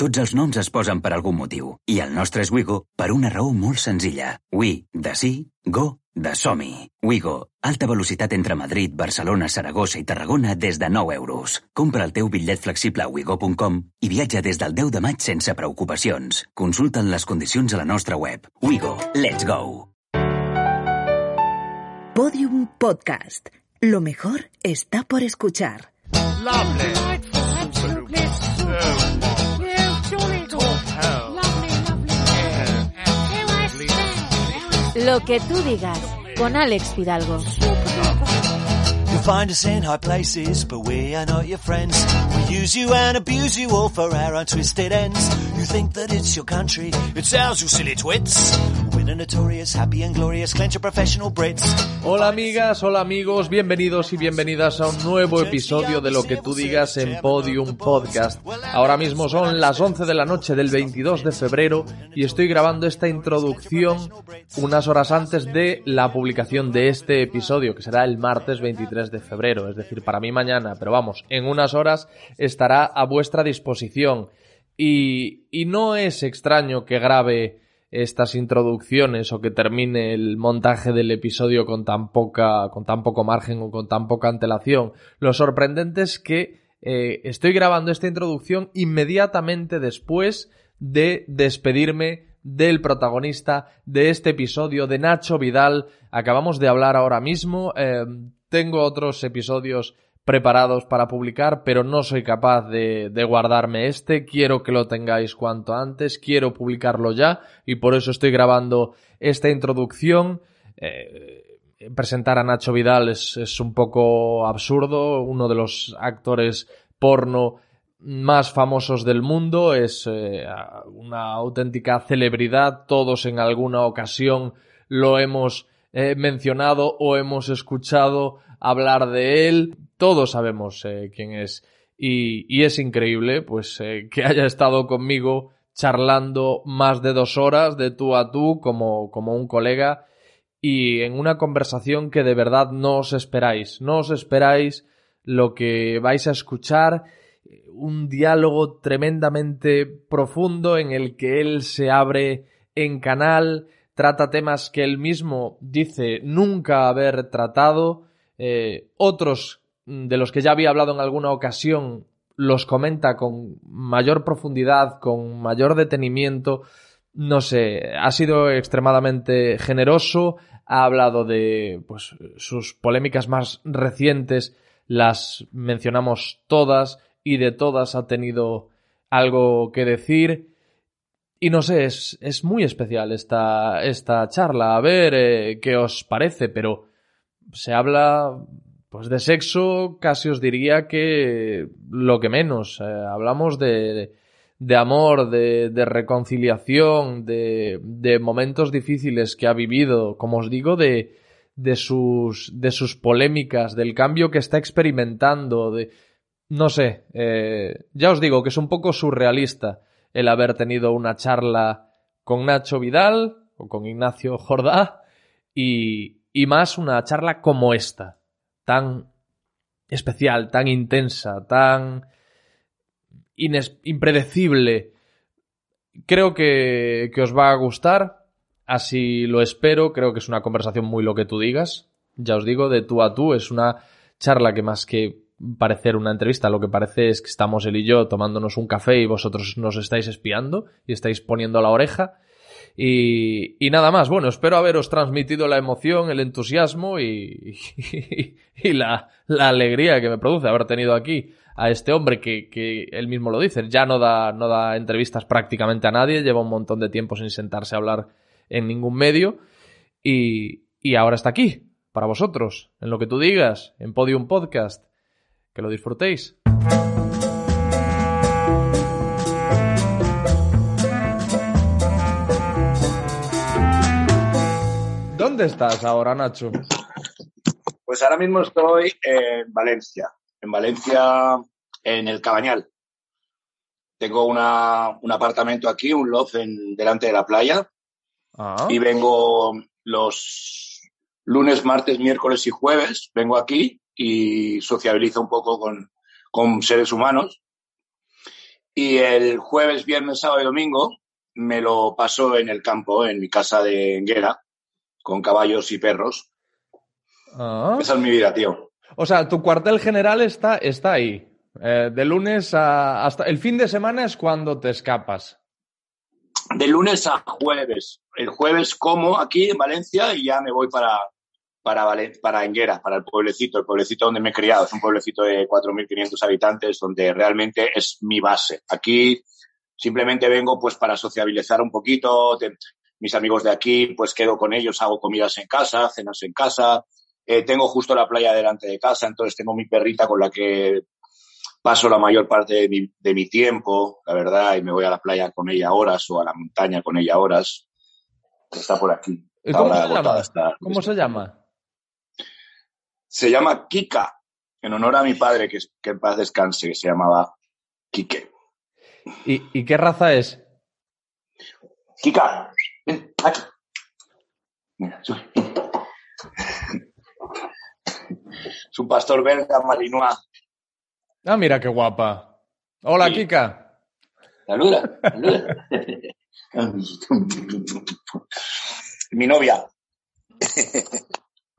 Tots els noms es posen per algun motiu. I el nostre és Wigo per una raó molt senzilla. We, de sí, go, de som-hi. Wigo, alta velocitat entre Madrid, Barcelona, Saragossa i Tarragona des de 9 euros. Compra el teu bitllet flexible a wigo.com i viatja des del 10 de maig sense preocupacions. Consulta'n les condicions a la nostra web. Wigo, let's go! Podium Podcast. Lo mejor está por escuchar. Lovely. Lo que tú digas, con Alex Fidalgo. You'll find us in high places, but we are not your friends. We use you and abuse you all for our untwisted ends. You think that it's your country, it's ours, you silly twits. We're the notorious, happy and glorious, clench of professional Brits. Hola amigas, hola amigos, bienvenidos y bienvenidas a un nuevo episodio de Lo que tú digas en Podium Podcast. Ahora mismo son las 11 de la noche del 22 de febrero y estoy grabando esta introducción unas horas antes de la publicación de este episodio, que será el martes 23 de febrero, es decir, para mí mañana, pero vamos, en unas horas estará a vuestra disposición. Y, y no es extraño que grabe estas introducciones o que termine el montaje del episodio con tan poca, con tan poco margen o con tan poca antelación. Lo sorprendente es que eh, estoy grabando esta introducción inmediatamente después de despedirme del protagonista de este episodio, de Nacho Vidal. Acabamos de hablar ahora mismo. Eh, tengo otros episodios preparados para publicar, pero no soy capaz de, guardarme este. Quiero que lo tengáis cuanto antes, quiero publicarlo ya y por eso estoy grabando esta introducción. Eh, presentar a Nacho Vidal es, es, un poco absurdo, uno de los actores porno más famosos del mundo, es eh, una auténtica celebridad, todos en alguna ocasión lo hemos eh, mencionado o hemos escuchado hablar de él. Todos sabemos eh, quién es. Y, es increíble, pues, eh, que haya estado conmigo charlando más de dos horas de tú a tú como un colega y en una conversación que de verdad no os esperáis. No os esperáis lo que vais a escuchar. Un diálogo tremendamente profundo en el que él se abre en canal, trata temas que él mismo dice nunca haber tratado, eh, otros de los que ya había hablado en alguna ocasión los comenta con mayor profundidad, con mayor detenimiento, no sé, ha sido extremadamente generoso, ha hablado de pues sus polémicas más recientes, las mencionamos todas y de todas ha tenido algo que decir y no sé, es, es muy especial esta, esta charla. A ver eh, qué os parece, pero se habla pues de sexo, casi os diría que lo que menos. Eh, hablamos de, de amor, de, de reconciliación, de, de, momentos difíciles que ha vivido, como os digo, de, de, sus, de sus polémicas, del cambio que está experimentando, de... No sé, eh, ya os digo que es un poco surrealista el haber tenido una charla con Nacho Vidal o con Ignacio Jordá y, y más una charla como esta, tan especial, tan intensa, tan impredecible. Creo que, que os va a gustar, así lo espero, creo que es una conversación muy lo que tú digas, ya os digo, de tú a tú, es una charla que más que parecer una entrevista, lo que parece es que estamos él y yo tomándonos un café y vosotros nos estáis espiando y estáis poniendo la oreja. Y, y nada más, bueno, espero haberos transmitido la emoción, el entusiasmo y, y, la, la, alegría que me produce haber tenido aquí a este hombre que, que él mismo lo dice, ya no da, no da entrevistas prácticamente a nadie, lleva un montón de tiempo sin sentarse a hablar en ningún medio. Y, y ahora está aquí, para vosotros, en lo que tú digas, en Podium Podcast. Que lo disfrutéis. ¿Dónde estás ahora, Nacho? Pues ahora mismo estoy en Valencia. En Valencia, en el Cabañal. Tengo una, un apartamento aquí, un loft en, delante de la playa. Ah. Y vengo los lunes, martes, miércoles y jueves. Vengo aquí y sociabilizo un poco con, con seres humanos. Y el jueves, viernes, sábado y domingo me lo paso en el campo, en mi casa de Enguera, con caballos y perros. Ah. Esa es mi vida, tío. O sea, tu cuartel general está, está ahí. Eh, de lunes a, hasta el fin de semana es cuando te escapas. De lunes a jueves. El jueves como aquí en Valencia y ya me voy para, para, Valen- para Enguera, para el pueblecito, el pueblecito donde me he criado. Es un pueblecito de 4.500 habitantes donde realmente es mi base. Aquí simplemente vengo pues para sociabilizar un poquito. te- mis amigos de aquí, pues quedo con ellos, hago comidas en casa, cenas en casa. Eh, tengo justo la playa delante de casa, entonces tengo mi perrita con la que paso la mayor parte de mi, de mi tiempo, la verdad, y me voy a la playa con ella horas o a la montaña con ella horas. Está por aquí. ¿Y cómo Ahora se llama? ¿Cómo se llama? Se llama Kika, en honor a mi padre, que, que en paz descanse, que se llamaba Kike. ¿Y, y qué raza es? Kika, ven, aquí. Mira, sube. Es un pastor belga malinois. Ah, mira qué guapa. Hola, Sí. Kika. Saluda, saluda. Mi novia.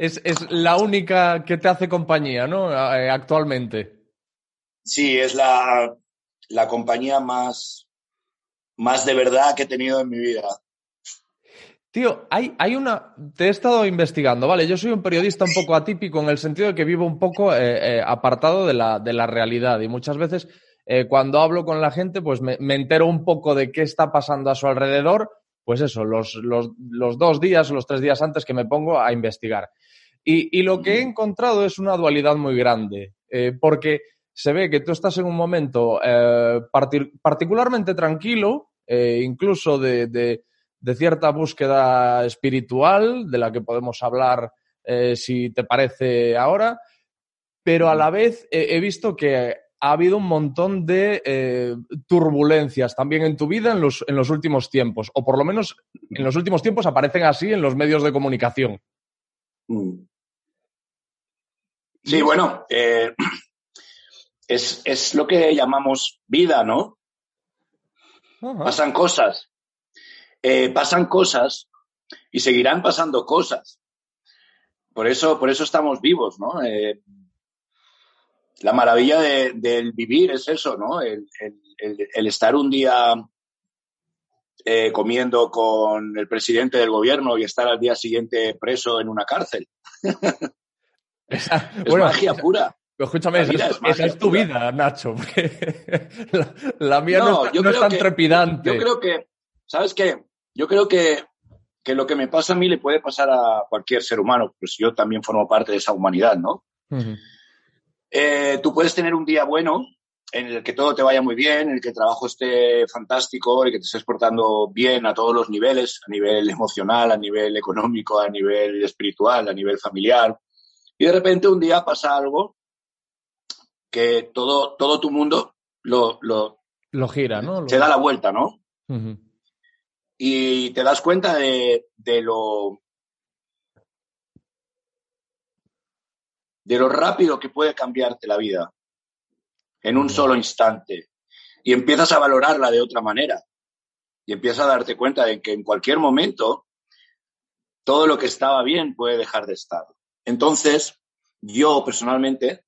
Es, es la única que te hace compañía, ¿no? Eh, actualmente. Sí, es la, la compañía más, más de verdad que he tenido en mi vida. Tío, hay, hay una. Te he estado investigando, ¿vale? Yo soy un periodista un poco atípico en el sentido de que vivo un poco eh, eh, apartado de la, de la realidad y muchas veces eh, cuando hablo con la gente, pues me, me entero un poco de qué está pasando a su alrededor, pues eso, los, los, los dos días o los tres días antes que me pongo a investigar. Y, y lo que he encontrado es una dualidad muy grande, eh, porque se ve que tú estás en un momento eh, parti- particularmente tranquilo, eh, incluso de, de- de cierta búsqueda espiritual, de la que podemos hablar si te parece ahora, pero a la vez eh, he visto que ha habido un montón de eh, turbulencias también en tu vida en los, en los últimos tiempos, o por lo menos en los últimos tiempos aparecen así en los medios de comunicación. Mm. Sí, bueno, eh, es, es lo que llamamos vida, ¿no? Pasan cosas. Eh, pasan cosas y seguirán pasando cosas. Por eso, por eso estamos vivos, ¿no? Eh, la maravilla de- del vivir es eso, ¿no? El, el- el- el estar un día eh, comiendo con el presidente del gobierno y estar al día siguiente preso en una cárcel. Esa- Es bueno, magia pura. escúchame, esa es, esa es tu pura. vida, Nacho. la, la mía no, No, está- yo no es tan que- trepidante. Yo creo que, ¿sabes qué? Yo creo que, que lo que me pasa a mí le puede pasar a cualquier ser humano, pues yo también formo parte de esa humanidad, ¿no? Eh, tú puedes tener un día bueno en el que todo te vaya muy bien, en el que el trabajo esté fantástico, el que te estés portando bien a todos los niveles, a nivel emocional, a nivel económico, a nivel espiritual, a nivel familiar. Y de repente un día pasa algo que todo, todo tu mundo lo, lo, Lo gira, ¿no? Lo- se da la vuelta, ¿no? Y te das cuenta de, de lo de lo rápido que puede cambiarte la vida en un solo instante y empiezas a valorarla de otra manera y empiezas a darte cuenta de que en cualquier momento todo lo que estaba bien puede dejar de estar. Entonces, yo personalmente,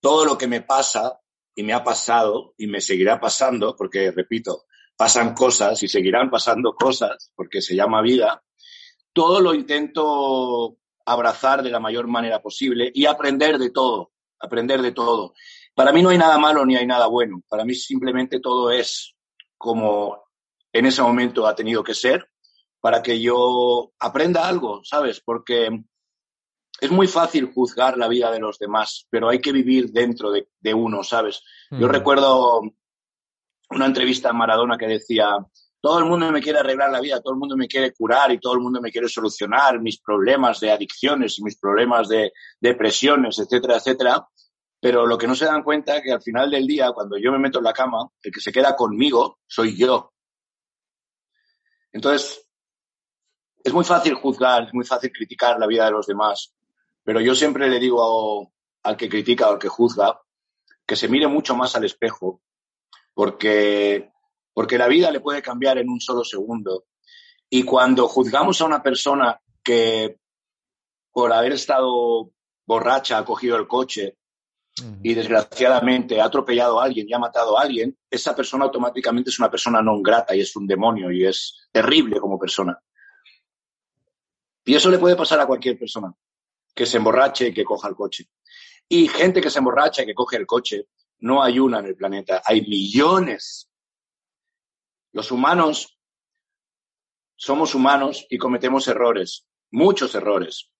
todo lo que me pasa y me ha pasado y me seguirá pasando, porque repito, pasan cosas y seguirán pasando cosas, porque se llama vida, todo lo intento abrazar de la mayor manera posible y aprender de todo, aprender de todo. Para mí no hay nada malo ni hay nada bueno, para mí simplemente todo es como en ese momento ha tenido que ser para que yo aprenda algo, ¿sabes? Porque es muy fácil juzgar la vida de los demás, pero hay que vivir dentro de, de uno, ¿sabes? Yo Ujú. recuerdo una entrevista a Maradona que decía, todo el mundo me quiere arreglar la vida, todo el mundo me quiere curar y todo el mundo me quiere solucionar mis problemas de adicciones y mis problemas de depresiones, etcétera, etcétera. Pero lo que no se dan cuenta es que al final del día, cuando yo me meto en la cama, el que se queda conmigo soy yo. Entonces, es muy fácil juzgar, es muy fácil criticar la vida de los demás, pero yo siempre le digo al que critica o al que juzga que se mire mucho más al espejo porque, porque la vida le puede cambiar en un solo segundo. Y cuando juzgamos a una persona que por haber estado borracha ha cogido el coche y desgraciadamente ha atropellado a alguien y ha matado a alguien, esa persona automáticamente es una persona no grata y es un demonio y es terrible como persona. Y eso le puede pasar a cualquier persona que se emborrache y que coja el coche. Y gente que se emborracha y que coge el coche, no hay una en el planeta, hay millones. Los humanos somos humanos y cometemos errores, muchos errores.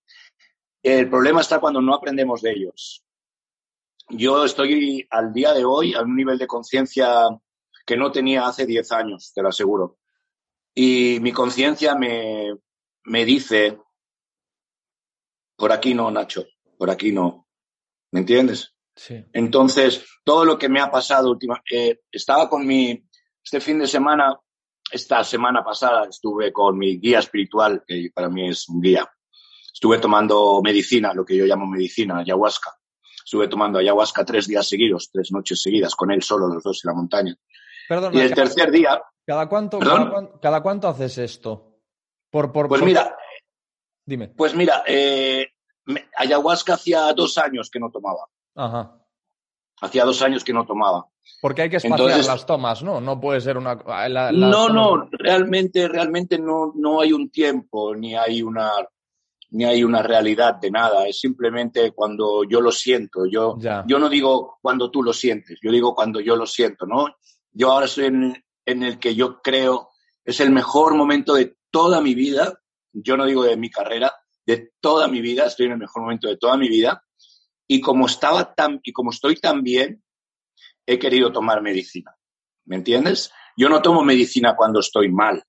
El problema está cuando no aprendemos de ellos. Yo estoy al día de hoy a un nivel de conciencia que no tenía hace 10 años, te lo aseguro. Y mi conciencia me, me dice, por aquí no, Nacho, por aquí no. ¿Me entiendes? Sí. Entonces, todo lo que me ha pasado última, eh, estaba con mi, este fin de semana, esta semana pasada estuve con mi guía espiritual, que para mí es un guía. Estuve tomando medicina, lo que yo llamo medicina, ayahuasca. Estuve tomando ayahuasca tres días seguidos, tres noches seguidas, con él solo, los dos en la montaña. Perdona, Y el cada- tercer día, ¿cada cuánto, cada, cuán- cada cuánto haces esto? Por, por, pues por- mira, Dime. pues mira, eh, me- ayahuasca hacía dos años que no tomaba. Ajá. Hacía dos años que no tomaba. Porque hay que espaciar Entonces- las tomas, ¿no? No puede ser una... la- las No, tomas- no, realmente, realmente no, no hay un tiempo, ni hay una, ni hay una realidad de nada. Es simplemente cuando yo lo siento. Yo, Ya. yo no digo cuando tú lo sientes, yo digo cuando yo lo siento, ¿no? Yo ahora estoy en, en el que yo creo es el mejor momento de toda mi vida. Yo no digo de mi carrera, de toda mi vida. Estoy en el mejor momento de toda mi vida. Y como estaba tan, y como estoy tan bien, he querido tomar medicina. ¿Me entiendes? Yo no tomo medicina cuando estoy mal.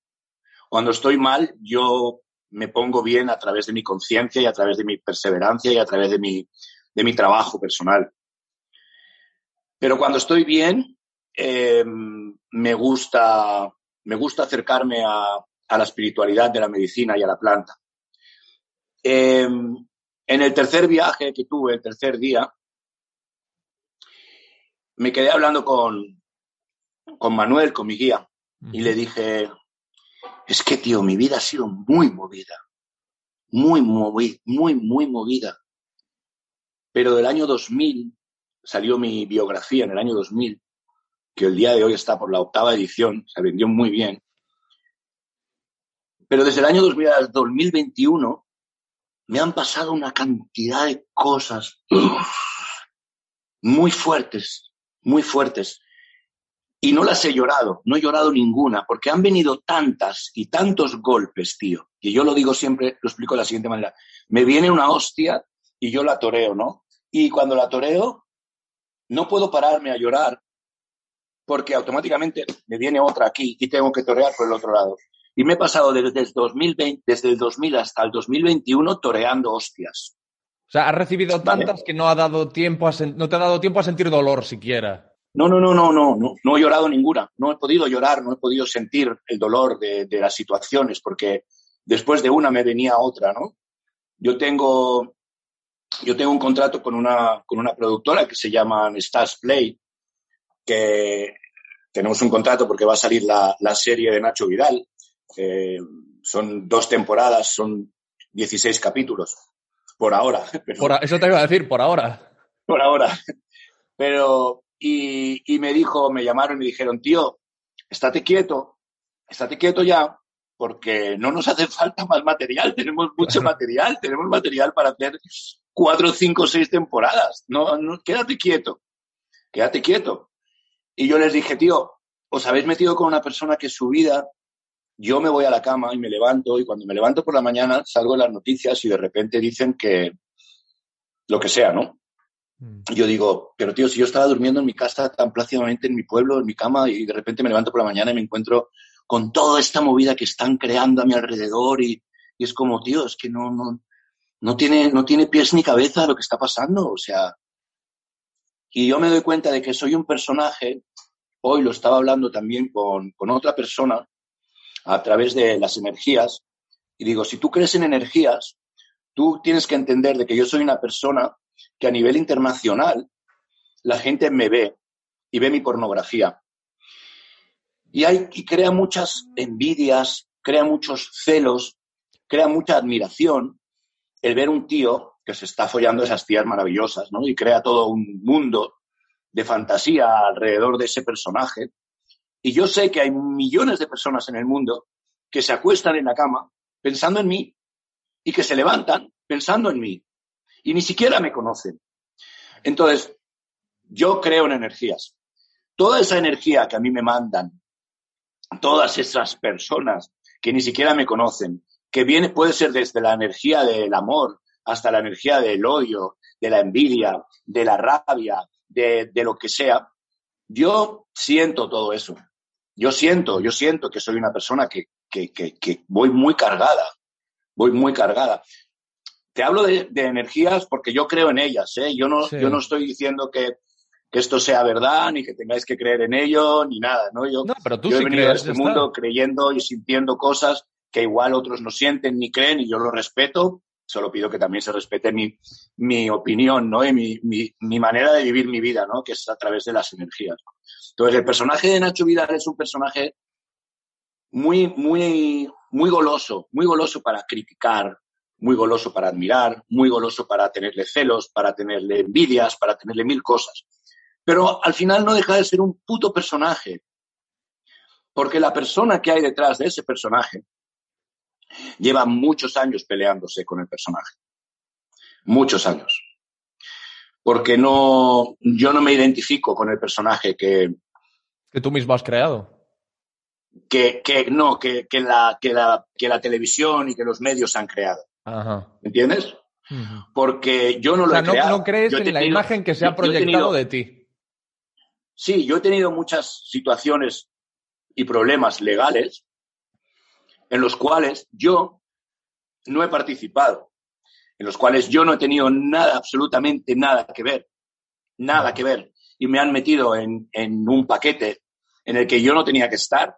Cuando estoy mal, yo me pongo bien a través de mi conciencia y a través de mi perseverancia y a través de mi, de mi trabajo personal. Pero cuando estoy bien, eh, me, gusta, me gusta acercarme a, a la espiritualidad de la medicina y a la planta. Eh, en el tercer viaje que tuve, el tercer día, me quedé hablando con, con Manuel, con mi guía, y le dije, es que, tío, mi vida ha sido muy movida, muy movida, muy, muy movida. Pero del año 2000 salió mi biografía en el año 2000, que el día de hoy está por la octava edición, se vendió muy bien. Pero desde el año 2000 al 2021 me han pasado una cantidad de cosas muy fuertes, muy fuertes. Y no las he llorado, no he llorado ninguna, porque han venido tantas y tantos golpes, tío, que yo lo digo siempre, lo explico de la siguiente manera. Me viene una hostia y yo la toreo, ¿no? Y cuando la toreo, no puedo pararme a llorar porque automáticamente me viene otra aquí y tengo que torear por el otro lado. Y me he pasado desde el 2020, desde el 2000 hasta el 2021 toreando hostias. O sea, has recibido Vale. tantas que no, ha dado tiempo a no te ha dado tiempo a sentir dolor siquiera. No, no, no, no, no, no, no he llorado ninguna. No he podido llorar, no he podido sentir el dolor de, de las situaciones, porque después de una me venía otra, ¿no? Yo tengo, yo tengo un contrato con una, con una productora que se llama Stars Play, que tenemos un contrato porque va a salir la, la serie de Nacho Vidal. Eh, son dos temporadas, son 16 capítulos, por ahora. pero- Por a- eso te iba a decir, por ahora. por ahora. Pero, y, y me dijo, me llamaron y me dijeron, tío, estate quieto, estate quieto ya, porque no nos hace falta más material, tenemos mucho material, tenemos material para hacer cuatro, cinco, seis temporadas. No, no, quédate quieto, quédate quieto. Y yo les dije, tío, os habéis metido con una persona que su vida, yo me voy a la cama y me levanto, y cuando me levanto por la mañana salgo en las noticias y de repente dicen que lo que sea, ¿no? Y yo digo, pero tío, si yo estaba durmiendo en mi casa tan plácidamente en mi pueblo, en mi cama, y de repente me levanto por la mañana y me encuentro con toda esta movida que están creando a mi alrededor y, y es como, tío, es que no, no, no, tiene, no tiene pies ni cabeza lo que está pasando, o sea. Y yo me doy cuenta de que soy un personaje, hoy lo estaba hablando también con, con otra persona a través de las energías, y digo, si tú crees en energías, tú tienes que entender de que yo soy una persona que a nivel internacional la gente me ve y ve mi pornografía. Y, hay, y crea muchas envidias, crea muchos celos, crea mucha admiración el ver un tío que se está follando esas tías maravillosas, ¿no? Y crea todo un mundo de fantasía alrededor de ese personaje. Y yo sé que hay millones de personas en el mundo que se acuestan en la cama pensando en mí y que se levantan pensando en mí y ni siquiera me conocen. Entonces, yo creo en energías. Toda esa energía que a mí me mandan, todas esas personas que ni siquiera me conocen, que viene, puede ser desde la energía del amor hasta la energía del odio, de la envidia, de la rabia, de, lo que sea, yo siento todo eso. Yo siento, yo siento que soy una persona que, que, voy muy cargada, voy muy cargada. Te hablo de, energías porque yo creo en ellas, ¿eh? Yo no, yo no estoy diciendo que, esto sea verdad, ni que tengáis que creer en ello, ni nada, ¿no? Yo, pero tú yo he venido a este mundo creyendo y sintiendo cosas que igual otros no sienten ni creen y yo lo respeto solo pido que también se respete mi, mi opinión, ¿no? Y mi, mi, mi, manera de vivir mi vida, ¿no? Que es a través de las energías. Entonces, el personaje de Nacho Vidal es un personaje muy, muy, muy goloso, muy goloso para criticar, muy goloso para admirar, muy goloso para tenerle celos, para tenerle envidias, para tenerle mil cosas. Pero al final no deja de ser un puto personaje. Porque la persona que hay detrás de ese personaje lleva muchos años peleándose con el personaje. Muchos años. Porque no, yo no me identifico con el personaje que... Que tú mismo has creado. Que, que no, que, que, la, que, la, que la televisión y que los medios han creado. Ajá. ¿Entiendes? Porque yo no lo he no, creado. No crees en la imagen que se ha proyectado de ti. Sí, yo he tenido muchas situaciones y problemas legales en los cuales yo no he participado, en los cuales yo no he tenido nada, absolutamente nada que ver, nada que ver, y me han metido en, un paquete en el que yo no tenía que estar.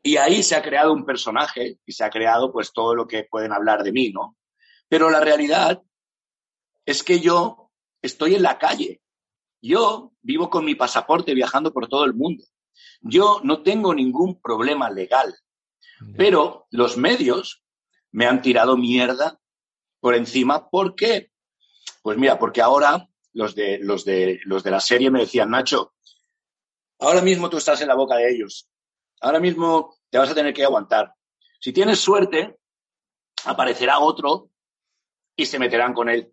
Y ahí se ha creado un personaje y se ha creado pues todo lo que pueden hablar de mí, ¿no? Pero la realidad es que yo estoy en la calle. Yo vivo con mi pasaporte viajando por todo el mundo. Yo no tengo ningún problema legal. Pero los medios me han tirado mierda por encima. ¿Por qué? Pues mira, porque ahora los de, los de, los de la serie me decían, Nacho, ahora mismo tú estás en la boca de ellos. Ahora mismo te vas a tener que aguantar. Si tienes suerte, aparecerá otro y se meterán con él.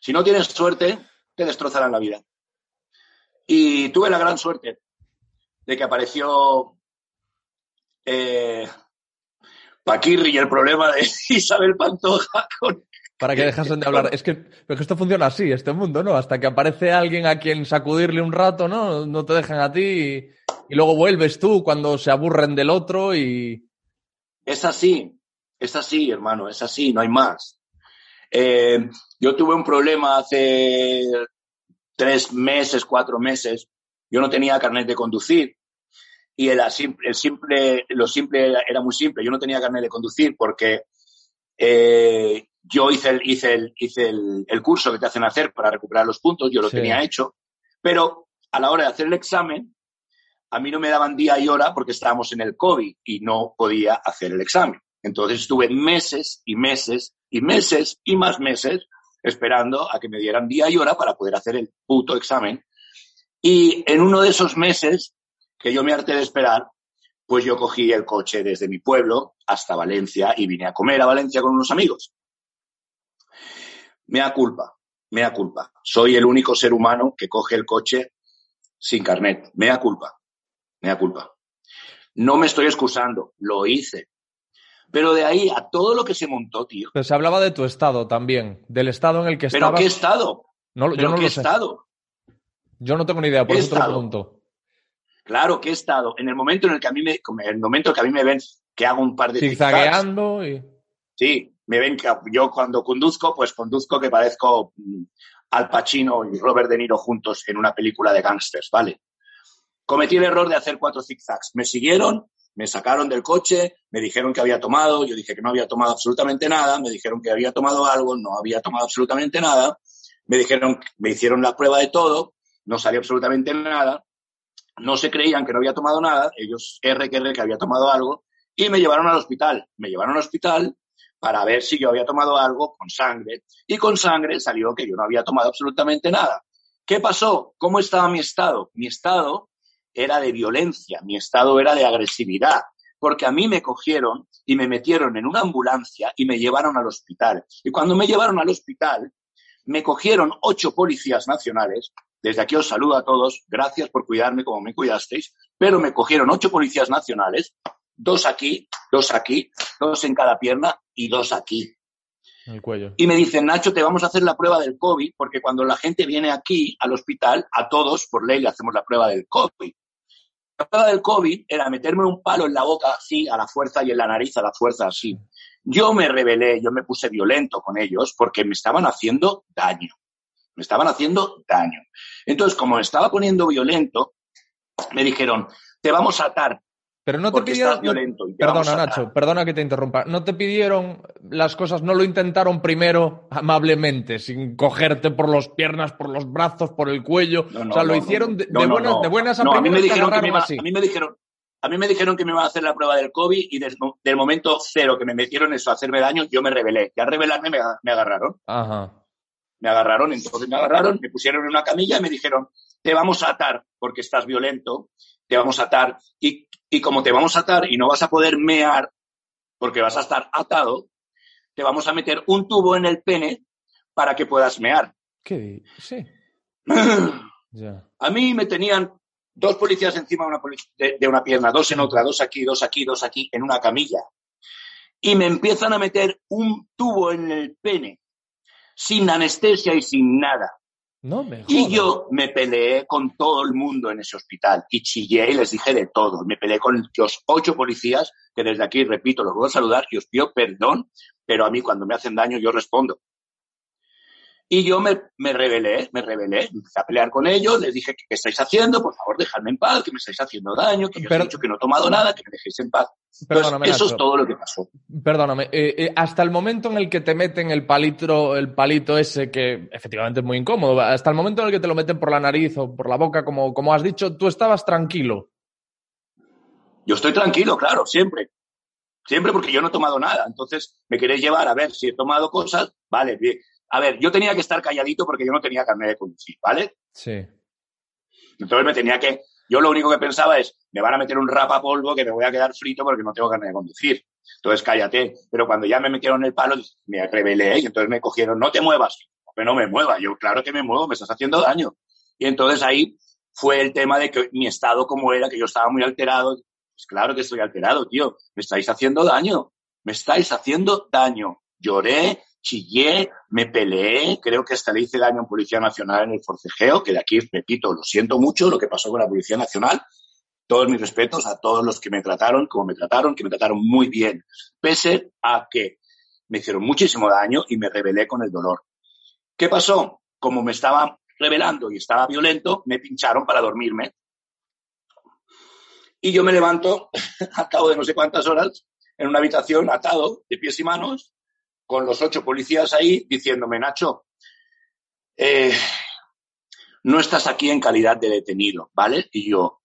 Si no tienes suerte, te destrozarán la vida. Y tuve la gran suerte de que apareció eh, Paquirri y el problema de Isabel Pantoja con... Para que dejasen de hablar. Es que, que esto funciona así, este mundo, ¿no? Hasta que aparece alguien a quien sacudirle un rato, ¿no? No te dejan a ti y, luego vuelves tú cuando se aburren del otro y... Es así, es así, hermano, es así, no hay más. Eh, yo tuve un problema hace tres meses, cuatro meses. Yo no tenía carnet de conducir y el, el simple, lo simple era, muy simple. Yo no tenía carnet de conducir porque eh, yo hice, el, hice, el, hice el, curso que te hacen hacer para recuperar los puntos, yo lo tenía hecho, pero a la hora de hacer el examen, a mí no me daban día y hora porque estábamos en el COVID y no podía hacer el examen. Entonces estuve meses y meses y meses y más meses esperando a que me dieran día y hora para poder hacer el puto examen. Y en uno de esos meses que yo me harté de esperar, pues yo cogí el coche desde mi pueblo hasta Valencia y vine a comer a Valencia con unos amigos. Mea culpa, mea culpa. Soy el único ser humano que coge el coche sin carnet. Mea culpa, mea culpa. No me estoy excusando, lo hice. Pero de ahí a todo lo que se montó, tío. Pero se hablaba de tu estado también, del estado en el que estabas. ¿Pero qué estado? No, yo no qué lo estado? Yo no tengo ni idea, por eso te lo pregunto. Claro que he estado en el momento en el que a mí me, el momento que a mí me ven que hago un par de zigzagueando y sí, me ven que yo cuando conduzco, pues conduzco que parezco mm, Al Pacino y Robert De Niro juntos en una película de gángsters, ¿vale? Cometí el error de hacer cuatro zigzags. Me siguieron, me sacaron del coche, me dijeron que había tomado, yo dije que no había tomado absolutamente nada, me dijeron que había tomado algo, no había tomado absolutamente nada, me dijeron, me hicieron la prueba de todo, no salió absolutamente nada, no se creían que no había tomado nada, ellos R que había tomado algo, y me llevaron al hospital. Me llevaron al hospital para ver si yo había tomado algo con sangre, y con sangre salió que yo no había tomado absolutamente nada. ¿Qué pasó? ¿Cómo estaba mi estado? Mi estado era de violencia, mi estado era de agresividad, porque a mí me cogieron y me metieron en una ambulancia y me llevaron al hospital. Y cuando me llevaron al hospital, me cogieron ocho policías nacionales. Desde aquí os saludo a todos. Gracias por cuidarme como me cuidasteis. Pero me cogieron ocho policías nacionales. Dos aquí, dos aquí, dos en cada pierna y dos aquí. El cuello. Y me dicen, Nacho, te vamos a hacer la prueba del COVID, porque cuando la gente viene aquí al hospital, a todos por ley le hacemos la prueba del COVID. La prueba del COVID era meterme un palo en la boca así, a la fuerza, y en la nariz a la fuerza así. Yo me rebelé, yo me puse violento con ellos porque me estaban haciendo daño. Me estaban haciendo daño. Entonces, como me estaba poniendo violento, me dijeron, te vamos a atar. Pero no te porque pidieron. estás violento y te vamos Perdona, a atar". Nacho, perdona que te interrumpa. ¿No te pidieron las cosas, no lo intentaron primero amablemente, sin cogerte por las piernas, por los brazos, por el cuello? No, no, o sea, lo hicieron de, buenas, de buenas a No, a mí me primeras, dijeron que me agarraron iba- así. a mí me dijeron, a mí me dijeron que me iban a hacer la prueba del COVID y des- del momento cero que me metieron eso a hacerme daño, yo me rebelé. Y al rebelarme me, me agarraron. Ajá. Me agarraron, entonces me agarraron, me pusieron en una camilla y me dijeron, te vamos a atar porque estás violento, te vamos a atar y, y como te vamos a atar y no vas a poder mear porque vas a estar atado, te vamos a meter un tubo en el pene para que puedas mear. ¿Qué? Sí. A mí me tenían dos policías encima de una, de una pierna, dos en otra, dos aquí, dos aquí, dos aquí, en una camilla. Y me empiezan a meter un tubo en el pene, sin anestesia y sin nada. No me Y yo me peleé con todo el mundo en ese hospital y chillé y les dije de todo. Me peleé con los ocho policías, que desde aquí, repito, los voy a saludar y os pido perdón, pero a mí cuando me hacen daño yo respondo. Y yo me, me rebelé, me rebelé, empecé a pelear con ellos, les dije, ¿qué estáis haciendo? Por favor, dejadme en paz, que me estáis haciendo daño, que yo os he dicho que no he tomado nada, que me dejéis en paz. Entonces, eso es todo lo que pasó. Perdóname, eh, eh, hasta el momento en el que te meten el palito, el palito ese que efectivamente es muy incómodo, hasta el momento en el que te lo meten por la nariz o por la boca, como, como has dicho, tú estabas tranquilo. Yo estoy tranquilo, claro, siempre. Siempre porque yo no he tomado nada. Entonces, me queréis llevar a ver si he tomado cosas. Vale, bien. A ver, yo tenía que estar calladito porque yo no tenía carnet de conducir, ¿vale? Sí. Entonces me tenía que. Yo lo único que pensaba es, me van a meter un rapapolvo que me voy a quedar frito porque no tengo carnet de conducir. Entonces cállate. Pero cuando ya me metieron el palo, me rebelé y entonces me cogieron, no te muevas. Que no me mueva. Yo, claro que me muevo, me estás haciendo daño. Y entonces ahí fue el tema de que mi estado como era, que yo estaba muy alterado. Pues claro que estoy alterado, tío. Me estáis haciendo daño. Me estáis haciendo daño. Lloré, chillé, me peleé, creo que hasta le hice daño a Policía Nacional en el forcejeo, que de aquí, repito, lo siento mucho lo que pasó con la Policía Nacional. Todos mis respetos a todos los que me trataron, como me trataron, que me trataron muy bien, pese a que me hicieron muchísimo daño y me rebelé con el dolor. ¿Qué pasó? Como me estaba rebelando y estaba violento, me pincharon para dormirme. Y yo me levanto al cabo de no sé cuántas horas en una habitación atado de pies y manos con los ocho policías ahí diciéndome, Nacho, eh, no estás aquí en calidad de detenido, ¿vale? Y yo,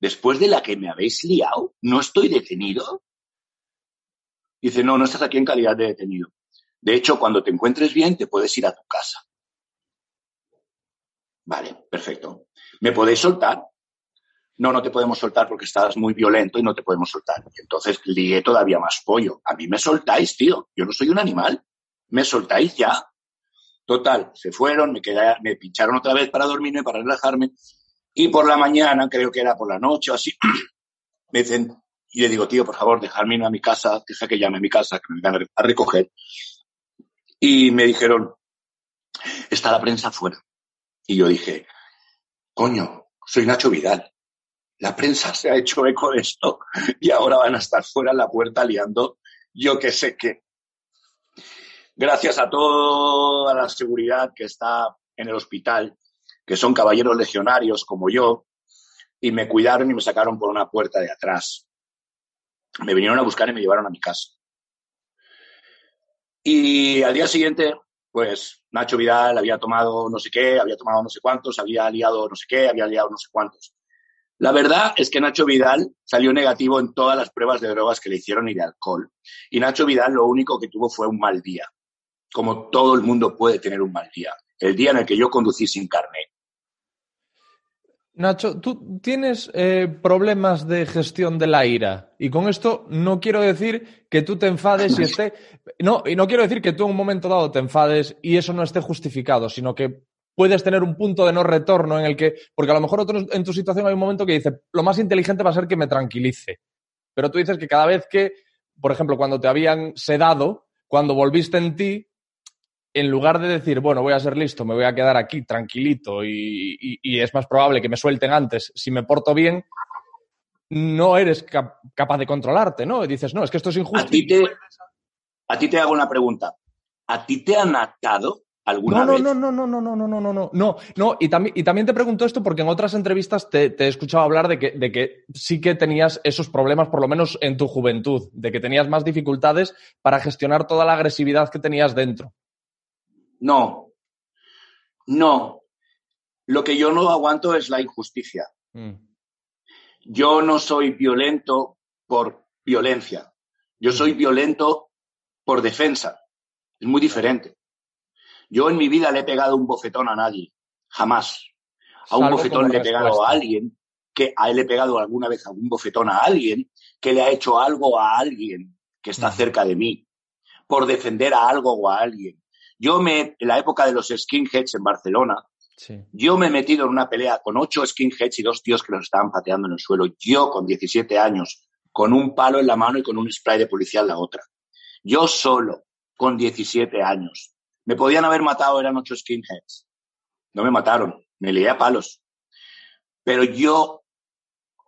después de la que me habéis liado, ¿no estoy detenido? Dice, no, no estás aquí en calidad de detenido. De hecho, cuando te encuentres bien, te puedes ir a tu casa. Vale, perfecto. ¿Me podéis soltar? No, no te podemos soltar porque estás muy violento y no te podemos soltar. Y entonces lié todavía más pollo. A mí me soltáis, tío. Yo no soy un animal. Me soltáis ya. Total, se fueron, me, pincharon otra vez para dormirme, para relajarme. Y por la mañana, creo que era por la noche o así, me dicen, y le digo, tío, por favor, dejadme ir a mi casa, deja que llame a mi casa, que me vengan a recoger. Y me dijeron, está la prensa fuera. Y yo dije, coño, soy Nacho Vidal. La prensa se ha hecho eco de esto y ahora van a estar fuera en la puerta liando yo que sé qué. Gracias a toda la seguridad que está en el hospital, que son caballeros legionarios como yo, y me cuidaron y me sacaron por una puerta de atrás. Me vinieron a buscar y me llevaron a mi casa. Y al día siguiente, pues Nacho Vidal había tomado no sé qué, había tomado no sé cuántos, había liado no sé qué, había liado no sé cuántos. La verdad es que Nacho Vidal salió negativo en todas las pruebas de drogas que le hicieron y de alcohol. Y Nacho Vidal lo único que tuvo fue un mal día, como todo el mundo puede tener un mal día. El día en el que yo conducí sin carne. Nacho, tú tienes eh, problemas de gestión de la ira. Y con esto no quiero decir que tú te enfades y esté. No, y no quiero decir que tú en un momento dado te enfades y eso no esté justificado, sino que puedes tener un punto de no retorno en el que. Porque a lo mejor en tu situación hay un momento que dice, lo más inteligente va a ser que me tranquilice. Pero tú dices que cada vez que, por ejemplo, cuando te habían sedado, cuando volviste en ti, en lugar de decir, bueno, voy a ser listo, me voy a quedar aquí tranquilito y, y, y es más probable que me suelten antes si me porto bien, no eres cap capaz de controlarte, ¿no? Y dices, no, es que esto es injusto. A ti te, a ti te hago una pregunta. ¿A ti te han atado alguna no, vez? No, no, no, no, no, no, no, no, no, no, no. Y también, y también te pregunto esto porque en otras entrevistas te, te he escuchado hablar de que, de que sí que tenías esos problemas, por lo menos en tu juventud, de que tenías más dificultades para gestionar toda la agresividad que tenías dentro. No, no. Lo que yo no aguanto es la injusticia. Mm. Yo no soy violento por violencia. Yo soy violento por defensa. Es muy diferente. Yo en mi vida le he pegado un bofetón a nadie. Jamás. A un Salvo bofetón le he pegado respuesta. a alguien que a él le he pegado alguna vez algún bofetón a alguien que le ha hecho algo a alguien que está Ujú. cerca de mí por defender a algo o a alguien. Yo me, en la época de los skinheads en Barcelona, Sí. yo me he metido en una pelea con ocho skinheads y dos tíos que los estaban pateando en el suelo. Yo con 17 años, con un palo en la mano y con un spray de policía en la otra. Yo solo, con 17 años. Me podían haber matado, eran ocho skinheads. No me mataron, me lié a palos. Pero yo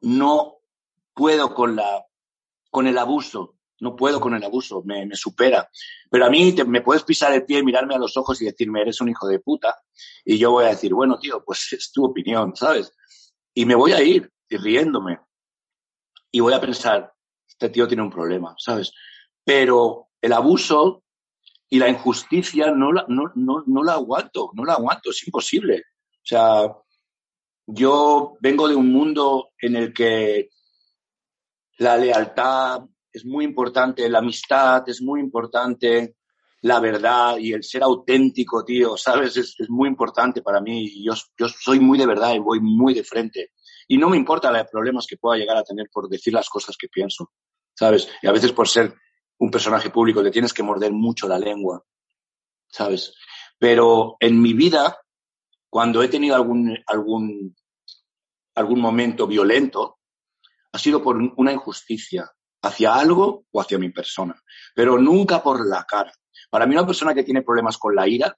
no puedo con la, con el abuso. No puedo con el abuso, me, supera. Pero a mí te- me puedes pisar el pie, mirarme a los ojos y decirme, eres un hijo de puta. Y yo voy a decir, bueno, tío, pues es tu opinión, ¿sabes? Y me voy a ir y riéndome. Y voy a pensar, este tío tiene un problema, ¿sabes? Pero el abuso y la injusticia no la, no, no, no la aguanto, no la aguanto, es imposible. O sea, yo vengo de un mundo en el que la lealtad es muy importante, la amistad es muy importante, la verdad y el ser auténtico, tío, ¿sabes? Es, es muy importante para mí. Yo, yo soy muy de verdad y voy muy de frente. Y no me importa los problemas que pueda llegar a tener por decir las cosas que pienso, ¿sabes? Y a veces por ser un personaje público le tienes que morder mucho la lengua, ¿sabes? Pero en mi vida, cuando he tenido algún, algún, algún momento violento, ha sido por una injusticia hacia algo o hacia mi persona, pero nunca por la cara. Para mí una persona que tiene problemas con la ira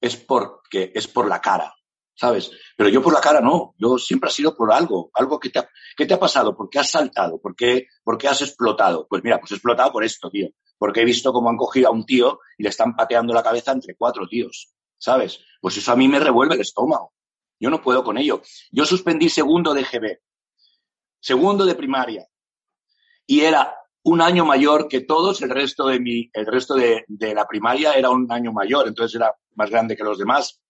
es porque es por la cara, ¿sabes? Pero yo por la cara no, yo siempre ha sido por algo, algo que te ha, ¿qué te ha pasado? ¿Por qué has saltado? ¿Por qué, ¿Por qué has explotado? Pues mira, pues he explotado por esto, tío, porque he visto cómo han cogido a un tío y le están pateando la cabeza entre cuatro tíos, ¿sabes? Pues eso a mí me revuelve el estómago. Yo no puedo con ello. Yo suspendí segundo de GB, segundo de primaria, y era un año mayor que todos, el resto de mi, el resto de, de, la primaria era un año mayor, entonces era más grande que los demás.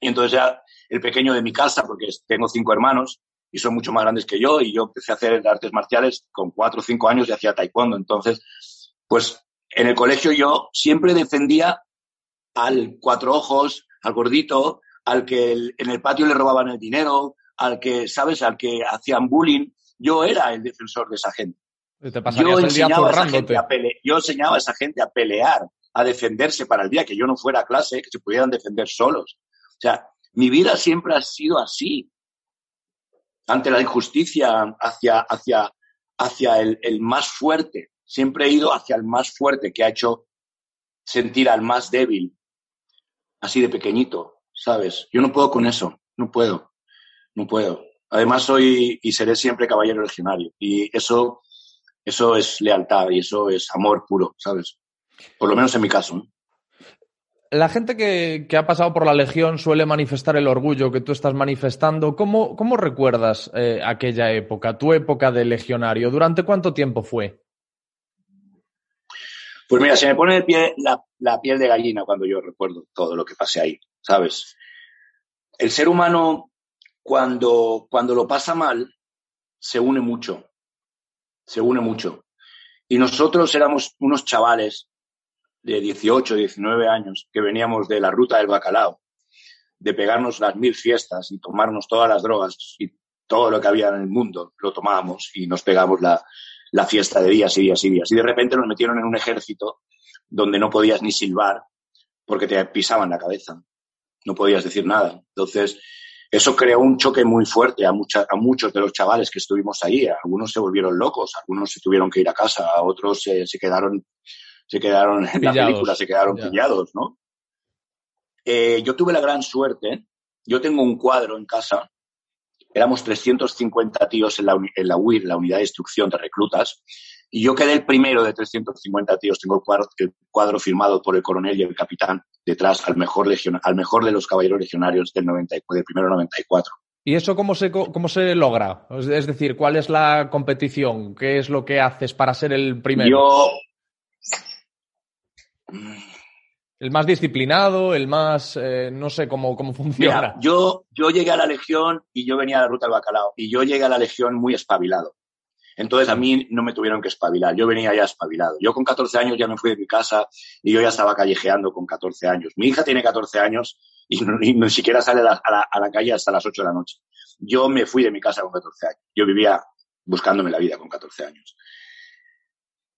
Y entonces era el pequeño de mi casa, porque tengo cinco hermanos y son mucho más grandes que yo, y yo empecé a hacer artes marciales con cuatro o cinco años y hacía taekwondo. Entonces, pues en el colegio yo siempre defendía al cuatro ojos, al gordito, al que el, en el patio le robaban el dinero, al que, ¿sabes?, al que hacían bullying. Yo era el defensor de esa gente. Yo enseñaba, a esa gente a yo enseñaba a esa gente a pelear, a defenderse para el día que yo no fuera a clase, que se pudieran defender solos. O sea, mi vida siempre ha sido así. Ante la injusticia, hacia, hacia, hacia el, el más fuerte. Siempre he ido hacia el más fuerte que ha hecho sentir al más débil. Así de pequeñito, ¿sabes? Yo no puedo con eso. No puedo. No puedo. Además, soy y seré siempre caballero legionario. Y eso eso es lealtad y eso es amor puro, ¿sabes? Por lo menos en mi caso. ¿no? La gente que, ha pasado por la Legión suele manifestar el orgullo que tú estás manifestando. ¿Cómo, cómo recuerdas eh, aquella época, tu época de legionario? ¿Durante cuánto tiempo fue? Pues mira, se me pone de pie la, la piel de gallina cuando yo recuerdo todo lo que pasé ahí, ¿sabes? El ser humano cuando, cuando lo pasa mal, se une mucho, se une mucho. Y nosotros éramos unos chavales de 18, 19 años que veníamos de la ruta del bacalao, de pegarnos las mil fiestas y tomarnos todas las drogas y todo lo que había en el mundo, lo tomábamos y nos pegamos la, la fiesta de días y días y días. Y de repente nos metieron en un ejército donde no podías ni silbar porque te pisaban la cabeza, no podías decir nada. Entonces, eso creó un choque muy fuerte a, mucha, a muchos de los chavales que estuvimos ahí. Algunos se volvieron locos, algunos se tuvieron que ir a casa, otros se, se quedaron, se quedaron en la película, se quedaron pillados, ¿no? Eh, yo tuve la gran suerte, yo tengo un cuadro en casa, éramos 350 tíos en la, en la UIR, la Unidad de Instrucción de Reclutas, y yo quedé el primero de 350 tíos. Tengo el cuadro, el cuadro firmado por el coronel y el capitán detrás al mejor, legion, al mejor de los caballeros legionarios del, 90, del primero 94. ¿Y eso cómo se, cómo se logra? Es decir, ¿cuál es la competición? ¿Qué es lo que haces para ser el primero? Yo. El más disciplinado, el más. Eh, no sé cómo, cómo funciona. Mira, yo, yo llegué a la Legión y yo venía a la ruta del bacalao. Y yo llegué a la Legión muy espabilado. Entonces a mí no me tuvieron que espabilar, yo venía ya espabilado. Yo con 14 años ya me fui de mi casa y yo ya estaba callejeando con 14 años. Mi hija tiene 14 años y, ni siquiera sale a la, a la, calle hasta las 8 de la noche. Yo me fui de mi casa con 14 años. Yo vivía buscándome la vida con 14 años.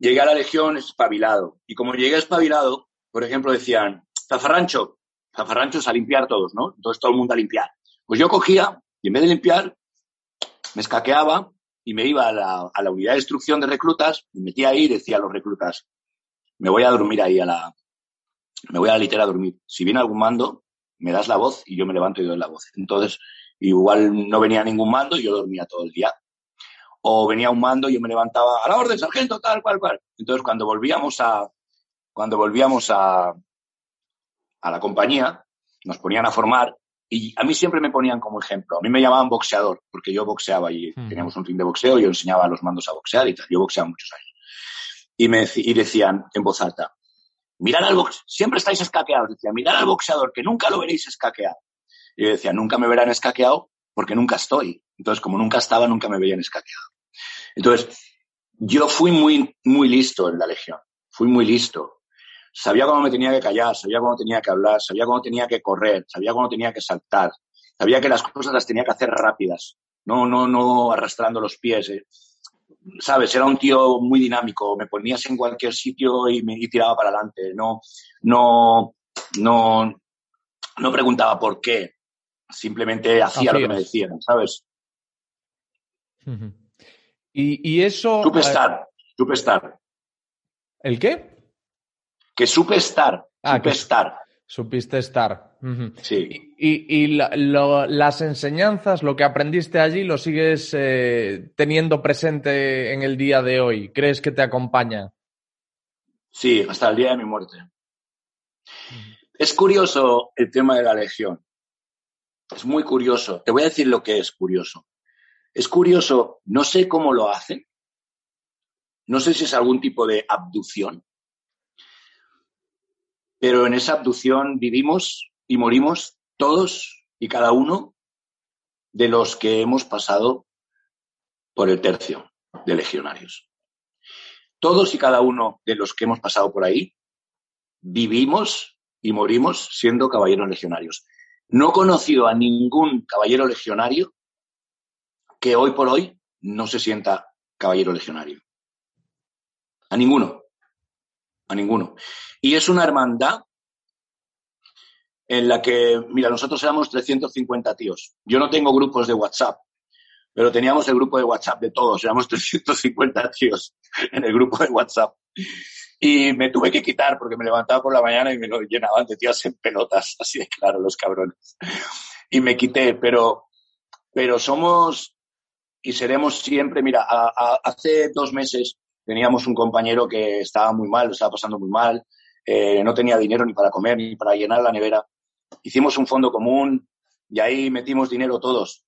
Llegué a la Legión espabilado. Y como llegué espabilado, por ejemplo, decían, zafarrancho, zafarranchos a limpiar todos, ¿no? Entonces todo el mundo a limpiar. Pues yo cogía y en vez de limpiar, me escaqueaba y me iba a la, unidad de instrucción de reclutas, me metía ahí y decía a los reclutas, me voy a dormir ahí a la, me voy a la litera a dormir. Si viene algún mando, me das la voz y yo me levanto y doy la voz. Entonces, igual no venía ningún mando y yo dormía todo el día. O venía un mando y yo me levantaba a la orden, sargento, tal, cual, cual. Entonces, cuando volvíamos a, cuando volvíamos a, a la compañía, nos ponían a formar y a mí siempre me ponían como ejemplo. A mí me llamaban boxeador, porque yo boxeaba y teníamos un ring de boxeo y yo enseñaba a los mandos a boxear y tal. Yo boxeaba muchos años. Y, me, y decían en voz alta, mirad al boxeador, siempre estáis escaqueados. Decía, mirad al boxeador, que nunca lo veréis escaqueado. Y yo decía, nunca me verán escaqueado porque nunca estoy. Entonces, como nunca estaba, nunca me veían escaqueado. Entonces, yo fui muy, muy listo en la Legión. Fui muy listo sabía cómo me tenía que callar, sabía cómo tenía que hablar, sabía cómo tenía que correr, sabía cómo tenía que saltar, sabía que las cosas las tenía que hacer rápidas, no, no, no arrastrando los pies. Eh. Sabes, era un tío muy dinámico, me ponías en cualquier sitio y me y tiraba para adelante, no, no, no, no preguntaba por qué, simplemente hacía lo que me decían, ¿sabes? y, y, eso. Supe estar, supe estar. ¿El qué? que supe estar, ah, supe estar. Supiste estar. Sí. Y, y la, lo, las enseñanzas, lo que aprendiste allí, lo sigues eh, teniendo presente en el día de hoy. ¿Crees que te acompaña? Sí, hasta el día de mi muerte. Es curioso el tema de la legión. Es muy curioso. Te voy a decir lo que es curioso. Es curioso, no sé cómo lo hacen. No sé si es algún tipo de abducción pero en esa abducción vivimos y morimos todos y cada uno de los que hemos pasado por el tercio de legionarios. Todos y cada uno de los que hemos pasado por ahí vivimos y morimos siendo caballeros legionarios. No he conocido a ningún caballero legionario que hoy por hoy no se sienta caballero legionario. A ninguno a ninguno. Y es una hermandad en la que, mira, nosotros éramos 350 tíos. Yo no tengo grupos de WhatsApp, pero teníamos el grupo de WhatsApp de todos, éramos 350 tíos en el grupo de WhatsApp. Y me tuve que quitar porque me levantaba por la mañana y me lo llenaban de tías en pelotas, así de claro, los cabrones. Y me quité, pero, pero somos y seremos siempre, mira, hace dos meses teníamos un compañero que estaba muy mal, lo estaba pasando muy mal, eh, no tenía dinero ni para comer ni para llenar la nevera. Hicimos un fondo común y ahí metimos dinero todos,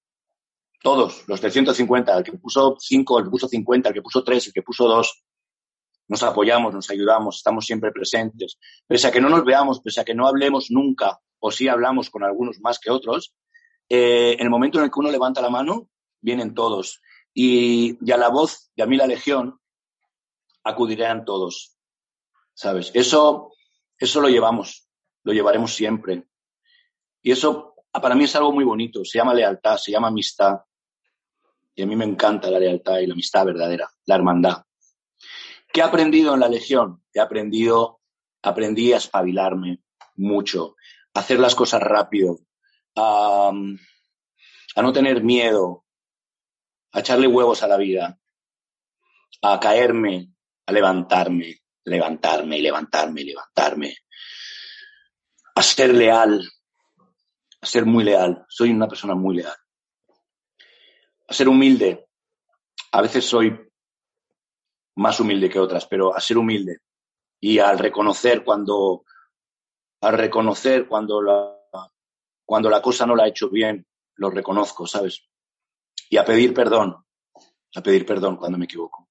todos, los 350, el que puso 5, el que puso 50, el que puso 3, el que puso 2. Nos apoyamos, nos ayudamos, estamos siempre presentes. Pese a que no nos veamos, pese a que no hablemos nunca, o sí hablamos con algunos más que otros, eh, en el momento en el que uno levanta la mano, vienen todos. Y, y a la voz de a mí la legión acudirán todos. ¿Sabes? Eso, eso lo llevamos, lo llevaremos siempre. Y eso para mí es algo muy bonito. Se llama lealtad, se llama amistad. Y a mí me encanta la lealtad y la amistad verdadera, la hermandad. ¿Qué he aprendido en la Legión? He aprendido, aprendí a espabilarme mucho, a hacer las cosas rápido, a, a no tener miedo, a echarle huevos a la vida, a caerme, a levantarme, levantarme, levantarme, levantarme, a ser leal, a ser muy leal. Soy una persona muy leal. A ser humilde. A veces soy más humilde que otras, pero a ser humilde y al reconocer cuando, al reconocer cuando la, cuando la cosa no la he hecho bien, lo reconozco, ¿sabes? Y a pedir perdón, a pedir perdón cuando me equivoco.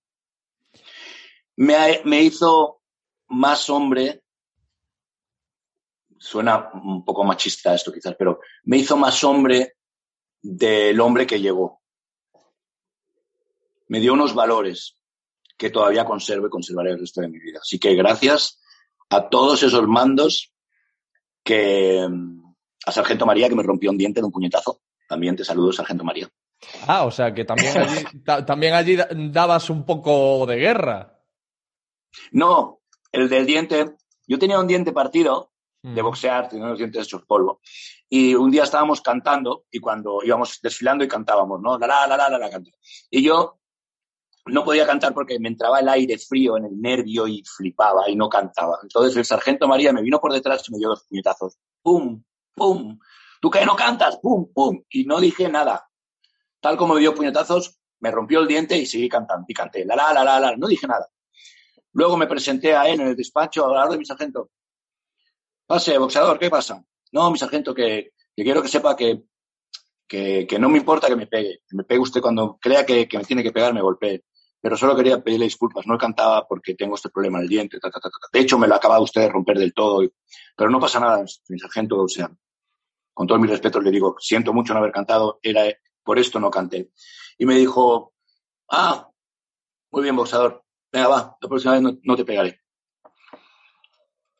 Me, me hizo más hombre, suena un poco machista esto quizás, pero me hizo más hombre del hombre que llegó. Me dio unos valores, que todavía conservo y conservaré el resto de mi vida. Así que gracias a todos esos mandos que a Sargento María que me rompió un diente de un puñetazo. También te saludo, Sargento María. Ah, o sea que también allí, también allí dabas un poco de guerra. No, el del diente. Yo tenía un diente partido de mm. boxear, tenía los dientes hechos polvo. Y un día estábamos cantando y cuando íbamos desfilando y cantábamos, ¿no? La la la la la, la, la Y yo no podía cantar porque me entraba el aire frío en el nervio y flipaba y no cantaba. Entonces el sargento María me vino por detrás y me dio dos puñetazos. ¡Pum! ¡Pum! ¿Tú qué no cantas? ¡Pum! ¡Pum! Y no dije nada. Tal como me dio puñetazos, me rompió el diente y seguí cantando. Y canté. La, la, la, la, la. No dije nada. Luego me presenté a él en el despacho a hablar de mi sargento. Pase, boxeador, ¿qué pasa? No, mi sargento, que, que quiero que sepa que, que, que, no me importa que me pegue. Que me pegue usted cuando crea que, que me tiene que pegar, me golpee pero solo quería pedirle disculpas. No cantaba porque tengo este problema en el diente. de hecho, me lo acaba usted de romper del todo. pero no pasa nada, mi sargento. O sea, con todo mi respeto le digo, siento mucho no haber cantado, era por esto no canté. Y me dijo, ah, muy bien, boxador. Venga, va, la próxima vez no, te pegaré.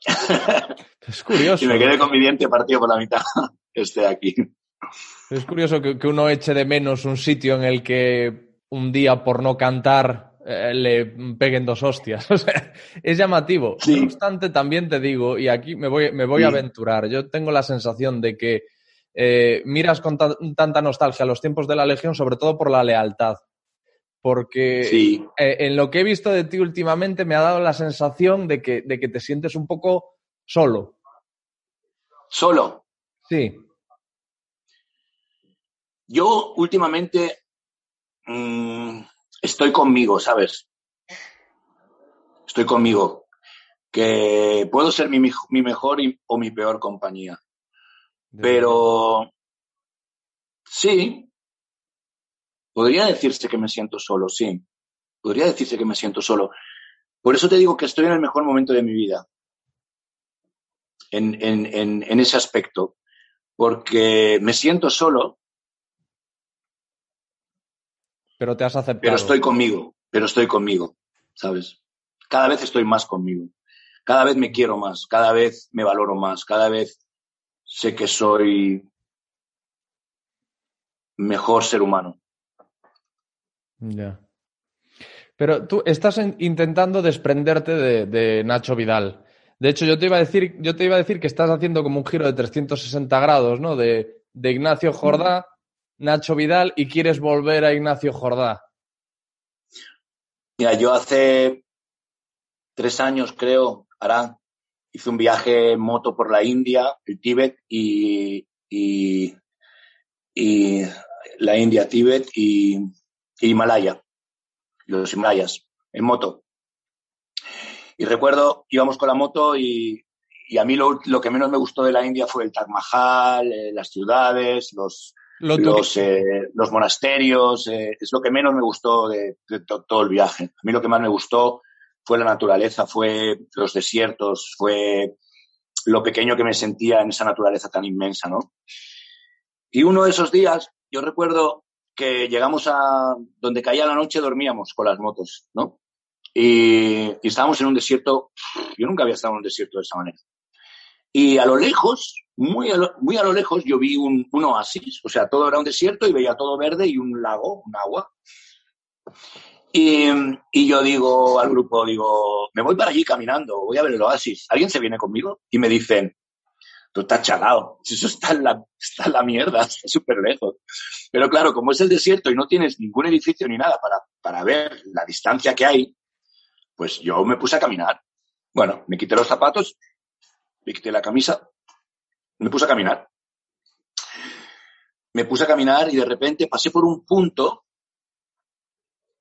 Es curioso. y me quedé con mi diente partido por la mitad, este aquí. Es curioso que, que uno eche de menos un sitio en el que un día por no cantar eh, le peguen dos hostias. O sea, es llamativo. No obstante, también te digo, y aquí me voy, me voy a aventurar, yo tengo la sensación de que eh, miras con tanta nostalgia los tiempos de la Legión, sobre todo por la lealtad. Porque eh, en lo que he visto de ti últimamente me ha dado la sensación de que, de que te sientes un poco solo. ¿Solo? Sí. Yo últimamente Mm, estoy conmigo, ¿sabes? Estoy conmigo. Que puedo ser mi, mi mejor o mi peor compañía. Pero sí, podría decirse que me siento solo, sí. Podría decirse que me siento solo. Por eso te digo que estoy en el mejor momento de mi vida. En, en, en, en ese aspecto. Porque me siento solo, pero te has aceptado. Pero estoy conmigo, pero estoy conmigo, ¿sabes? Cada vez estoy más conmigo. Cada vez me quiero más, cada vez me valoro más, cada vez sé que soy mejor ser humano. Ya. Pero tú estás intentando desprenderte de, Nacho Vidal. De hecho, yo te iba a decir, yo te iba a decir que estás haciendo como un giro de 360 grados, ¿no? De, de Ignacio Jordá Nacho Vidal y quieres volver a Ignacio Jordá? Mira, yo hace tres años, creo, hará, hice un viaje en moto por la India, el Tíbet y, y, la India, Tíbet y, Himalaya, los Himalayas, en moto. Y recuerdo, íbamos con la moto y, y a mí lo, lo, que menos me gustó de la India fue el Taj Mahal, eh, las ciudades, los, los, eh, los, monasterios, eh, es lo que menos me gustó de, todo el viaje. A mí lo que más me gustó fue la naturaleza, fue los desiertos, fue lo pequeño que me sentía en esa naturaleza tan inmensa, ¿no? Y uno de esos días, yo recuerdo que llegamos a donde caía la noche, dormíamos con las motos, ¿no? Y, y estábamos en un desierto, yo nunca había estado en un desierto de esa manera. Y a lo lejos, muy a lo, muy a lo lejos, yo vi un, oasis, o sea, todo era un desierto y veía todo verde y un lago, un agua. Y, y, yo digo al grupo, digo, me voy para allí caminando, voy a ver el oasis. ¿Alguien se viene conmigo? Y me dicen, tú estás chalado, eso está en la, está la mierda, está súper lejos. Pero claro, como es el desierto y no tienes ningún edificio ni nada para, para ver la distancia que hay, pues yo me puse a caminar. Bueno, me quité los zapatos, me quité la camisa, me puse a caminar. Me puse a caminar y de repente pasé por un punto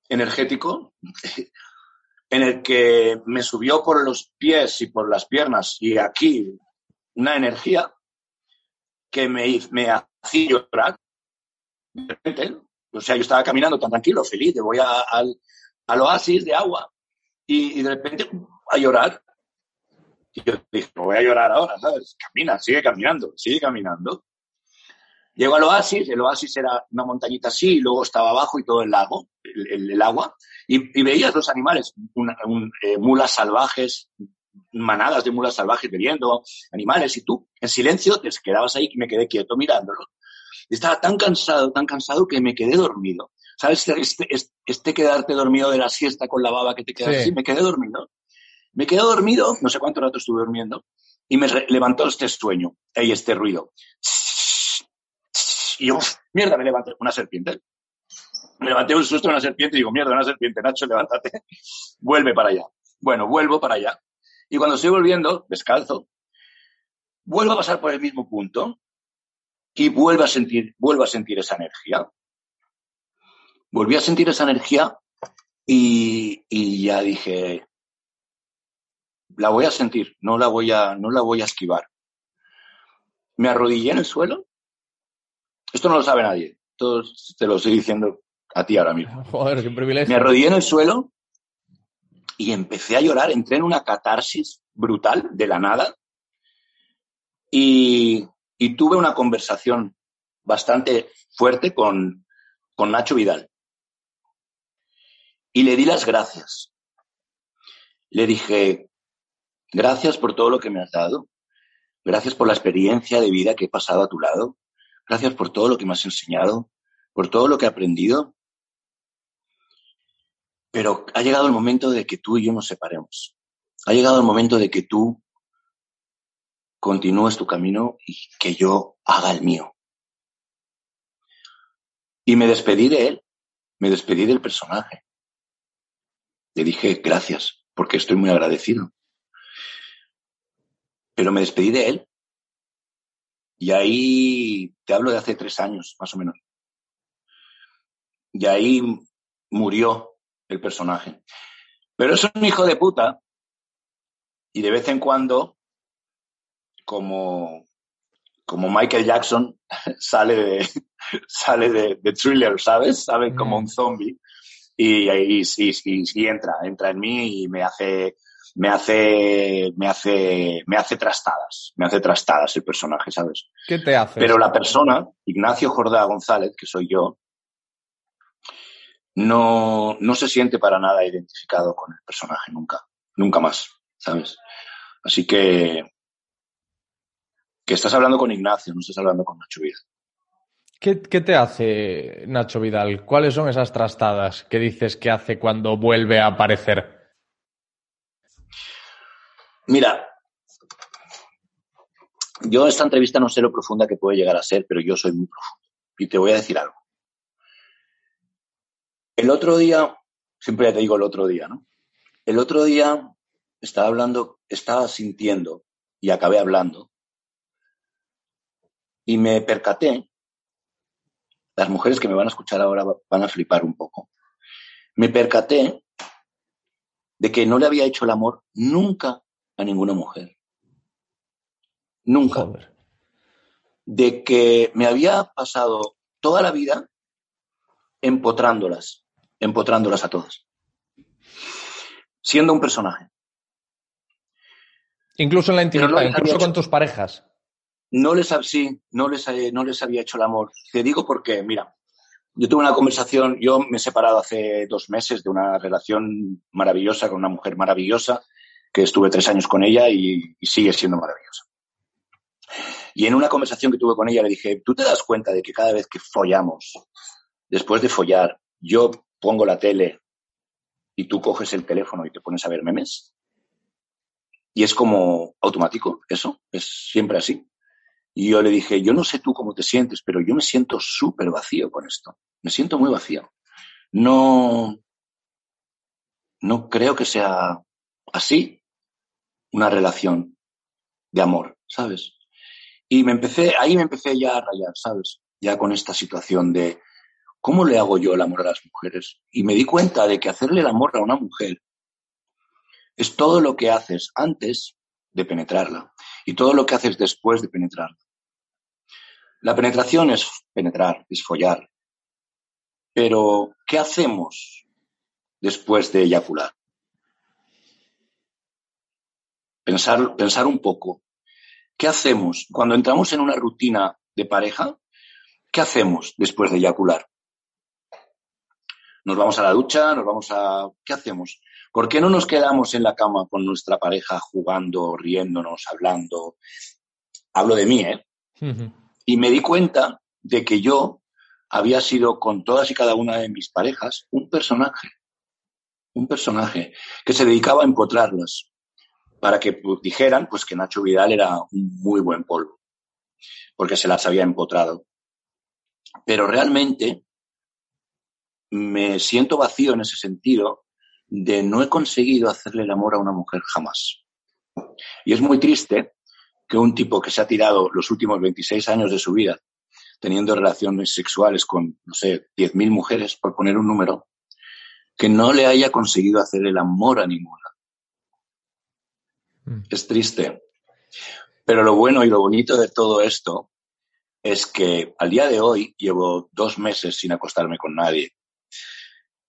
energético en el que me subió por los pies y por las piernas y aquí una energía que me, me hacía llorar. De repente, o sea, yo estaba caminando tan tranquilo, feliz, voy a, al, al, oasis de agua y, de repente a llorar. Y yo dije, no voy a llorar ahora, ¿sabes? Camina, sigue caminando, sigue caminando. Llego al oasis, el oasis era una montañita así, y luego estaba abajo y todo el lago, el, el, el agua, y, y, veías los animales, una, un, eh, mulas salvajes, manadas de mulas salvajes bebiendo, animales, y tú, en silencio, te quedabas ahí y me quedé quieto mirándolo. Estaba tan cansado, tan cansado que me quedé dormido. ¿Sabes? Este, este, este quedarte dormido de la siesta con la baba que te quedas sí. así, me quedé dormido. Me quedé dormido, no sé cuánto rato estuve durmiendo, y me levantó este sueño, y este ruido. Y yo, mierda, me levanté, una serpiente. Me levanté un susto una serpiente y digo, mierda, una serpiente, Nacho, levántate. Vuelve para allá. Bueno, vuelvo para allá. Y cuando estoy volviendo, descalzo, vuelvo a pasar por el mismo punto y vuelvo a sentir, vuelvo a sentir esa energía. Volví a sentir esa energía y ya dije, la voy a sentir, no la voy a, no la voy a esquivar. Me arrodillé en el suelo. Esto no lo sabe nadie. Esto te lo estoy diciendo a ti ahora mismo. Joder, qué privilegio. Me arrodillé en el suelo y empecé a llorar. Entré en una catarsis brutal de la nada y, y tuve una conversación bastante fuerte con, con Nacho Vidal. Y le di las gracias. Le dije, gracias por todo lo que me has dado. Gracias por la experiencia de vida que he pasado a tu lado. Gracias por todo lo que me has enseñado, por todo lo que he aprendido. Pero ha llegado el momento de que tú y yo nos separemos. Ha llegado el momento de que tú continúes tu camino y que yo haga el mío. Y me despedí de él, me despedí del personaje. Le dije gracias, porque estoy muy agradecido. Pero me despedí de él. Y ahí, te hablo de hace tres años, más o menos. Y ahí murió el personaje. Pero es un hijo de puta. Y de vez en cuando, como, como Michael Jackson, sale de, sale de, de thriller, ¿sabes? Sabe como un zombie. Y ahí sí, sí, sí entra, entra en mí y me hace, me hace, me hace, me hace trastadas, me hace trastadas el personaje, ¿sabes? ¿Qué te hace? Pero la persona, Ignacio Jordá González, que soy yo, no, no se siente para nada identificado con el personaje, nunca, nunca más, ¿sabes? Así que, que estás hablando con Ignacio, no estás hablando con Nacho Vidal. ¿Qué, ¿Qué, te hace Nacho Vidal? ¿Cuáles son esas trastadas que dices que hace cuando vuelve a aparecer? Mira, yo esta entrevista no sé lo profunda que puede llegar a ser, pero yo soy muy profundo. Y te voy a decir algo. El otro día, siempre te digo el otro día, ¿no? El otro día estaba hablando, estaba sintiendo y acabé hablando y me percaté, las mujeres que me van a escuchar ahora van a flipar un poco, me percaté de que no le había hecho el amor nunca a ninguna mujer. Nunca. Joder. De que me había pasado toda la vida empotrándolas, empotrándolas a todas. Siendo un personaje. Incluso en la intimidad, incluso con tus parejas. no les, sí, no les, no les había hecho el amor. Te digo porque, mira, yo tuve una conversación, yo me he separado hace dos meses de una relación maravillosa con una mujer maravillosa, que estuve tres años con ella y, sigue siendo maravillosa. Y en una conversación que tuve con ella le dije, ¿tú te das cuenta de que cada vez que follamos, después de follar, yo pongo la tele y tú coges el teléfono y te pones a ver memes? Y es como automático, eso, es siempre así. Y yo le dije, yo no sé tú cómo te sientes, pero yo me siento súper vacío con esto. Me siento muy vacío. No, no creo que sea así una relación de amor, ¿sabes? Y me empecé, ahí me empecé ya a rayar, ¿sabes? Ya con esta situación de cómo le hago yo el amor a las mujeres. Y me di cuenta de que hacerle el amor a una mujer es todo lo que haces antes de penetrarla y todo lo que haces después de penetrarla. La penetración es penetrar, es follar. Pero, ¿qué hacemos después de eyacular? Pensar, pensar un poco. ¿Qué hacemos cuando entramos en una rutina de pareja? ¿Qué hacemos después de eyacular? Nos vamos a la ducha, nos vamos a... ¿Qué hacemos? ¿Por qué no nos quedamos en la cama con nuestra pareja jugando, riéndonos, hablando? Hablo de mí, ¿eh? Y me di cuenta de que yo había sido con todas y cada una de mis parejas un personaje, un personaje que se dedicaba a empotrarlas para que dijeran pues que Nacho Vidal era un muy buen polvo, porque se las había empotrado. Pero realmente me siento vacío en ese sentido de no he conseguido hacerle el amor a una mujer jamás. Y es muy triste que un tipo que se ha tirado los últimos 26 años de su vida teniendo relaciones sexuales con, no sé, 10.000 mujeres, por poner un número, que no le haya conseguido hacer el amor a ninguna. Mm. Es triste. Pero lo bueno y lo bonito de todo esto es que al día de hoy llevo dos meses sin acostarme con nadie.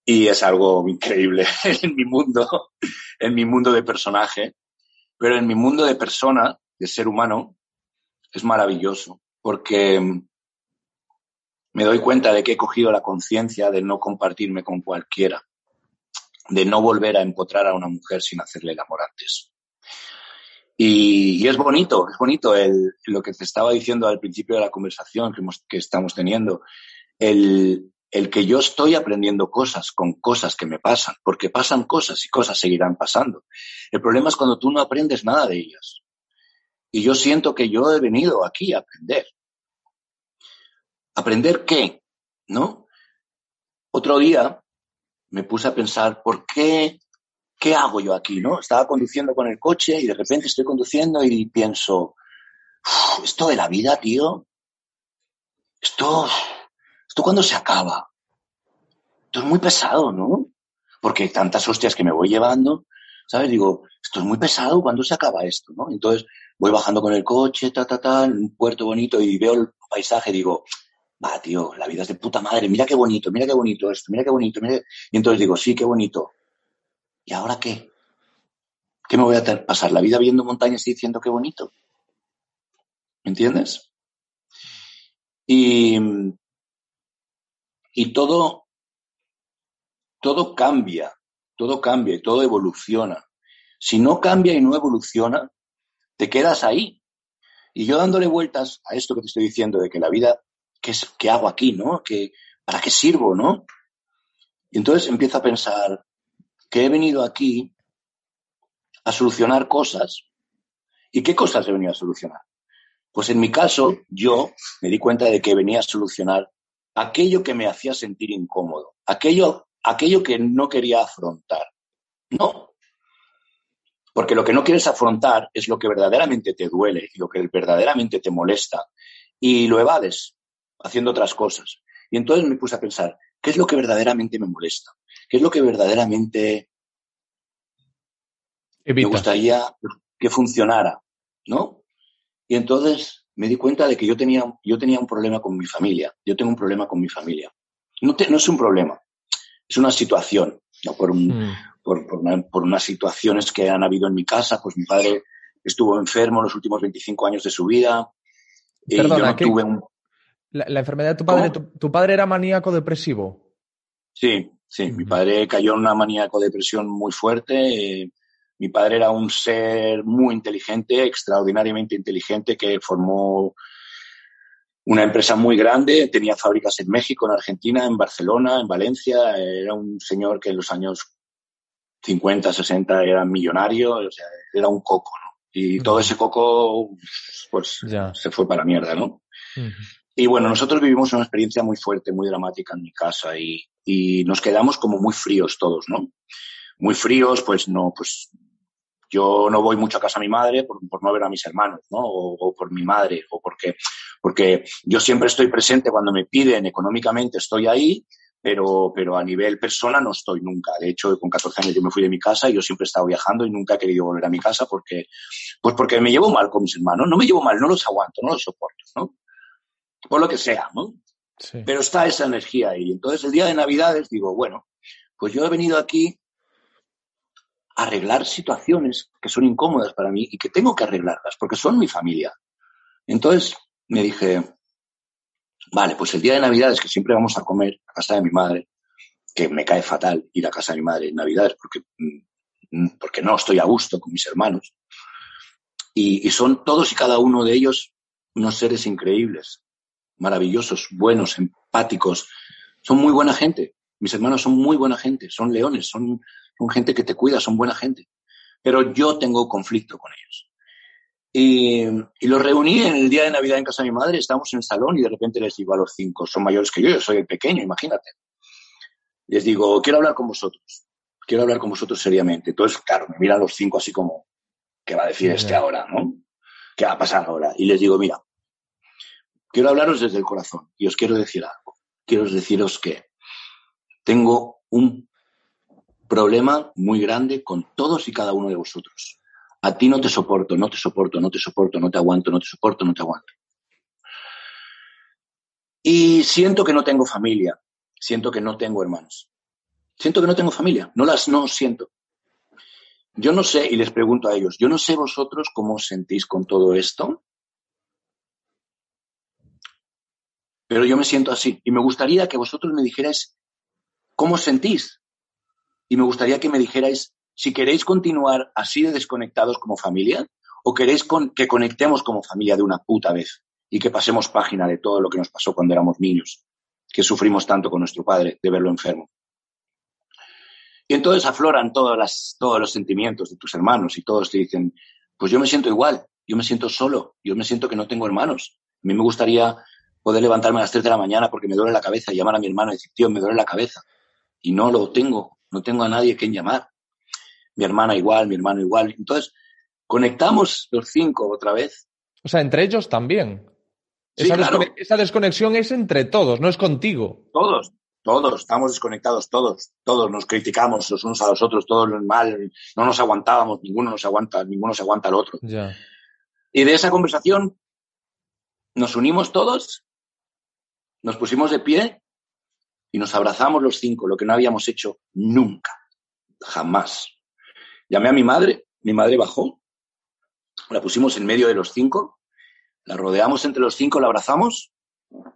Y es algo increíble en mi mundo, en mi mundo de personaje, pero en mi mundo de persona, de ser humano, es maravilloso, porque me doy cuenta de que he cogido la conciencia de no compartirme con cualquiera, de no volver a empotrar a una mujer sin hacerle el amor antes. Y, es bonito, es bonito el, lo que te estaba diciendo al principio de la conversación que, que estamos teniendo, el, el que yo estoy aprendiendo cosas con cosas que me pasan, porque pasan cosas y cosas seguirán pasando. El problema es cuando tú no aprendes nada de ellas. Y yo siento que yo he venido aquí a aprender. ¿Aprender qué? ¿No? Otro día me puse a pensar, ¿por qué? ¿Qué hago yo aquí? ¿No? Estaba conduciendo con el coche y de repente estoy conduciendo y pienso, esto de la vida, tío, esto ¿Esto cuándo se acaba? Esto es muy pesado, ¿no? Porque tantas hostias que me voy llevando, ¿sabes? Digo, esto es muy pesado, ¿cuándo se acaba esto, no? Entonces voy bajando con el coche, ta, ta, ta, en un puerto bonito y veo el paisaje digo, va, tío, la vida es de puta madre, mira qué bonito, mira qué bonito esto, mira qué bonito, mira Y entonces digo, sí, qué bonito. ¿Y ahora qué? ¿Qué me voy a pasar la vida viendo montañas y diciendo qué bonito? ¿Me entiendes? Y, y todo, todo cambia, todo cambia y todo evoluciona. Si no cambia y no evoluciona, te quedas ahí. Y yo dándole vueltas a esto que te estoy diciendo de que la vida, ¿qué, es, qué hago aquí, no? ¿Qué, ¿Para qué sirvo, no? Y entonces empiezo a pensar que he venido aquí a solucionar cosas. ¿Y qué cosas he venido a solucionar? Pues en mi caso, yo me di cuenta de que venía a solucionar aquello que me hacía sentir incómodo, aquello, aquello que no quería afrontar. No. Porque lo que no quieres afrontar es lo que verdaderamente te duele y lo que verdaderamente te molesta y lo evades haciendo otras cosas. Y entonces me puse a pensar, ¿qué es lo que verdaderamente me molesta? ¿Qué es lo que verdaderamente me gustaría que funcionara? ¿No? Y entonces me di cuenta de que yo tenía, yo tenía un problema con mi familia. Yo tengo un problema con mi familia. No, no es un problema, es una situación. ¿no? Por, mm. por, por, unas situaciones que han habido en mi casa, pues mi padre estuvo enfermo los últimos 25 años de su vida Y Perdona, yo no ¿qué- tuve un... La, la enfermedad de tu padre, tu, padre era maníaco depresivo. Sí, sí, mi padre cayó en una maníaco-depresión muy fuerte. eh, mi padre era un ser muy inteligente, extraordinariamente inteligente, que formó una empresa muy grande, tenía fábricas en México, en Argentina, en Barcelona, en Valencia. Era un señor que en los años 50, 60 era millonario, o sea, era un coco, ¿no? Y todo ese coco, pues, Ya. se fue para la mierda, ¿no? Y bueno, nosotros vivimos una experiencia muy fuerte, muy dramática en mi casa y, y nos quedamos como muy fríos todos, ¿no? Muy fríos, pues no, pues yo no voy mucho a casa de mi madre por, por no ver a mis hermanos, ¿no? O, o por mi madre, o porque, porque yo siempre estoy presente cuando me piden económicamente, estoy ahí, pero, pero a nivel persona no estoy nunca. De hecho, con 14 años yo me fui de mi casa y yo siempre he estado viajando y nunca he querido volver a mi casa porque, pues porque me llevo mal con mis hermanos. No me llevo mal, no los aguanto, no los soporto, ¿no? Por lo que sea, ¿no? Sí. pero está esa energía ahí. Entonces el día de Navidades digo, bueno, pues yo he venido aquí a arreglar situaciones que son incómodas para mí y que tengo que arreglarlas porque son mi familia. Entonces me dije, vale, pues el día de Navidades que siempre vamos a comer a casa de mi madre, que me cae fatal ir a casa de mi madre en Navidades porque, mm, porque no estoy a gusto con mis hermanos. Y, y son todos y cada uno de ellos unos seres increíbles maravillosos, buenos, empáticos. Son muy buena gente. Mis hermanos son muy buena gente, son leones, son, son gente que te cuida, son buena gente. Pero yo tengo conflicto con ellos. Y, y los reuní en el día de Navidad en casa de mi madre, estábamos en el salón y de repente les digo a los cinco, son mayores que yo, yo soy el pequeño, imagínate. Les digo, quiero hablar con vosotros, quiero hablar con vosotros seriamente. Entonces, claro, me miran los cinco así como, ¿qué va a decir este ahora, no? ¿Qué va a pasar ahora? Y les digo, mira, quiero hablaros desde el corazón y os quiero decir algo. Quiero deciros que tengo un problema muy grande con todos y cada uno de vosotros. A ti no te soporto, no te soporto, no te soporto, no te aguanto, no te soporto, no te aguanto. Y siento que no tengo familia, siento que no tengo hermanos. Siento que no tengo familia, no las no siento. Yo no sé, y les pregunto a ellos, yo no sé vosotros cómo os sentís con todo esto, pero yo me siento así. Y me gustaría que vosotros me dijerais cómo sentís. Y me gustaría que me dijerais si queréis continuar así de desconectados como familia o queréis que conectemos como familia de una puta vez y que pasemos página de todo lo que nos pasó cuando éramos niños, que sufrimos tanto con nuestro padre de verlo enfermo. Y entonces afloran todos los sentimientos de tus hermanos y todos te dicen, pues yo me siento igual, yo me siento solo, yo me siento que no tengo hermanos. A mí me gustaría poder levantarme a las 3 de la mañana porque me duele la cabeza y llamar a mi hermano y decir, tío, me duele la cabeza. Y no lo tengo, no tengo a nadie quien llamar. Mi hermana igual, mi hermano igual. Entonces, conectamos los cinco otra vez. O sea, entre ellos también. Sí, esa, claro. descone- esa desconexión es entre todos, no es contigo. Todos, todos, estamos desconectados, todos, todos nos criticamos los unos a los otros, todos mal, no nos aguantábamos, ninguno nos aguanta, ninguno se aguanta al otro. Ya. Y de esa conversación nos unimos todos, nos pusimos de pie y nos abrazamos los cinco, lo que no habíamos hecho nunca, jamás. Llamé a mi madre, mi madre bajó, la pusimos en medio de los cinco, la rodeamos entre los cinco, la abrazamos,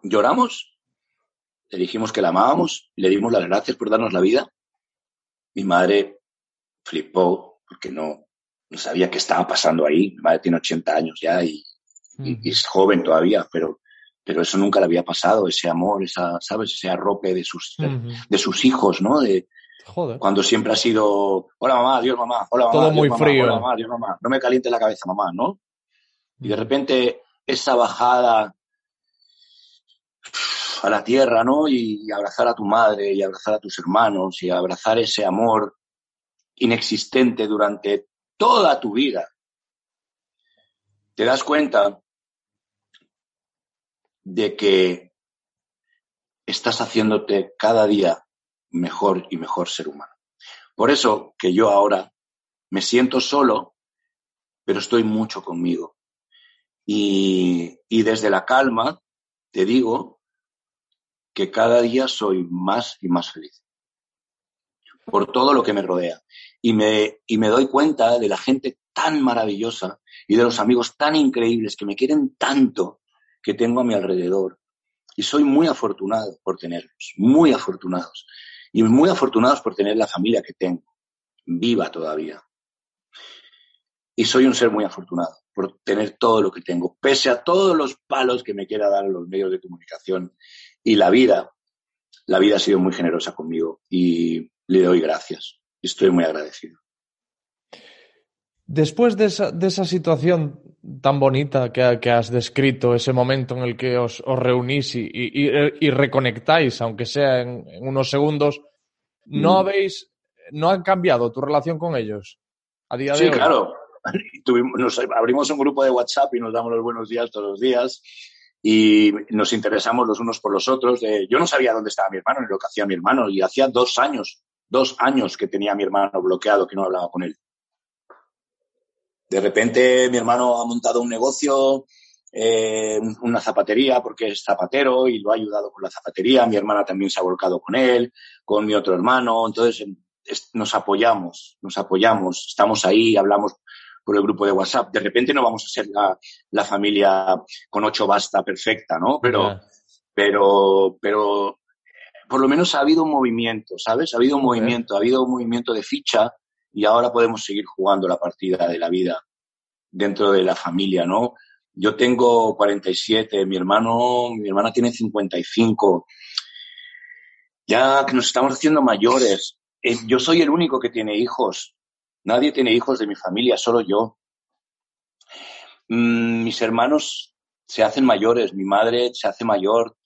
lloramos, le dijimos que la amábamos y le dimos las gracias por darnos la vida. Mi madre flipó porque no, no sabía qué estaba pasando ahí. Mi madre tiene 80 años ya y, y- y es joven todavía, pero, pero eso nunca le había pasado, ese amor, esa, ¿sabes? Ese arrope de sus, de sus hijos, ¿no? De, Joder. cuando siempre ha sido, hola mamá, adiós mamá, hola mamá, Todo adiós, muy mamá, frío. hola mamá, adiós mamá, no me caliente la cabeza mamá, ¿no? Y de repente esa bajada a la tierra, ¿no? Y abrazar a tu madre y abrazar a tus hermanos y abrazar ese amor inexistente durante toda tu vida. Te das cuenta de que estás haciéndote cada día mejor y mejor ser humano. Por eso que yo ahora me siento solo, pero estoy mucho conmigo. Y, y desde la calma te digo que cada día soy más y más feliz por todo lo que me rodea. Y me, y me doy cuenta de la gente tan maravillosa y de los amigos tan increíbles que me quieren tanto que tengo a mi alrededor. Y soy muy afortunado por tenerlos, muy afortunados. Y muy afortunados por tener la familia que tengo, viva todavía. Y soy un ser muy afortunado por tener todo lo que tengo, pese a todos los palos que me quiera dar los medios de comunicación y la vida. La vida ha sido muy generosa conmigo y le doy gracias. Estoy muy agradecido. Después de esa, de esa situación tan bonita que, que, has descrito, ese momento en el que os, os reunís y, y, y, reconectáis, aunque sea en, en unos segundos, ¿no mm. habéis, no han cambiado tu relación con ellos a día de sí, hoy? claro. Tuvimos, nos abrimos un grupo de WhatsApp y nos damos los buenos días todos los días y nos interesamos los unos por los otros. De, yo no sabía dónde estaba mi hermano ni lo que hacía mi hermano y hacía dos años, dos años que tenía a mi hermano bloqueado, que no hablaba con él. De repente mi hermano ha montado un negocio, eh, una zapatería, porque es zapatero y lo ha ayudado con la zapatería. Mi hermana también se ha volcado con él, con mi otro hermano. Entonces es, nos apoyamos, nos apoyamos, estamos ahí, hablamos por el grupo de WhatsApp. De repente no vamos a ser la, la familia con ocho basta perfecta, ¿no? Pero, yeah. pero, pero por lo menos ha habido un movimiento, ¿sabes? Ha habido un movimiento, ha habido un movimiento de ficha y ahora podemos seguir jugando la partida de la vida dentro de la familia, ¿no? Yo tengo 47, mi hermano, mi hermana tiene 55. Ya que nos estamos haciendo mayores. Eh, yo soy el único que tiene hijos. Nadie tiene hijos de mi familia, solo yo. Mm, mis hermanos se hacen mayores, mi madre se hace mayor.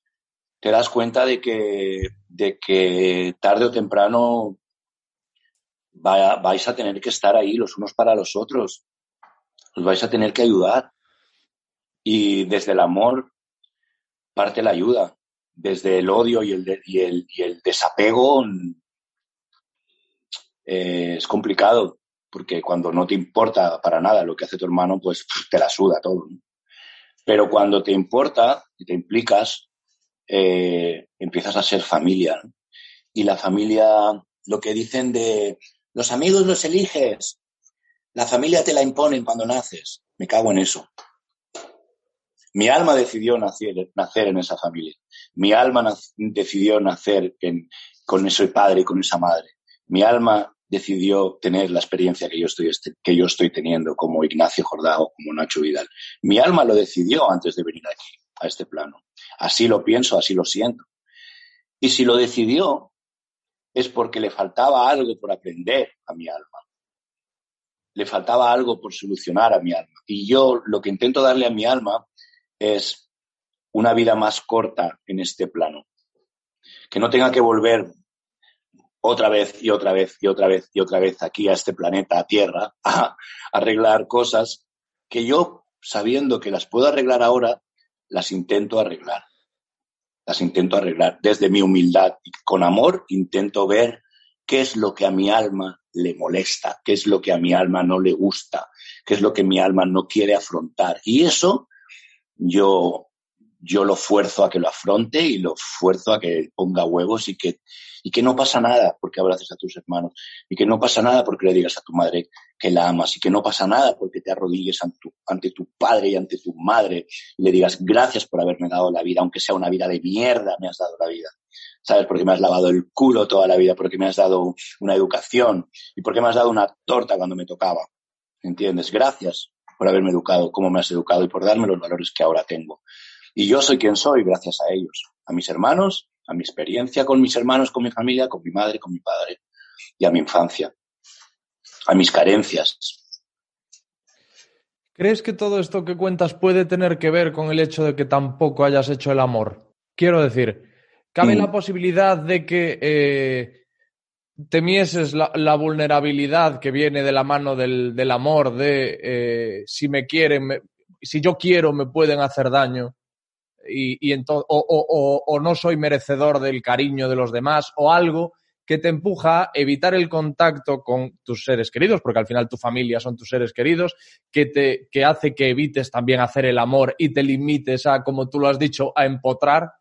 Te das cuenta de que, de que tarde o temprano va, vais a tener que estar ahí los unos para los otros. Os vais a tener que ayudar. Y desde el amor parte la ayuda. Desde el odio y el, y el, y el desapego eh, es complicado, porque cuando no te importa para nada lo que hace tu hermano, pues te la suda todo. Pero cuando te importa y te implicas, eh, empiezas a ser familia. Y la familia, lo que dicen de los amigos los eliges, la familia te la imponen cuando naces. Me cago en eso. Mi alma decidió nacer, nacer en esa familia. Mi alma decidió nacer en, con ese padre y con esa madre. Mi alma decidió tener la experiencia que yo estoy, que yo estoy teniendo como Ignacio Jordao, como Nacho Vidal. Mi alma lo decidió antes de venir aquí, a este plano. Así lo pienso, así lo siento. Y si lo decidió, es porque le faltaba algo por aprender a mi alma. Le faltaba algo por solucionar a mi alma. Y yo lo que intento darle a mi alma es una vida más corta en este plano. Que no tenga que volver otra vez y otra vez y otra vez y otra vez aquí a este planeta, a Tierra, a arreglar cosas que yo, sabiendo que las puedo arreglar ahora, las intento arreglar. Las intento arreglar desde mi humildad y con amor intento ver qué es lo que a mi alma le molesta, qué es lo que a mi alma no le gusta, qué es lo que mi alma no quiere afrontar. Y eso yo, yo lo fuerzo a que lo afronte y lo fuerzo a que ponga huevos y que, y que no pasa nada porque abraces a tus hermanos y que no pasa nada porque le digas a tu madre que la amas y que no pasa nada porque te arrodilles ante tu, padre y ante tu madre y le digas gracias por haberme dado la vida, aunque sea una vida de mierda, me has dado la vida. ¿Sabes? Porque me has lavado el culo toda la vida, porque me has dado una educación y porque me has dado una torta cuando me tocaba. ¿Entiendes? Gracias por haberme educado, como me has educado y por darme los valores que ahora tengo. Y yo soy quien soy gracias a ellos, a mis hermanos, a mi experiencia con mis hermanos, con mi familia, con mi madre, con mi padre y a mi infancia, a mis carencias. ¿Crees que todo esto que cuentas puede tener que ver con el hecho de que tampoco hayas hecho el amor? Quiero decir, ¿cabe mm. la posibilidad de que eh, temieses la, la, vulnerabilidad que viene de la mano del, del amor, de eh, si me quieren, me, si yo quiero, me pueden hacer daño? Y, y o, o, o, no soy merecedor del cariño de los demás o algo que te empuja a evitar el contacto con tus seres queridos, porque al final tu familia son tus seres queridos, que te que hace que evites también hacer el amor y te limites a, como tú lo has dicho, a empotrar.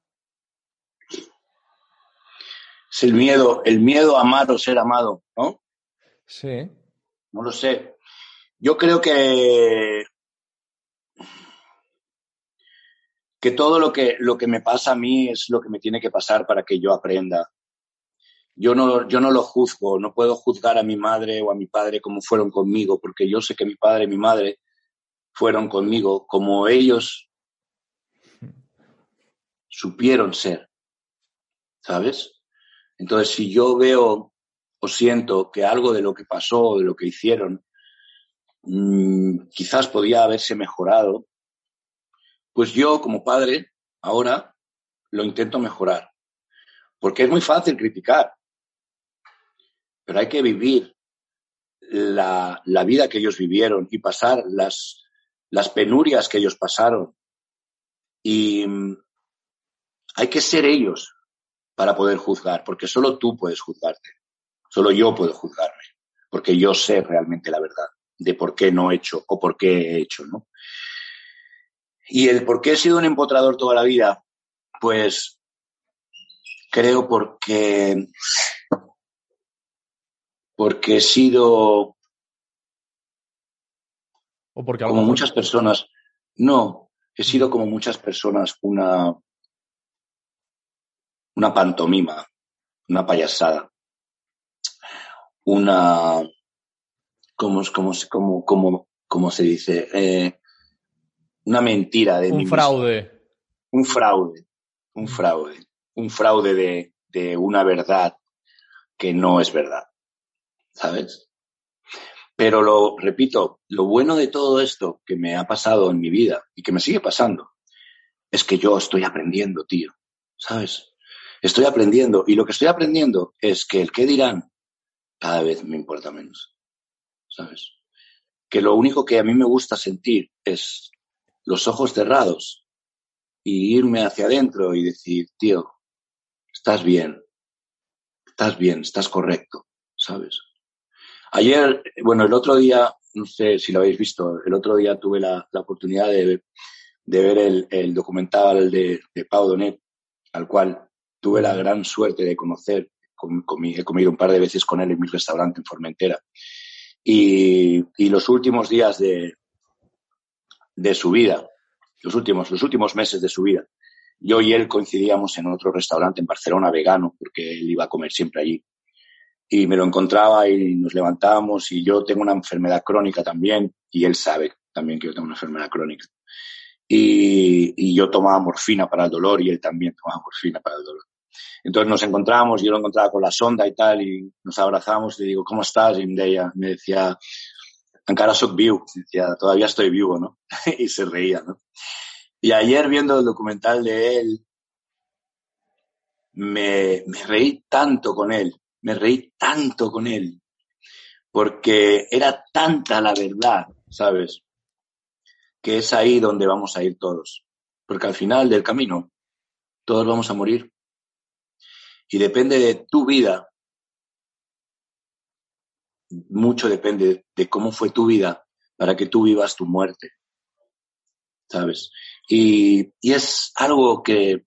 Es el miedo, el miedo a amar o ser amado, ¿no? Sí. No lo sé. Yo creo que que todo lo que, lo que me pasa a mí es lo que me tiene que pasar para que yo aprenda. Yo no, yo no lo juzgo, no puedo juzgar a mi madre o a mi padre como fueron conmigo, porque yo sé que mi padre y mi madre fueron conmigo como ellos supieron ser, ¿sabes? Entonces, si yo veo o siento que algo de lo que pasó o de lo que hicieron mmm, quizás podía haberse mejorado, pues yo como padre ahora lo intento mejorar. Porque es muy fácil criticar, pero hay que vivir la, la vida que ellos vivieron y pasar las, las penurias que ellos pasaron. Y mm, hay que ser ellos para poder juzgar, porque solo tú puedes juzgarte, solo yo puedo juzgarme, porque yo sé realmente la verdad de por qué no he hecho o por qué he hecho, ¿no? Y el por qué he sido un empotrador toda la vida, pues creo porque porque he sido o porque como muchas personas, no, he sido como muchas personas una una pantomima, una payasada, una ¿cómo, cómo, cómo, cómo, cómo se dice? Eh, una mentira de un mí fraude. Mismo. Un fraude, un fraude, un fraude de, de una verdad que no es verdad, ¿sabes? Pero lo repito, lo bueno de todo esto que me ha pasado en mi vida y que me sigue pasando es que yo estoy aprendiendo, tío, ¿sabes? Estoy aprendiendo y lo que estoy aprendiendo es que el qué dirán cada vez me importa menos, ¿sabes? Que lo único que a mí me gusta sentir es los ojos cerrados y irme hacia adentro y decir, tío, estás bien, estás bien, estás correcto, ¿sabes? Ayer, bueno, el otro día, no sé si lo habéis visto, el otro día tuve la, oportunidad de, de ver el, documental de, de Pau Donet, al cual tuve la gran suerte de conocer, he comido un par de veces con él en mi restaurante en Formentera. Y los últimos días de, de su vida, los últimos, los últimos meses de su vida. Yo y él coincidíamos en otro restaurante en Barcelona vegano, porque él iba a comer siempre allí. Y me lo encontraba y nos levantábamos y yo tengo una enfermedad crónica también y él sabe también que yo tengo una enfermedad crónica. Y, y yo tomaba morfina para el dolor y él también tomaba morfina para el dolor. Entonces nos encontramos, yo lo encontraba con la sonda y tal, y nos abrazábamos y le digo, ¿cómo estás? Y me decía, encara soc viu, decía, todavía estoy vivo, ¿no? y se reía, ¿no? Y ayer viendo el documental de él, me, me, reí tanto con él, me reí tanto con él, porque era tanta la verdad, ¿sabes? Que es ahí donde vamos a ir todos. Porque al final del camino, todos vamos a morir. Y depende de tu vida mucho depende de cómo fue tu vida para que tú vivas tu muerte. ¿Sabes? Y, es algo que,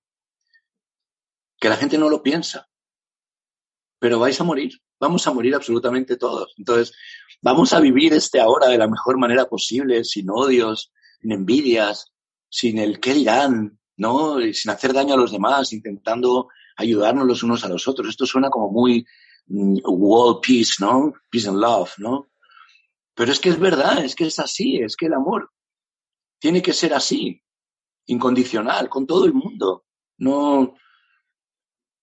que la gente no lo piensa. Pero vais a morir. Vamos a morir absolutamente todos. Entonces, vamos a vivir este ahora de la mejor manera posible, sin odios, sin envidias, sin el qué dirán, ¿no? Sin hacer daño a los demás, intentando ayudarnos los unos a los otros. Esto suena como muy, world peace, ¿no? Peace and love, ¿no? Pero es que es verdad, es que es así, es que el amor tiene que ser así, incondicional, con todo el mundo. No,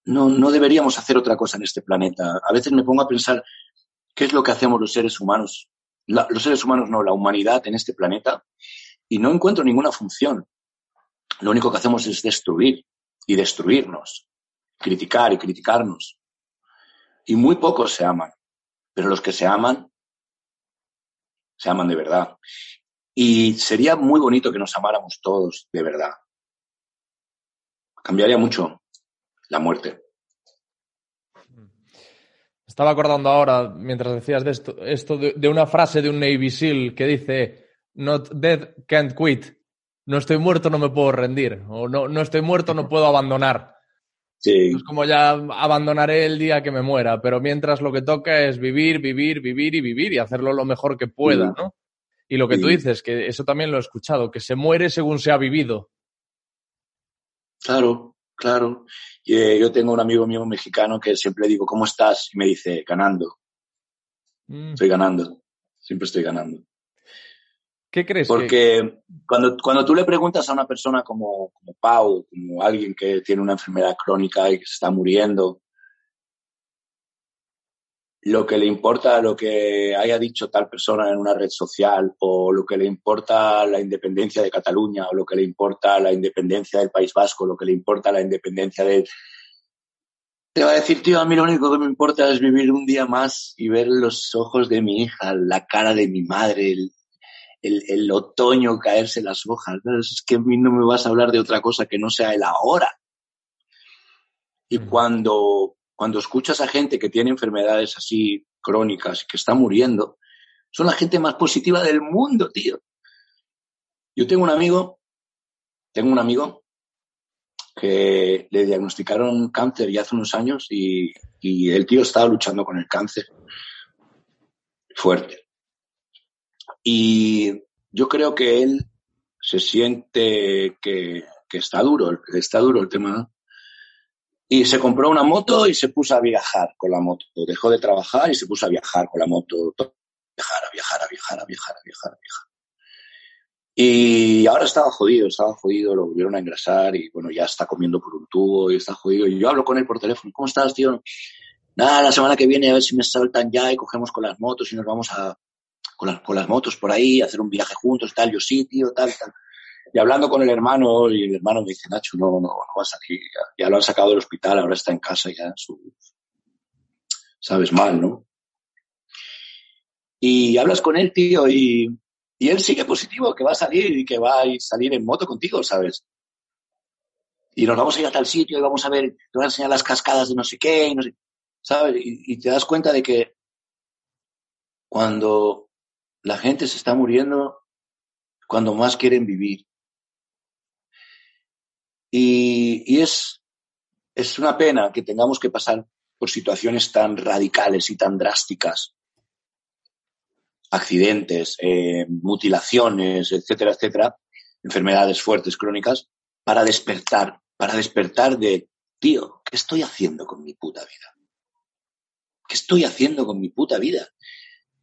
no, no deberíamos hacer otra cosa en este planeta. A veces me pongo a pensar qué es lo que hacemos los seres humanos, los seres humanos no, la humanidad en este planeta, y no encuentro ninguna función. Lo único que hacemos es destruir y destruirnos, criticar y criticarnos y muy pocos se aman, pero los que se aman, se aman de verdad. Y sería muy bonito que nos amáramos todos de verdad. Cambiaría mucho la muerte. Estaba acordando ahora, mientras decías de esto, esto de, de, una frase de un Navy SEAL que dice, Not dead, can't quit. No estoy muerto, no me puedo rendir. O no, no estoy muerto, no puedo abandonar. Sí. Es como ya abandonaré el día que me muera, pero mientras lo que toca es vivir, vivir, vivir y vivir y hacerlo lo mejor que pueda, sí. ¿no? Y lo que sí. tú dices, que eso también lo he escuchado, que se muere según se ha vivido. Claro, claro. Y, eh, yo tengo un amigo mío mexicano que siempre le digo, ¿cómo estás? Y me dice, ganando. Mm. Estoy ganando. Siempre estoy ganando. ¿Qué crees? que- Porque cuando, cuando tú le preguntas a una persona como, como Pau, como alguien que tiene una enfermedad crónica y que se está muriendo, lo que le importa, lo que haya dicho tal persona en una red social, o lo que le importa la independencia de Cataluña, o lo que le importa la independencia del País Vasco, lo que le importa la independencia de... Te va a decir, tío, a mí lo único que me importa es vivir un día más y ver los ojos de mi hija, la cara de mi madre, el, el otoño caerse las hojas. ¿no? Es que a mí no me vas a hablar de otra cosa que no sea el ahora. Y cuando, cuando escuchas a gente que tiene enfermedades así crónicas y que está muriendo, son la gente más positiva del mundo, tío. Yo tengo un amigo, tengo un amigo que le diagnosticaron cáncer ya hace unos años y, y el tío estaba luchando con el cáncer fuerte. Y yo creo que él se siente que, que está duro, está duro el tema. Y se compró una moto y se puso a viajar con la moto. Dejó de trabajar y se puso a viajar con la moto. Viajar, a viajar, a viajar, a viajar, a viajar, a viajar. Y ahora estaba jodido, estaba jodido, lo volvieron a engrasar y bueno, ya está comiendo por un tubo y está jodido. Y yo hablo con él por teléfono. ¿Cómo estás, tío? Nada, la semana que viene a ver si me saltan ya y cogemos con las motos y nos vamos a, con las, motos por ahí, hacer un viaje juntos, tal, yo sí, tío, tal, tal. Y hablando con el hermano, y el hermano me dice, Nacho, no, no, no va a salir, ya, ya lo han sacado del hospital, ahora está en casa ya, su, sabes, mal, ¿no? Y hablas con él, tío, y, y él sigue positivo, que va a salir y que va a ir- salir en moto contigo, ¿sabes? Y nos vamos a ir a tal sitio y vamos a ver, te voy a enseñar las cascadas de no sé qué, y no sé, ¿sabes? Y te das cuenta de que cuando la gente se está muriendo, cuando más quieren vivir. Y, es, es una pena que tengamos que pasar por situaciones tan radicales y tan drásticas. Accidentes, eh, mutilaciones, etcétera, etcétera, enfermedades fuertes, crónicas, para despertar, para despertar de, tío, ¿qué estoy haciendo con mi puta vida? ¿Qué estoy haciendo con mi puta vida?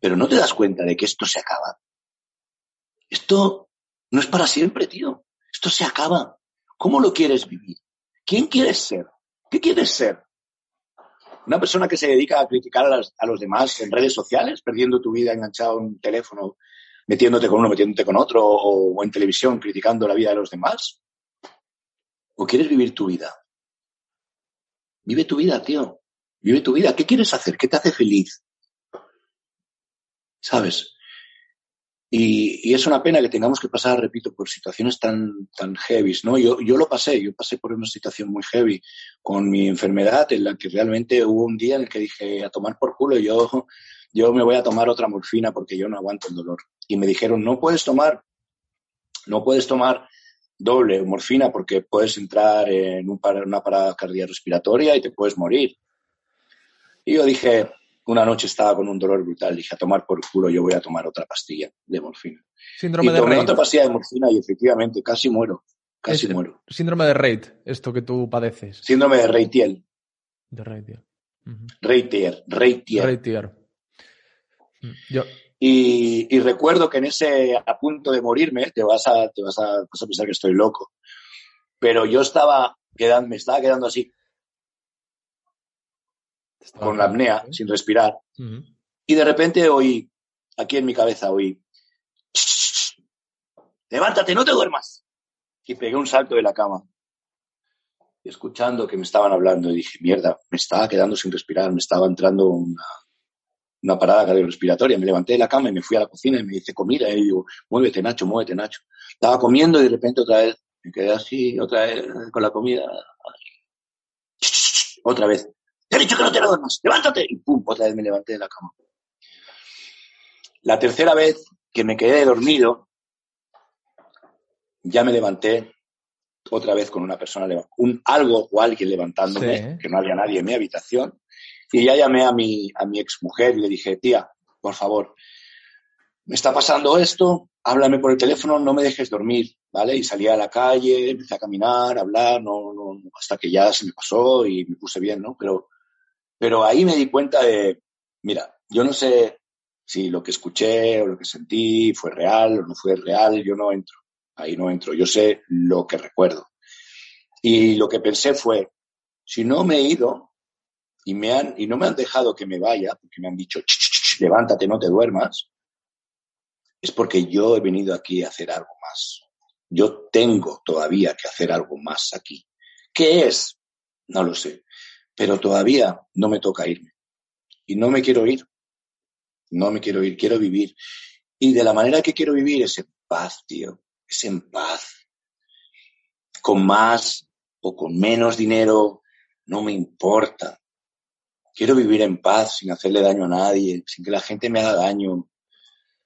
Pero no te das cuenta de que esto se acaba. Esto no es para siempre, tío. Esto se acaba. ¿Cómo lo quieres vivir? ¿Quién quieres ser? ¿Qué quieres ser? ¿Una persona que se dedica a criticar a, los demás en redes sociales, perdiendo tu vida enganchado a un teléfono, metiéndote con uno, metiéndote con otro, o, o en televisión criticando la vida de los demás? ¿O quieres vivir tu vida? Vive tu vida, tío. Vive tu vida. ¿Qué quieres hacer? ¿Qué te hace feliz? ¿Sabes? Y, es una pena que tengamos que pasar, repito, por situaciones tan, tan heavy, ¿no? Yo, yo lo pasé, yo pasé por una situación muy heavy con mi enfermedad en la que realmente hubo un día en el que dije a tomar por culo, yo, yo me voy a tomar otra morfina porque yo no aguanto el dolor. Y me dijeron, no puedes tomar, no puedes tomar doble morfina porque puedes entrar en una parada cardiorrespiratoria y te puedes morir. Y yo dije, una noche estaba con un dolor brutal, dije, a tomar por culo, yo voy a tomar otra pastilla de morfina. Síndrome y de tomé Reid. otra pastilla de morfina y efectivamente casi muero, casi Ese- muero. Síndrome de Reid, esto que tú padeces. Síndrome de Reitiel, De. Ujú. Reitier, Reitier. Reitier. Mm, Yo, Y, y recuerdo que en ese a punto de morirme, te vas a, te vas a, vas a pensar que estoy loco, pero yo estaba quedando, me estaba quedando así, con la apnea, ¿eh? sin respirar, Ujú. y de repente oí, aquí en mi cabeza oí, "Shh, levántate, no te duermas. Y pegué un salto de la cama. Escuchando que me estaban hablando, y dije, mierda, me estaba quedando sin respirar, me estaba entrando una, una parada cardiorrespiratoria. Me levanté de la cama y me fui a la cocina y me dice comida. Y digo, muévete, Nacho, muévete, Nacho. Estaba comiendo y de repente otra vez me quedé así, otra vez con la comida. Otra vez. Te he dicho que no te duermas, levántate. Y pum, otra vez me levanté de la cama. La tercera vez que me quedé dormido, ya me levanté otra vez con una persona, un algo o alguien levantándome, Sí. que no había nadie en mi habitación, y ya llamé a mi, a mi exmujer y le dije, tía, por favor, me está pasando esto, háblame por el teléfono, no me dejes dormir, ¿vale? Y salí a la calle, empecé a caminar, a hablar, no, no, hasta que ya se me pasó y me puse bien, ¿no? Pero, pero ahí me di cuenta de, mira, yo no sé si lo que escuché o lo que sentí fue real o no fue real, yo no entro, ahí no entro, yo sé lo que recuerdo. Y lo que pensé fue, si no me he ido y, me han, y no me han dejado que me vaya, porque me han dicho, levántate, no te duermas, es porque yo he venido aquí a hacer algo más. Yo tengo todavía que hacer algo más aquí. ¿Qué es? No lo sé. Pero todavía no me toca irme. Y no me quiero ir. No me quiero ir, quiero vivir. Y de la manera que quiero vivir es en paz, tío. Es en paz. Con más o con menos dinero, no me importa. Quiero vivir en paz, sin hacerle daño a nadie, sin que la gente me haga daño,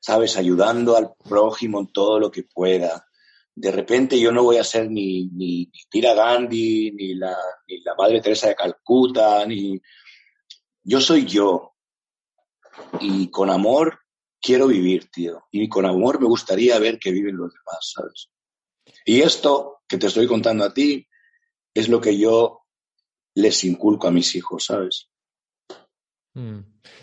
¿sabes? Ayudando al prójimo en todo lo que pueda. De repente yo no voy a ser ni, ni, Tira Gandhi, ni la, ni la Madre Teresa de Calcuta, ni... Yo soy yo. Y con amor quiero vivir, tío. Y con amor me gustaría ver que viven los demás, ¿sabes? Y esto que te estoy contando a ti es lo que yo les inculco a mis hijos, ¿sabes? Mm.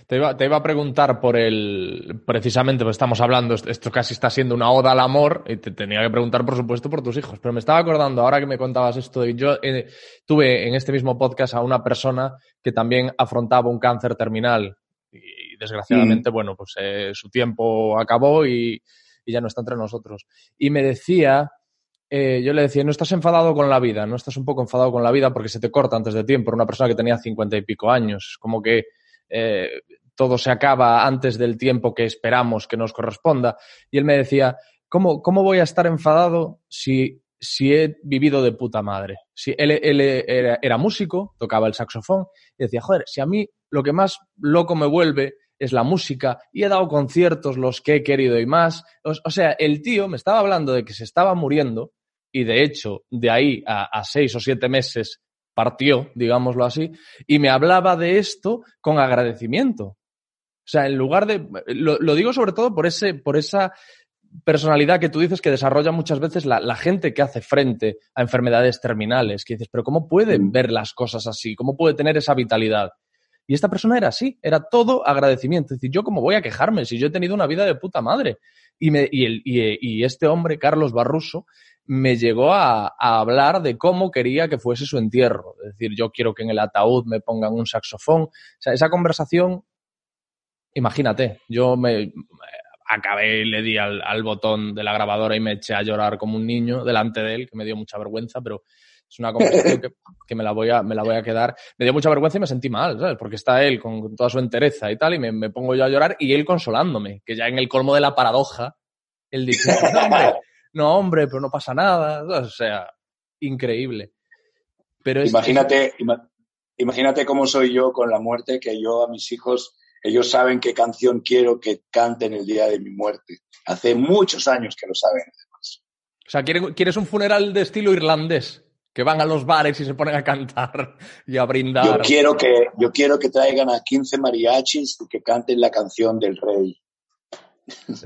Te, iba, te iba, a preguntar por el. Precisamente, pues estamos hablando, esto casi está siendo una oda al amor, y te tenía que preguntar, por supuesto, por tus hijos. Pero me estaba acordando, ahora que me contabas esto, y yo eh, tuve en este mismo podcast a una persona que también afrontaba un cáncer terminal. Y, desgraciadamente, mm. bueno, pues eh, su tiempo acabó y, y, ya no está entre nosotros. Y me decía. Eh, yo le decía, no estás enfadado con la vida, no estás un poco enfadado con la vida porque se te corta antes de tiempo. Una persona que tenía cincuenta y pico años, como que eh, todo se acaba antes del tiempo que esperamos que nos corresponda. Y él me decía, ¿cómo, cómo voy a estar enfadado si, si he vivido de puta madre? Si él, él era, músico, tocaba el saxofón, y decía, joder, si a mí lo que más loco me vuelve es la música y he dado conciertos los que he querido y más. O, sea, el tío me estaba hablando de que se estaba muriendo y de hecho, de ahí a seis o siete meses partió, digámoslo así, y me hablaba de esto con agradecimiento. O sea, en lugar de. Lo, lo digo sobre todo por, ese, por esa personalidad que tú dices que desarrolla muchas veces la, la, gente que hace frente a enfermedades terminales, que dices, pero ¿cómo pueden mm. ver las cosas así? ¿Cómo puede tener esa vitalidad? Y esta persona era así, era todo agradecimiento. Es decir, yo cómo voy a quejarme si yo he tenido una vida de puta madre. Y, me, y, el, y, y este hombre, Carlos Barruso, me llegó a, hablar de cómo quería que fuese su entierro. Es decir, yo quiero que en el ataúd me pongan un saxofón. O sea, esa conversación, imagínate, yo me acabé y le di al, botón de la grabadora y me eché a llorar como un niño delante de él, que me dio mucha vergüenza, pero es una conversación que, me, la voy a, me la voy a quedar. Me dio mucha vergüenza y me sentí mal, ¿sabes? Porque está él con, toda su entereza y tal, y me, me, pongo yo a llorar y él consolándome, que ya en el colmo de la paradoja, él dice, no, hombre, pero no pasa nada. O sea, increíble. Pero imagínate, imagínate cómo soy yo con la muerte, que yo a mis hijos, ellos saben qué canción quiero que canten el día de mi muerte. Hace muchos años que lo saben, además. O sea, ¿quieres un funeral de estilo irlandés? Que van a los bares y se ponen a cantar y a brindar. Yo quiero que, yo quiero que traigan a 15 mariachis y que canten la canción del rey.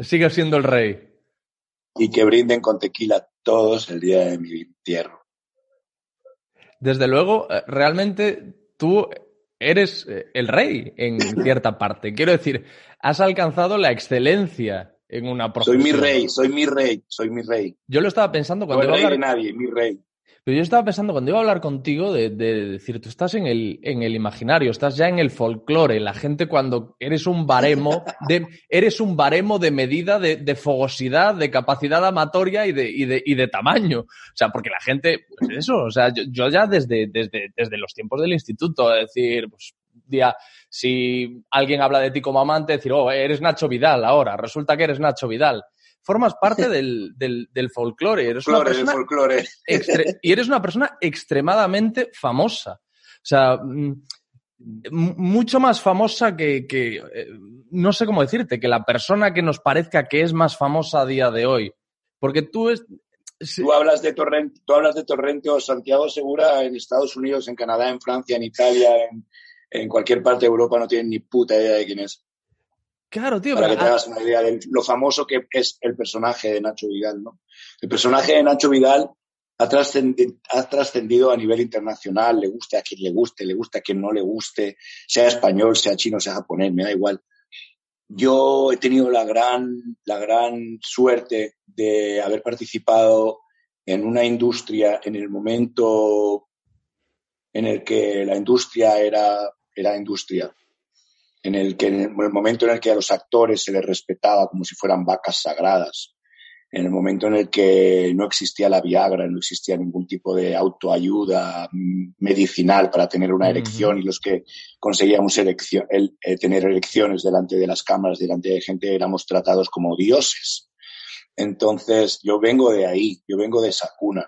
Sigue siendo el rey y que brinden con tequila todos el día de mi entierro. Desde luego, eh, realmente tú eres eh, el rey en cierta parte. Quiero decir, has alcanzado la excelencia en una profesión. Soy mi rey, soy mi rey, soy mi rey. Yo lo estaba pensando cuando... No rey de nadie, mi rey. Pero yo estaba pensando, cuando iba a hablar contigo, de, de, decir, tú estás en el, en el imaginario, estás ya en el folclore. La gente cuando eres un baremo, de, eres un baremo de medida de, de fogosidad, de capacidad amatoria y de, y, de, y de tamaño. O sea, porque la gente, pues eso, o sea, yo, yo ya desde, desde, desde los tiempos del instituto, es decir, pues, día, si alguien habla de ti como amante, decir, oh, eres Nacho Vidal ahora, resulta que eres Nacho Vidal formas parte del, del, del folclore. Eres una persona folclore. y eres una persona extremadamente famosa. O sea, mm, mucho más famosa que, que, eh, no sé cómo decirte, que la persona que nos parezca que es más famosa a día de hoy. Porque tú es... Tú hablas de Torrente, tú hablas de Torrente o Santiago Segura en Estados Unidos, en Canadá, en Francia, en Italia, en, en cualquier parte de Europa no tienen ni puta idea de quién es. Claro, tío. Para pero- que te hagas una idea de lo famoso que es el personaje de Nacho Vidal, ¿no? El personaje de Nacho Vidal ha trascendi- ha trascendido a nivel internacional, le guste a quien le guste, le guste a quien no le guste, sea español, sea chino, sea japonés, me da igual. Yo he tenido la gran, la gran suerte de haber participado en una industria en el momento en el que la industria era, era industria, en el que en el momento en el que a los actores se les respetaba como si fueran vacas sagradas, en el momento en el que no existía la Viagra, no existía ningún tipo de autoayuda mm, medicinal para tener una erección y los que conseguíamos erección- el- eh, tener erecciones delante de las cámaras, delante de gente, éramos tratados como dioses. Entonces, yo vengo de ahí, yo vengo de esa cuna.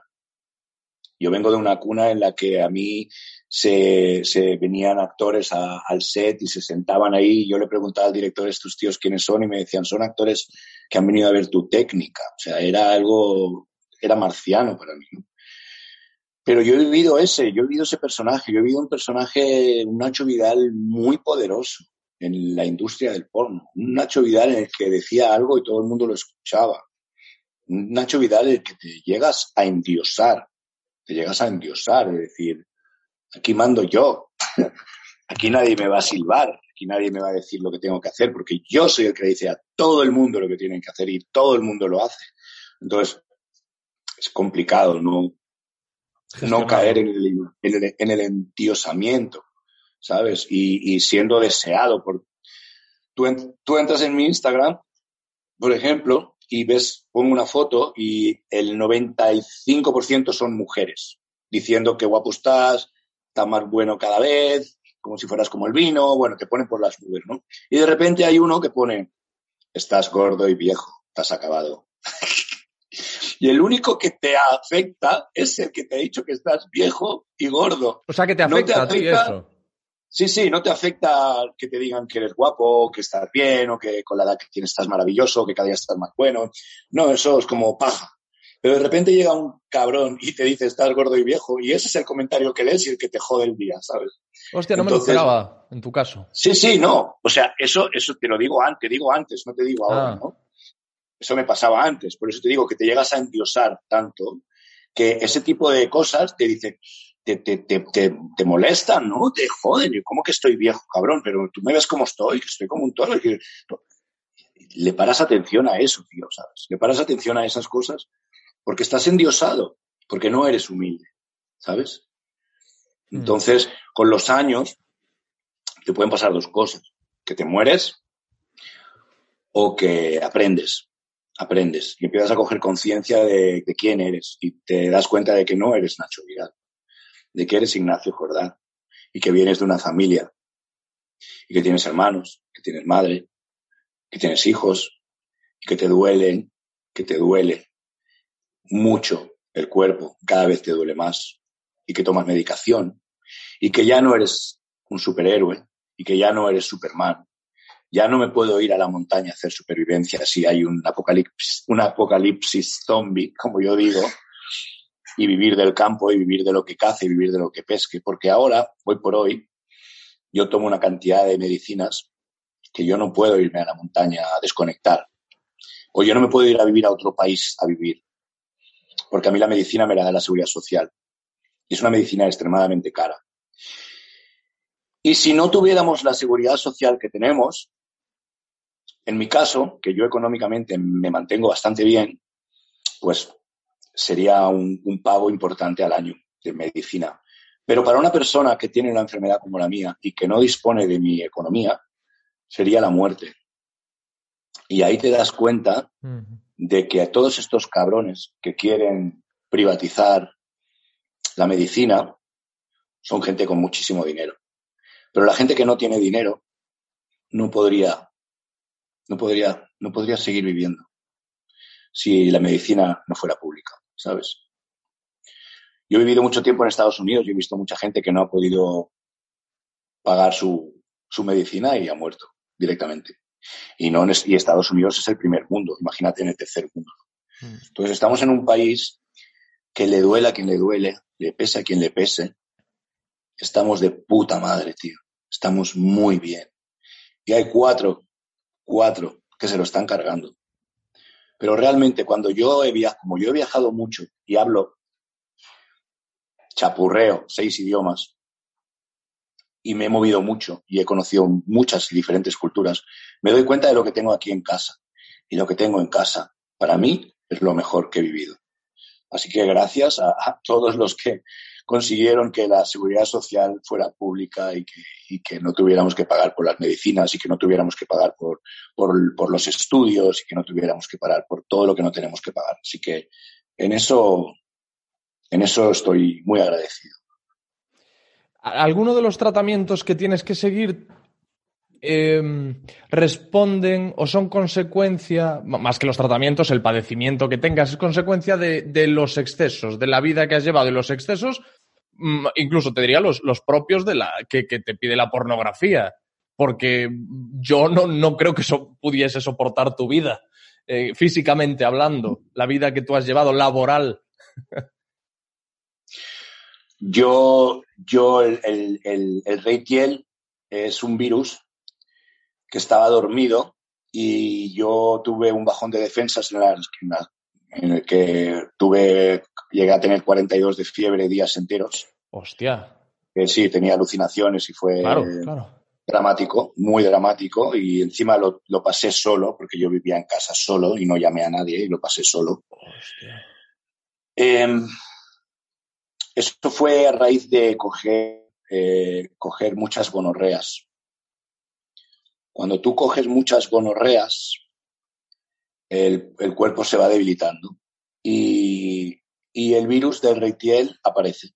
Yo vengo de una cuna en la que a mí se, venían actores al set y se sentaban ahí. Yo le preguntaba al director, estos tíos quiénes son, y me decían, son actores que han venido a ver tu técnica. O sea, era algo, era marciano para mí. Pero yo he vivido ese, yo he vivido ese personaje, yo he vivido un personaje, un Nacho Vidal muy poderoso en la industria del porno. Un Nacho Vidal en el que decía algo y todo el mundo lo escuchaba. Un Nacho Vidal en el que te llegas a endiosar, te llegas a endiosar, es decir, aquí mando yo, aquí nadie me va a silbar, aquí nadie me va a decir lo que tengo que hacer, porque yo soy el que dice a todo el mundo lo que tienen que hacer y todo el mundo lo hace. Entonces, es complicado no, no caer en el, en el, en el endiosamiento, ¿sabes? Y, y siendo deseado por... Tú, en- tú entras en mi Instagram, por ejemplo, y ves, pongo una foto y el 95% son mujeres, diciendo que guapo estás, estás más bueno cada vez, como si fueras como el vino, bueno, te ponen por las nubes, ¿no? Y de repente hay uno que pone, estás gordo y viejo, estás acabado. y el único que te afecta es el que te ha dicho que estás viejo y gordo. O sea, que te No te afecta a ti afecta. eso. Sí, sí, no te afecta que te digan que eres guapo, que estás bien, o que con la edad que tienes estás maravilloso, que cada día estás más bueno. No, eso es como paja. Pero de repente llega un cabrón y te dice estás gordo y viejo, y ese es el comentario que lees y el que te jode el día, ¿sabes? Hostia, no me lo Entonces- esperaba, en tu caso. Sí, sí, no. O sea, eso, eso te lo digo antes, digo antes, no te digo ahora, Ah. ¿no? Eso me pasaba antes. Por eso te digo que te llegas a endiosar tanto que ese tipo de cosas te dicen, te, te, te, te, te molestan, ¿no? Te joden. ¿Cómo que estoy viejo, cabrón? Pero tú me ves como estoy, que estoy como un toro. que- Le paras atención a eso, tío, ¿sabes? Le paras atención a esas cosas porque estás endiosado, porque no eres humilde, ¿sabes? Mm. Entonces, con los años, te pueden pasar dos cosas. Que te mueres o que aprendes. Aprendes y empiezas a coger conciencia de, de quién eres y te das cuenta de que no eres Nacho Vidal, de que eres Ignacio Jordán y que vienes de una familia y que tienes hermanos, que tienes madre, que tienes hijos y que te duelen, que te duele mucho el cuerpo, cada vez te duele más y que tomas medicación y que ya no eres un superhéroe y que ya no eres Superman. Ya no me puedo ir a la montaña a hacer supervivencia si hay un apocalipsis, un apocalipsis zombie, como yo digo, y vivir del campo y vivir de lo que cace y vivir de lo que pesque. Porque ahora, hoy por hoy, yo tomo una cantidad de medicinas que yo no puedo irme a la montaña a desconectar. O yo no me puedo ir a vivir a otro país a vivir. Porque a mí la medicina me la da la seguridad social. Y es una medicina extremadamente cara. Y si no tuviéramos la seguridad social que tenemos, en mi caso, que yo económicamente me mantengo bastante bien, pues sería un, pago importante al año de medicina. Pero para una persona que tiene una enfermedad como la mía y que no dispone de mi economía, sería la muerte. Y ahí te das cuenta. De que a todos estos cabrones que quieren privatizar la medicina son gente con muchísimo dinero. Pero la gente que no tiene dinero no podría, no podría, no podría seguir viviendo si la medicina no fuera pública, ¿sabes? Yo he vivido mucho tiempo en Estados Unidos y he visto mucha gente que no ha podido pagar su, su medicina y ha muerto directamente. Y, no, es- y Estados Unidos es el primer mundo, imagínate en el tercer mundo. Mm. Entonces estamos en un país que le duele a quien le duele, le pese a quien le pese. Estamos de puta madre, tío. Estamos muy bien. Y hay cuatro cuatro que se lo están cargando. Pero realmente cuando yo he viajado, como yo he viajado mucho y hablo chapurreo, seis idiomas, y me he movido mucho y he conocido muchas y diferentes culturas, me doy cuenta de lo que tengo aquí en casa. Y lo que tengo en casa, para mí, es lo mejor que he vivido. Así que gracias a, todos los que consiguieron que la seguridad social fuera pública y que, no tuviéramos que pagar por las medicinas y que no tuviéramos que pagar por, por, los estudios y que no tuviéramos que pagar por todo lo que no tenemos que pagar. Así que en eso, en eso estoy muy agradecido. ¿Alguno de los tratamientos que tienes que seguir eh, responden o son consecuencia, más que los tratamientos, el padecimiento que tengas, es consecuencia de, de los excesos, de la vida que has llevado y los excesos, incluso te diría los, los propios de la que, que, te pide la pornografía, porque yo no, no creo que eso pudiese soportar tu vida, eh, físicamente hablando, la vida que tú has llevado laboral. yo, yo, el, el, el, el Reitiel es un virus que estaba dormido y yo tuve un bajón de defensas en, la, en el que tuve, llegué a tener 42 de fiebre días enteros. Hostia. Eh, sí, tenía alucinaciones y fue claro, claro. dramático, muy dramático y encima lo, lo, pasé solo porque yo vivía en casa solo y no llamé a nadie y lo pasé solo. Hostia. Eh, esto fue a raíz de coger, eh, coger muchas gonorreas. Cuando tú coges muchas gonorreas, el, el cuerpo se va debilitando y, y, el virus del reitiel aparece.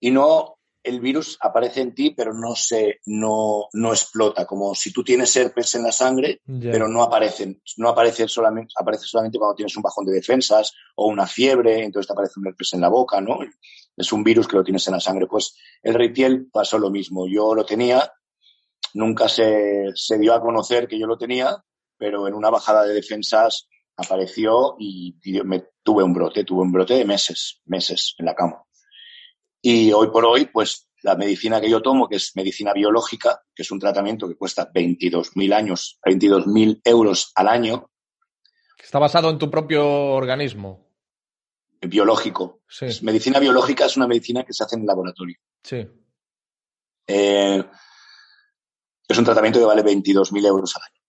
Y no, el virus aparece en ti, pero no se, no, no explota, como si tú tienes herpes en la sangre, yeah. pero no aparecen, no aparece solamente, aparece solamente cuando tienes un bajón de defensas o una fiebre, entonces te aparece un herpes en la boca, ¿no? Es un virus que lo tienes en la sangre. Pues el reitiel pasó lo mismo. Yo lo tenía, nunca se, se, dio a conocer que yo lo tenía, pero en una bajada de defensas apareció y, y, me tuve un brote, tuve un brote de meses, meses en la cama. Y hoy por hoy, pues la medicina que yo tomo, que es medicina biológica, que es un tratamiento que cuesta 22.000 años, 22.000 euros al año. Está basado en tu propio organismo. Biológico. Sí. Medicina biológica es una medicina que se hace en el laboratorio. Sí. Eh, es un tratamiento que vale 22.000 euros al año.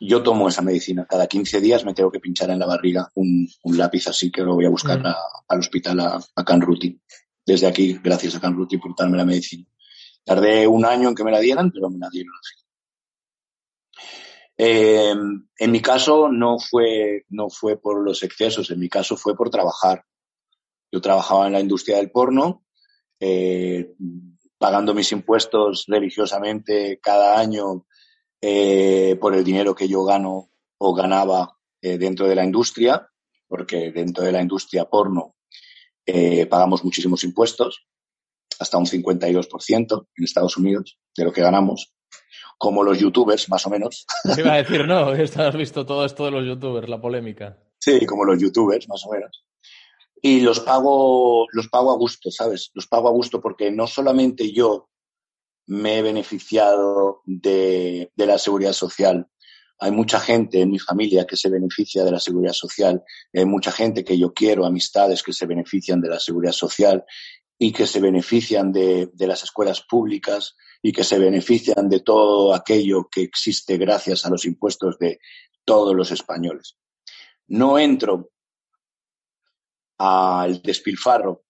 Yo tomo esa medicina. Cada 15 días me tengo que pinchar en la barriga un, un lápiz así que lo voy a buscar mm. a, al hospital a, a Canruti. Desde aquí, gracias a Canruti por darme la medicina. Tardé un año en que me la dieran, pero me la dieron así. Eh, en mi caso no fue, no fue por los excesos, en mi caso fue por trabajar. Yo trabajaba en la industria del porno, eh, pagando mis impuestos religiosamente cada año eh, por el dinero que yo gano o ganaba eh, dentro de la industria, porque dentro de la industria porno eh, pagamos muchísimos impuestos, hasta un 52% en Estados Unidos de lo que ganamos, como los youtubers, más o menos. ¿Qué iba a decir? No, has visto todo esto de los youtubers, la polémica. Sí, como los youtubers, más o menos y los pago, los pago a gusto, ¿sabes? Los pago a gusto porque no solamente yo me he beneficiado de, de, la seguridad social, hay mucha gente en mi familia que se beneficia de la seguridad social, hay mucha gente que yo quiero, amistades que se benefician de la seguridad social y que se benefician de, las escuelas públicas y que se benefician de todo aquello que existe gracias a los impuestos de todos los españoles. No entro al despilfarro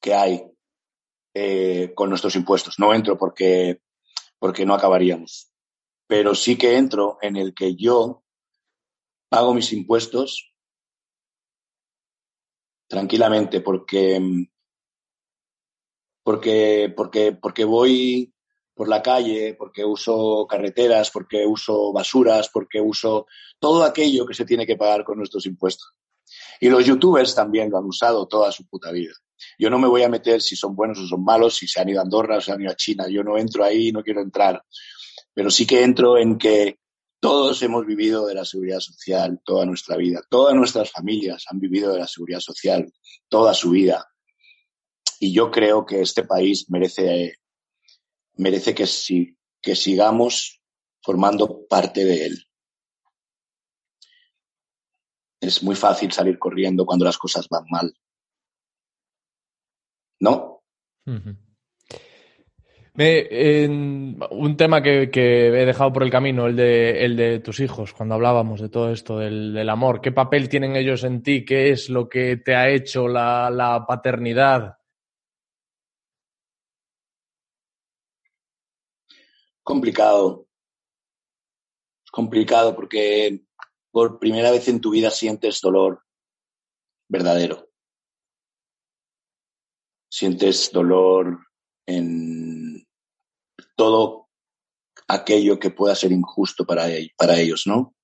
que hay eh, con nuestros impuestos. No entro porque, porque no acabaríamos. Pero sí que entro en el que yo pago mis impuestos tranquilamente porque, porque, porque, porque voy por la calle, porque uso carreteras, porque uso basuras, porque uso todo aquello que se tiene que pagar con nuestros impuestos. Y los youtubers también lo han usado toda su puta vida. Yo no me voy a meter si son buenos o son malos, si se han ido a Andorra o se han ido a China. Yo no entro ahí, no quiero entrar. Pero sí que entro en que todos hemos vivido de la seguridad social toda nuestra vida. Todas nuestras familias han vivido de la seguridad social toda su vida. Y yo creo que este país merece, merece que, si, que sigamos formando parte de él. Es muy fácil salir corriendo cuando las cosas van mal. ¿No? Un tema que, he dejado por el camino, el de, el de tus hijos, cuando hablábamos de todo esto, del, amor. ¿Qué papel tienen ellos en ti? ¿Qué es lo que te ha hecho la, la paternidad? Complicado. Complicado porque por primera vez en tu vida sientes dolor verdadero. Sientes dolor en todo aquello que pueda ser injusto para, para ellos, ¿no?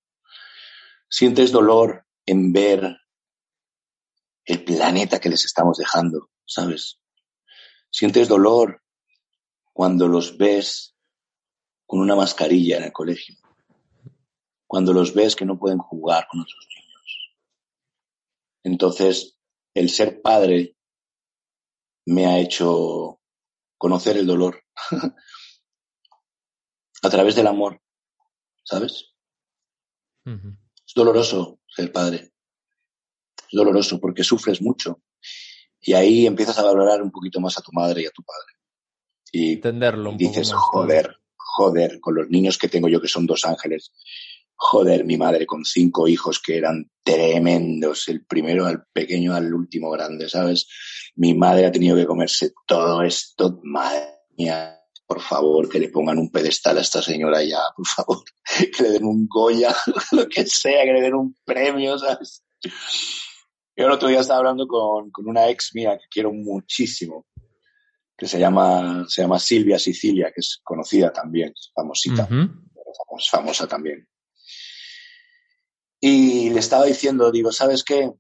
Sientes dolor en ver el planeta que les estamos dejando, ¿sabes? Sientes dolor cuando los ves con una mascarilla en el colegio, cuando los ves que no pueden jugar con otros niños. Entonces, el ser padre me ha hecho conocer el dolor a través del amor, ¿sabes? Es doloroso ser padre. Es doloroso porque sufres mucho. Y ahí empiezas a valorar un poquito más a tu madre y a tu padre. Y entenderlo. dices, joder, joder, con los niños que tengo yo que son dos ángeles. Joder, mi madre con cinco hijos que eran tremendos, el primero al pequeño al último grande, ¿sabes? Mi madre ha tenido que comerse todo esto, madre mía, por favor, que le pongan un pedestal a esta señora ya, por favor, que le den un Goya, lo que sea, que le den un premio, ¿sabes? Yo el otro día estaba hablando con, con una ex mía que quiero muchísimo, que se llama, se llama Silvia Sicilia, que es conocida también, famosita, famosa también. Y le estaba diciendo, digo, ¿sabes qué?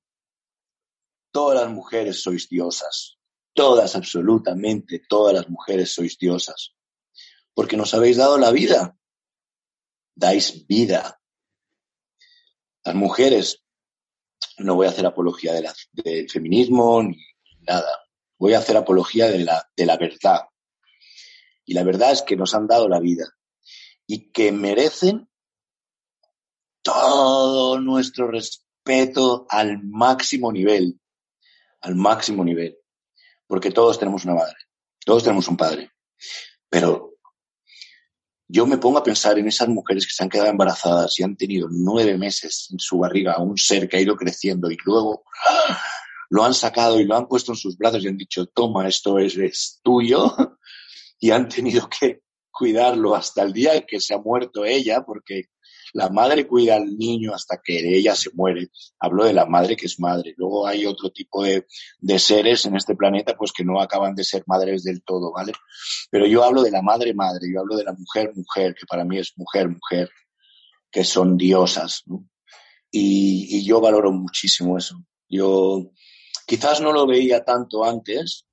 Todas las mujeres sois diosas. Todas, absolutamente, todas las mujeres sois diosas. Porque nos habéis dado la vida. Dais vida. Las mujeres, no voy a hacer apología del feminismo ni nada. Voy a hacer apología de la, de la verdad. Y la verdad es que nos han dado la vida y que merecen todo nuestro respeto al máximo nivel, al máximo nivel, porque todos tenemos una madre, todos tenemos un padre, pero yo me pongo a pensar en esas mujeres que se han quedado embarazadas y han tenido nueve meses en su barriga un ser que ha ido creciendo y luego lo han sacado y lo han puesto en sus brazos y han dicho, toma, esto es, es tuyo, y han tenido que cuidarlo hasta el día en que se ha muerto ella, porque la madre cuida al niño hasta que ella se muere. Hablo de la madre que es madre. Luego hay otro tipo de, seres en este planeta pues que no acaban de ser madres del todo, ¿vale? Pero yo hablo de la madre madre, yo hablo de la mujer mujer, que para mí es mujer mujer, que son diosas, Y, y yo valoro muchísimo eso. Yo quizás no lo veía tanto antes,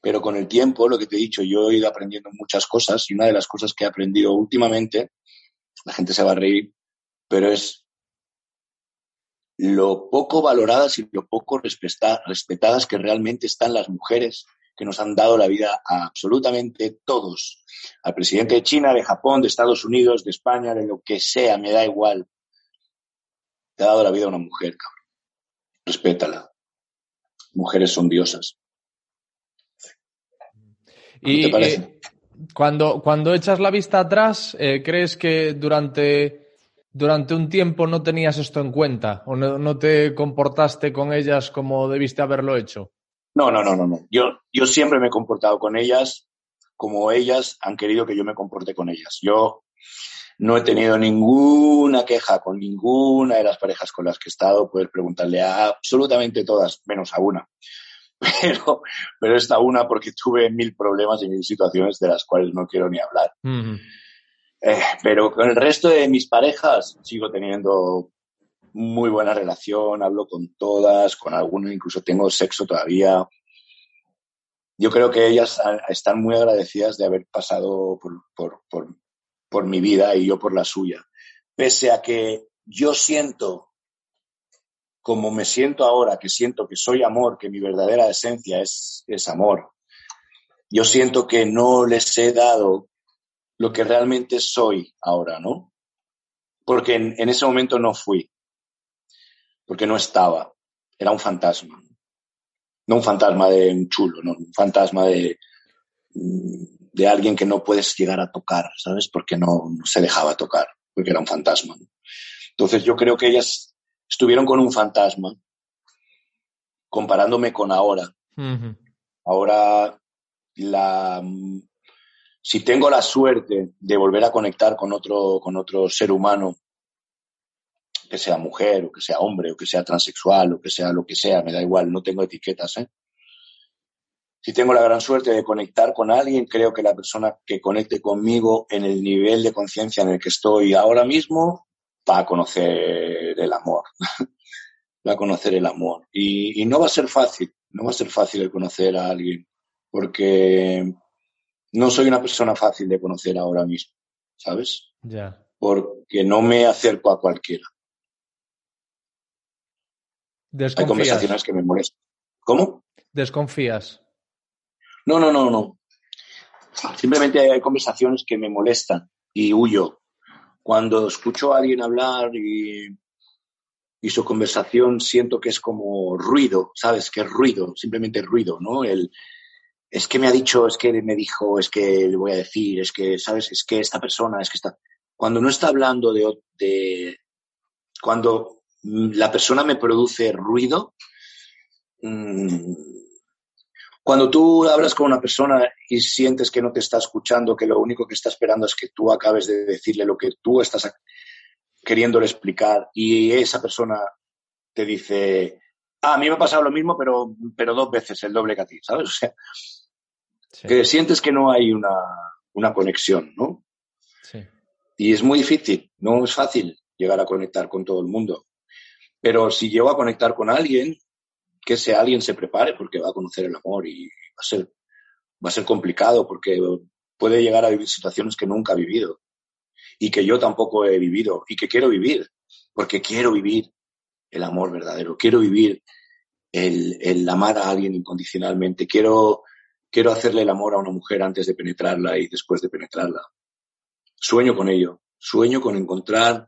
pero con el tiempo, lo que te he dicho, yo he ido aprendiendo muchas cosas y una de las cosas que he aprendido últimamente la gente se va a reír, pero es lo poco valoradas y lo poco respetadas que realmente están las mujeres que nos han dado la vida a absolutamente todos. Al presidente de China, de Japón, de Estados Unidos, de España, de lo que sea, me da igual. Te ha dado la vida a una mujer, cabrón. Respétala. Mujeres son diosas. ¿Qué te parece? Cuando, cuando echas la vista atrás, eh, ¿crees que durante, durante un tiempo no tenías esto en cuenta o no, te comportaste con ellas como debiste haberlo hecho? No, no, no, no, no. Yo, yo siempre me he comportado con ellas como ellas han querido que yo me comporte con ellas. Yo no he tenido ninguna queja con ninguna de las parejas con las que he estado. Puedes preguntarle a absolutamente todas, menos a una pero, pero esta una porque tuve mil problemas y mil situaciones de las cuales no quiero ni hablar. Eh, pero con el resto de mis parejas sigo teniendo muy buena relación, hablo con todas, con algunas incluso tengo sexo todavía. Yo creo que ellas están muy agradecidas de haber pasado por, por, por, por mi vida y yo por la suya. Pese a que yo siento como me siento ahora, que siento que soy amor, que mi verdadera esencia es, es amor, yo siento que no les he dado lo que realmente soy ahora, ¿no? Porque en, ese momento no fui, porque no estaba, era un fantasma. No un fantasma de un chulo, no, un fantasma de, de alguien que no puedes llegar a tocar, ¿sabes? Porque no, se dejaba tocar, porque era un fantasma. Entonces yo creo que ellas estuvieron con un fantasma, comparándome con ahora. Ahora, la, si tengo la suerte de volver a conectar con otro, con otro ser humano, que sea mujer, o que sea hombre, o que sea transexual, o que sea lo que sea, me da igual, no tengo etiquetas, ¿eh? Si tengo la gran suerte de conectar con alguien, creo que la persona que conecte conmigo en el nivel de conciencia en el que estoy ahora mismo va a conocer el amor. va a conocer el amor. Y, y no va a ser fácil, no va a ser fácil el conocer a alguien, porque no soy una persona fácil de conocer ahora mismo, ¿sabes? Ya. Porque no me acerco a cualquiera. Hay conversaciones que me molestan. ¿Cómo? Desconfías. No, no, no, no. Simplemente hay conversaciones que me molestan y huyo. Cuando escucho a alguien hablar y, y su conversación siento que es como ruido, ¿sabes? Que es ruido, simplemente ruido, ¿no? El, es que me ha dicho, es que me dijo, es que le voy a decir, es que, ¿sabes? Es que esta persona, es que está... Cuando no está hablando de... de cuando mm, la persona me produce ruido, mm, cuando tú hablas con una persona y sientes que no te está escuchando, que lo único que está esperando es que tú acabes de decirle lo que tú estás queriéndole explicar y esa persona te dice, ah, a mí me ha pasado lo mismo, pero, pero dos veces el doble que a ti, ¿sabes? O sea, Sí. que sientes que no hay una, una conexión, ¿no? sí. Y es muy difícil, no es fácil llegar a conectar con todo el mundo. Pero si llego a conectar con alguien, que ese alguien se prepare porque va a conocer el amor y va a ser, va a ser complicado porque puede llegar a vivir situaciones que nunca ha vivido y que yo tampoco he vivido y que quiero vivir, porque quiero vivir el amor verdadero, quiero vivir el, el amar a alguien incondicionalmente, quiero, quiero hacerle el amor a una mujer antes de penetrarla y después de penetrarla. Sueño con ello, sueño con encontrar,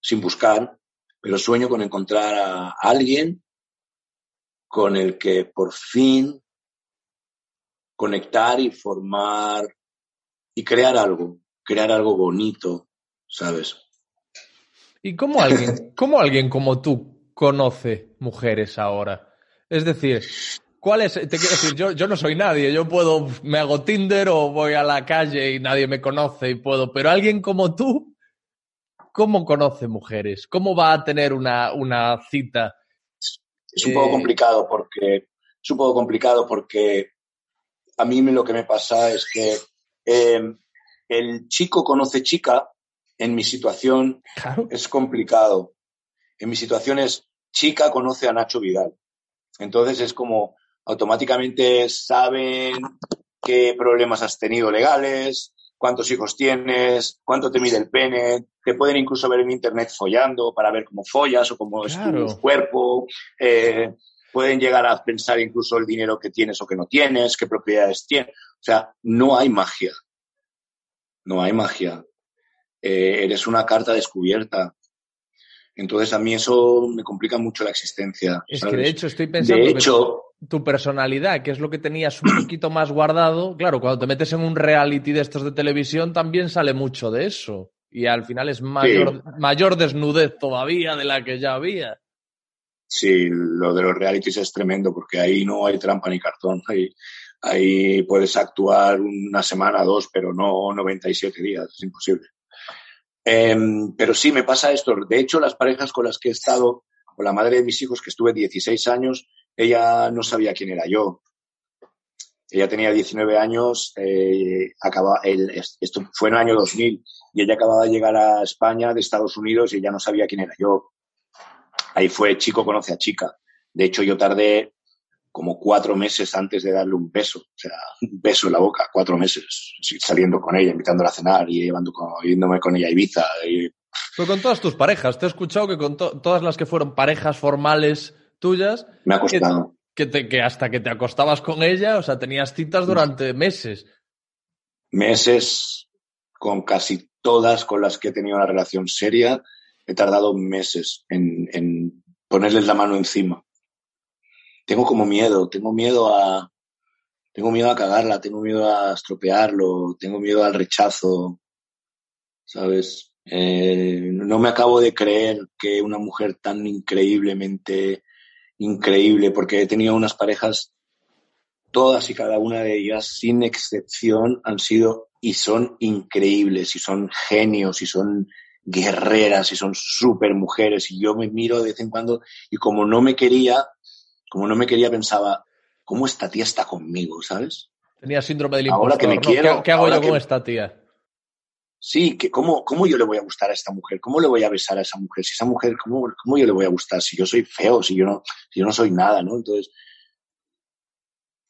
sin buscar, pero sueño con encontrar a alguien con el que por fin conectar y formar y crear algo, crear algo bonito, ¿sabes? ¿Y cómo alguien, cómo alguien como tú conoce mujeres ahora? Es decir, ¿cuál es? Te quiero decir, yo, yo no soy nadie, yo puedo, me hago Tinder o voy a la calle y nadie me conoce y puedo, pero alguien como tú, ¿cómo conoce mujeres? ¿Cómo va a tener una, una cita? Es un poco complicado porque es un poco complicado porque a mí lo que me pasa es que eh, el chico conoce chica. En mi situación Claro. es complicado. En mi situación es chica conoce a Nacho Vidal. Entonces es como automáticamente saben qué problemas has tenido legales, cuántos hijos tienes, cuánto te mide el pene, te pueden incluso ver en internet follando para ver cómo follas o cómo es Claro. tu cuerpo, eh, pueden llegar a pensar incluso el dinero que tienes o que no tienes, qué propiedades tienes. O sea, no hay magia. No hay magia. Eh, eres una carta descubierta. Entonces a mí eso me complica mucho la existencia. Es que de hecho estoy pensando De hecho, tu personalidad, que es lo que tenías un poquito más guardado, claro, cuando te metes en un reality de estos de televisión también sale mucho de eso. Y al final es mayor, mayor desnudez todavía de la que ya había. Sí, lo de los realities es tremendo porque ahí no hay trampa ni cartón. Ahí, ahí puedes actuar una semana, dos, pero no 97 días. Es imposible. Em, pero sí, me pasa esto. De hecho, las parejas con las que he estado, con la madre de mis hijos, que estuve 16 años, ella no sabía quién era yo. Ella tenía 19 años, eh, acaba, el, esto fue en el año 2000, y ella acababa de llegar a España de Estados Unidos y ella no sabía quién era yo. Ahí fue chico conoce a chica. De hecho, yo tardé como cuatro meses antes de darle un beso, o sea, un beso en la boca, cuatro meses, saliendo con ella, invitándola a cenar y llevando con, yéndome con ella a Ibiza. Y, Fue con todas tus parejas. Te he escuchado que con to- todas las que fueron parejas formales tuyas, me ha costado. que, te- que hasta que te acostabas con ella, o sea, tenías citas durante meses. meses, con casi todas con las que he tenido una relación seria, he tardado meses en, en ponerles la mano encima. Tengo como miedo, tengo miedo a, tengo miedo a cagarla, tengo miedo a estropearlo, tengo miedo al rechazo, ¿sabes? Eh, no me acabo de creer que una mujer tan increíblemente increíble, porque he tenido unas parejas, todas y cada una de ellas, sin excepción, han sido y son increíbles, y son genios, y son guerreras, y son súper mujeres, y yo me miro de vez en cuando, y como no me quería, como no me quería, pensaba, ¿cómo esta tía está conmigo, sabes? Tenía síndrome del Ahora impostor, que me ¿no? quiero, ¿Qué, qué hago ahora yo con que- esta tía? Sí, que cómo, cómo yo le voy a gustar a esta mujer, cómo le voy a besar a esa mujer, si esa mujer, cómo, cómo yo le voy a gustar, si yo soy feo, si yo no, yo no soy nada, ¿no? Entonces,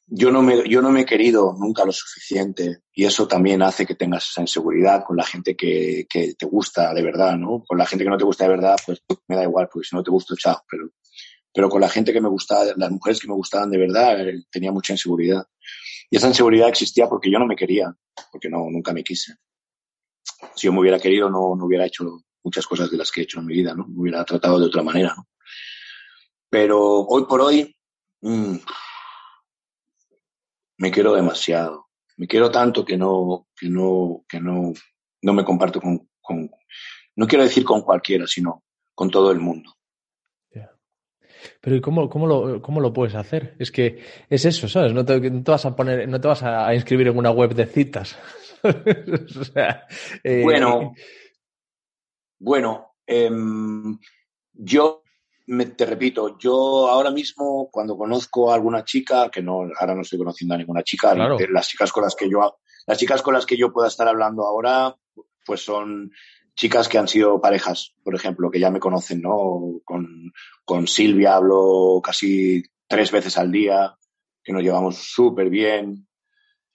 yo no me, yo no me he querido nunca lo suficiente y eso también hace que tengas esa inseguridad con la gente que, que te gusta de verdad, ¿no? Con la gente que no te gusta de verdad, pues me da igual, porque si no te gusto, chao, pero, pero con la gente que me gustaba, las mujeres que me gustaban de verdad, eh, tenía mucha inseguridad. Y esa inseguridad existía porque yo no me quería, porque no, nunca me quise si yo me hubiera querido no, no hubiera hecho muchas cosas de las que he hecho en mi vida, ¿no? Hubiera tratado de otra manera, ¿no? Pero hoy por hoy mm, me quiero demasiado. Me quiero tanto que no, que no, que no, no me comparto con, con, no quiero decir con cualquiera, sino con todo el mundo. Pero ¿y cómo, cómo, lo, cómo lo puedes hacer? Es que es eso, ¿sabes? No te, vas a poner, no te vas a inscribir en una web de citas. o sea, eh, Bueno, bueno, em, yo me- te repito, yo ahora mismo cuando conozco a alguna chica, que no, ahora no estoy conociendo a ninguna chica, Claro. de las chicas con las que yo, las chicas con las que yo pueda estar hablando ahora, pues son chicas que han sido parejas, por ejemplo, que ya me conocen, ¿no? Con, con Silvia hablo casi tres veces al día, que nos llevamos súper bien,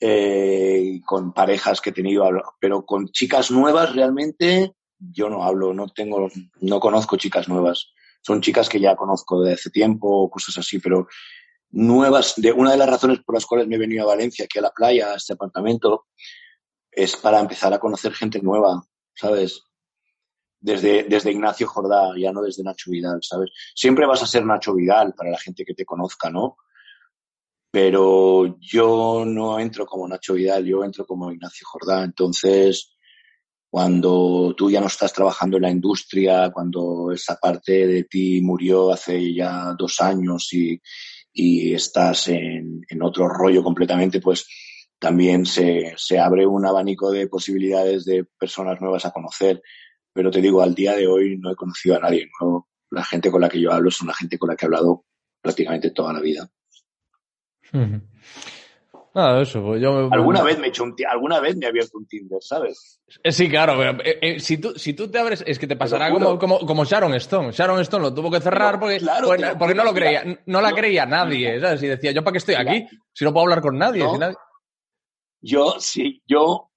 eh, con parejas que he tenido, pero con chicas nuevas realmente yo no hablo, no tengo, no conozco chicas nuevas. Son chicas que ya conozco de hace tiempo, cosas así, pero nuevas, de una de las razones por las cuales me he venido a Valencia, aquí a la playa, a este apartamento, es para empezar a conocer gente nueva, ¿sabes? Desde, desde Ignacio Jordá, ya no desde Nacho Vidal, ¿sabes? Siempre vas a ser Nacho Vidal para la gente que te conozca, ¿no? Pero yo no entro como Nacho Vidal, yo entro como Ignacio Jordá. Entonces, cuando tú ya no estás trabajando en la industria, cuando esa parte de ti murió hace ya dos años y, estás en, en otro rollo completamente, pues también se, se abre un abanico de posibilidades de personas nuevas a conocer. Pero te digo, al día de hoy no he conocido a nadie nuevo. La gente con la que yo hablo son la gente con la que he hablado prácticamente toda la vida. Nada, eso, pues yo me- Alguna vez me he hecho un alguna vez me he abierto un Tinder, ¿sabes? Eh, Sí, claro, pero, eh, eh, si, tú, si tú te abres, es que te pasará como, como, como Sharon Stone. Sharon Stone lo tuvo que cerrar Pero, porque, claro, porque, te lo porque no lo creía, no la creía nadie, ¿sabes? Y decía, ¿yo para qué estoy aquí? Si no puedo hablar con nadie. No. si nadie- Yo, sí, yo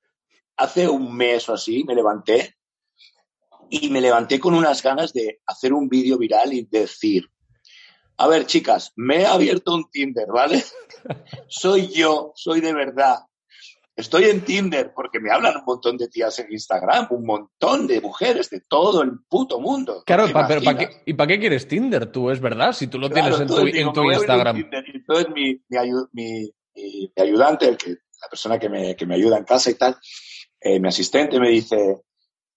hace un mes o así me levanté y me levanté con unas ganas de hacer un vídeo viral y decir, a ver, chicas, me he abierto un Tinder, ¿vale? soy yo, soy de verdad. Estoy en Tinder porque me hablan un montón de tías en Instagram, un montón de mujeres de todo el puto mundo. Claro, ¿Te pa- pero ¿para imaginas? qué, ¿y para qué quieres Tinder tú? Es verdad, si tú lo Claro, tienes en tu, digo, en tu Instagram. Y Entonces mi, mi- mi- mi ayudante, el que, la persona que me, que me ayuda en casa y tal, eh, mi asistente me dice,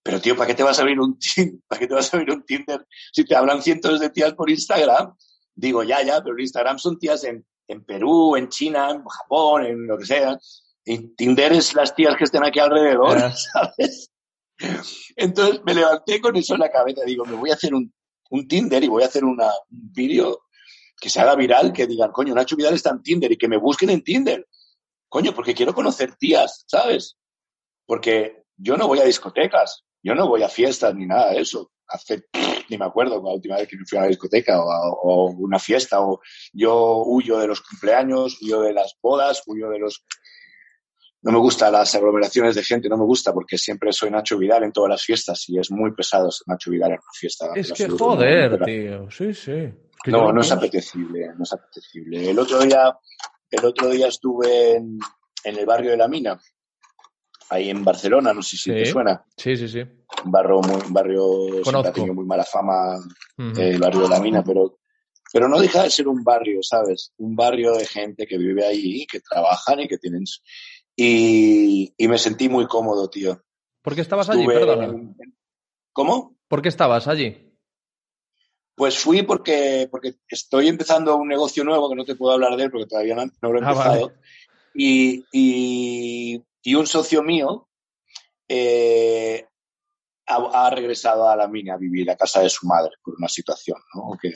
pero tío, ¿para qué te vas a abrir un Tinder? ¿Para qué te vas a abrir un Tinder si te hablan cientos de tías por Instagram? Digo, ya, ya, pero Instagram son tías en, en Perú, en China, en Japón, en lo que sea. Y Tinder es las tías que estén aquí alrededor. ¿sabes? Entonces me levanté con eso en la cabeza. Digo, me voy a hacer un, un Tinder y voy a hacer una, un vídeo que se haga viral, que digan, coño, Nacho Vidal está en Tinder y que me busquen en Tinder. Coño, porque quiero conocer tías, ¿sabes? Porque yo no voy a discotecas, yo no voy a fiestas ni nada de eso. Hace, ni me acuerdo la última vez que me fui a la discoteca o, a- o una fiesta. O yo huyo de los cumpleaños, huyo de las bodas, huyo de los... No me gustan las aglomeraciones de gente, no me gusta porque siempre soy Nacho Vidal en todas las fiestas y es muy pesado ser Nacho Vidal en una fiesta. Es que joder, ¿no? tío. Sí, sí. Es que yo No, no es apetecible, no es apetecible. El otro día, el otro día estuve en, en el barrio de la mina ahí en Barcelona, no sé si Sí. te suena. Sí, sí, sí. Un barrio muy, barrio tenido muy mala fama, Ujú. eh, el barrio de la mina, pero, pero no deja de ser un barrio, ¿sabes? Un barrio de gente que vive ahí, que trabajan y que tienen... Y, y me sentí muy cómodo, tío. ¿Por qué estabas allí? Estuve Perdona. en- ¿Cómo? ¿Por qué estabas allí? Pues fui porque, porque estoy empezando un negocio nuevo que no te puedo hablar de él porque todavía no, no lo he Ah, empezado. vale. y, y, y un socio mío eh, ha, ha regresado a la mina a vivir a casa de su madre por una situación, ¿no? Que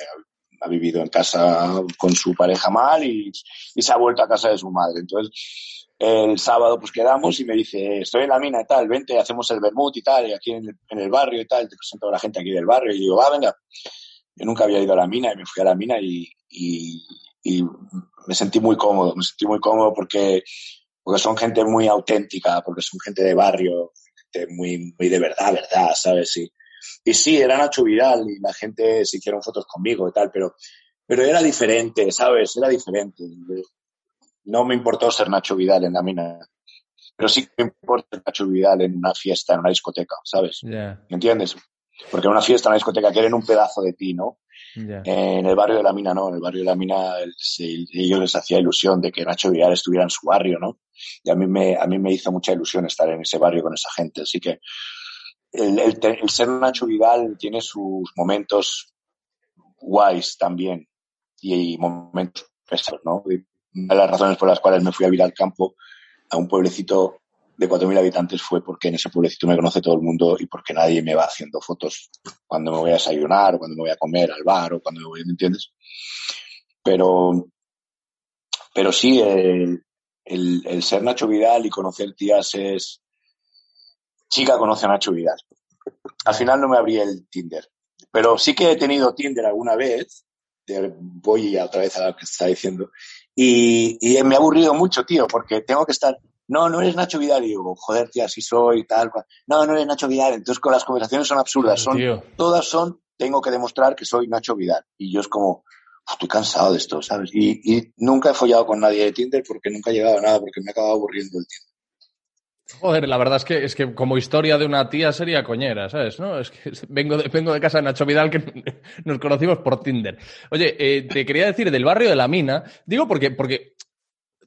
ha, vivido en casa con su pareja mal y, y se ha vuelto a casa de su madre. Entonces, el sábado pues quedamos y me dice, estoy en la mina y tal, vente, hacemos el vermut y tal, y aquí en el, en el barrio y tal, te presento a la gente aquí del barrio y digo, va, venga. Yo nunca había ido a la mina y me fui a la mina y, y, y me sentí muy cómodo, me sentí muy cómodo porque, porque son gente muy auténtica, porque son gente de barrio, gente muy, muy de verdad, verdad, ¿sabes? Y, y sí, era Nacho Vidal y la gente se hicieron fotos conmigo y tal, pero, pero era diferente, ¿sabes? Era diferente. No me importó ser Nacho Vidal en la mina, pero sí me importa ser Nacho Vidal en una fiesta, en una discoteca, ¿sabes? Ya, ¿Me entiendes? Porque en una fiesta, en una discoteca, quieren un pedazo de ti, ¿no? Ya. En el barrio de la mina no, en el barrio de la mina se- ellos les hacía ilusión de que Nacho Vidal estuviera en su barrio, ¿no? Y a mí me, a mí me hizo mucha ilusión estar en ese barrio con esa gente. Así que el, el el ser Nacho Vidal tiene sus momentos guays también y, momentos pesados, ¿no? Y una de las razones por las cuales me fui a vivir al campo, a un pueblecito de 4.000 habitantes, fue porque en ese pueblecito me conoce todo el mundo y porque nadie me va haciendo fotos cuando me voy a desayunar o cuando me voy a comer al bar o cuando me voy, ¿me entiendes? Pero, pero sí, el, el, ser Nacho Vidal y conocer tías es... Chica conoce a Nacho Vidal. Al final no me abrí el Tinder. Pero sí que he tenido Tinder alguna vez. Voy otra vez a lo que está diciendo. Y, y me ha aburrido mucho, tío, porque tengo que estar... No, no eres Nacho Vidal. Y digo, joder, tía, sí soy, tal. cual. No, no eres Nacho Vidal. Entonces con las conversaciones son absurdas. Son Tío. todas son, tengo que demostrar que soy Nacho Vidal. Y yo es como, "Uf, estoy cansado de esto, ¿sabes? Y, y nunca he follado con nadie de Tinder porque nunca he llegado a nada, porque me ha acabado aburriendo el Tinder. Joder, la verdad es que, es que como historia de una tía sería coñera, ¿sabes? ¿No? Es que vengo de, vengo de casa de Nacho Vidal que nos conocimos por Tinder. Oye, eh, te quería decir del barrio de la mina, digo porque, porque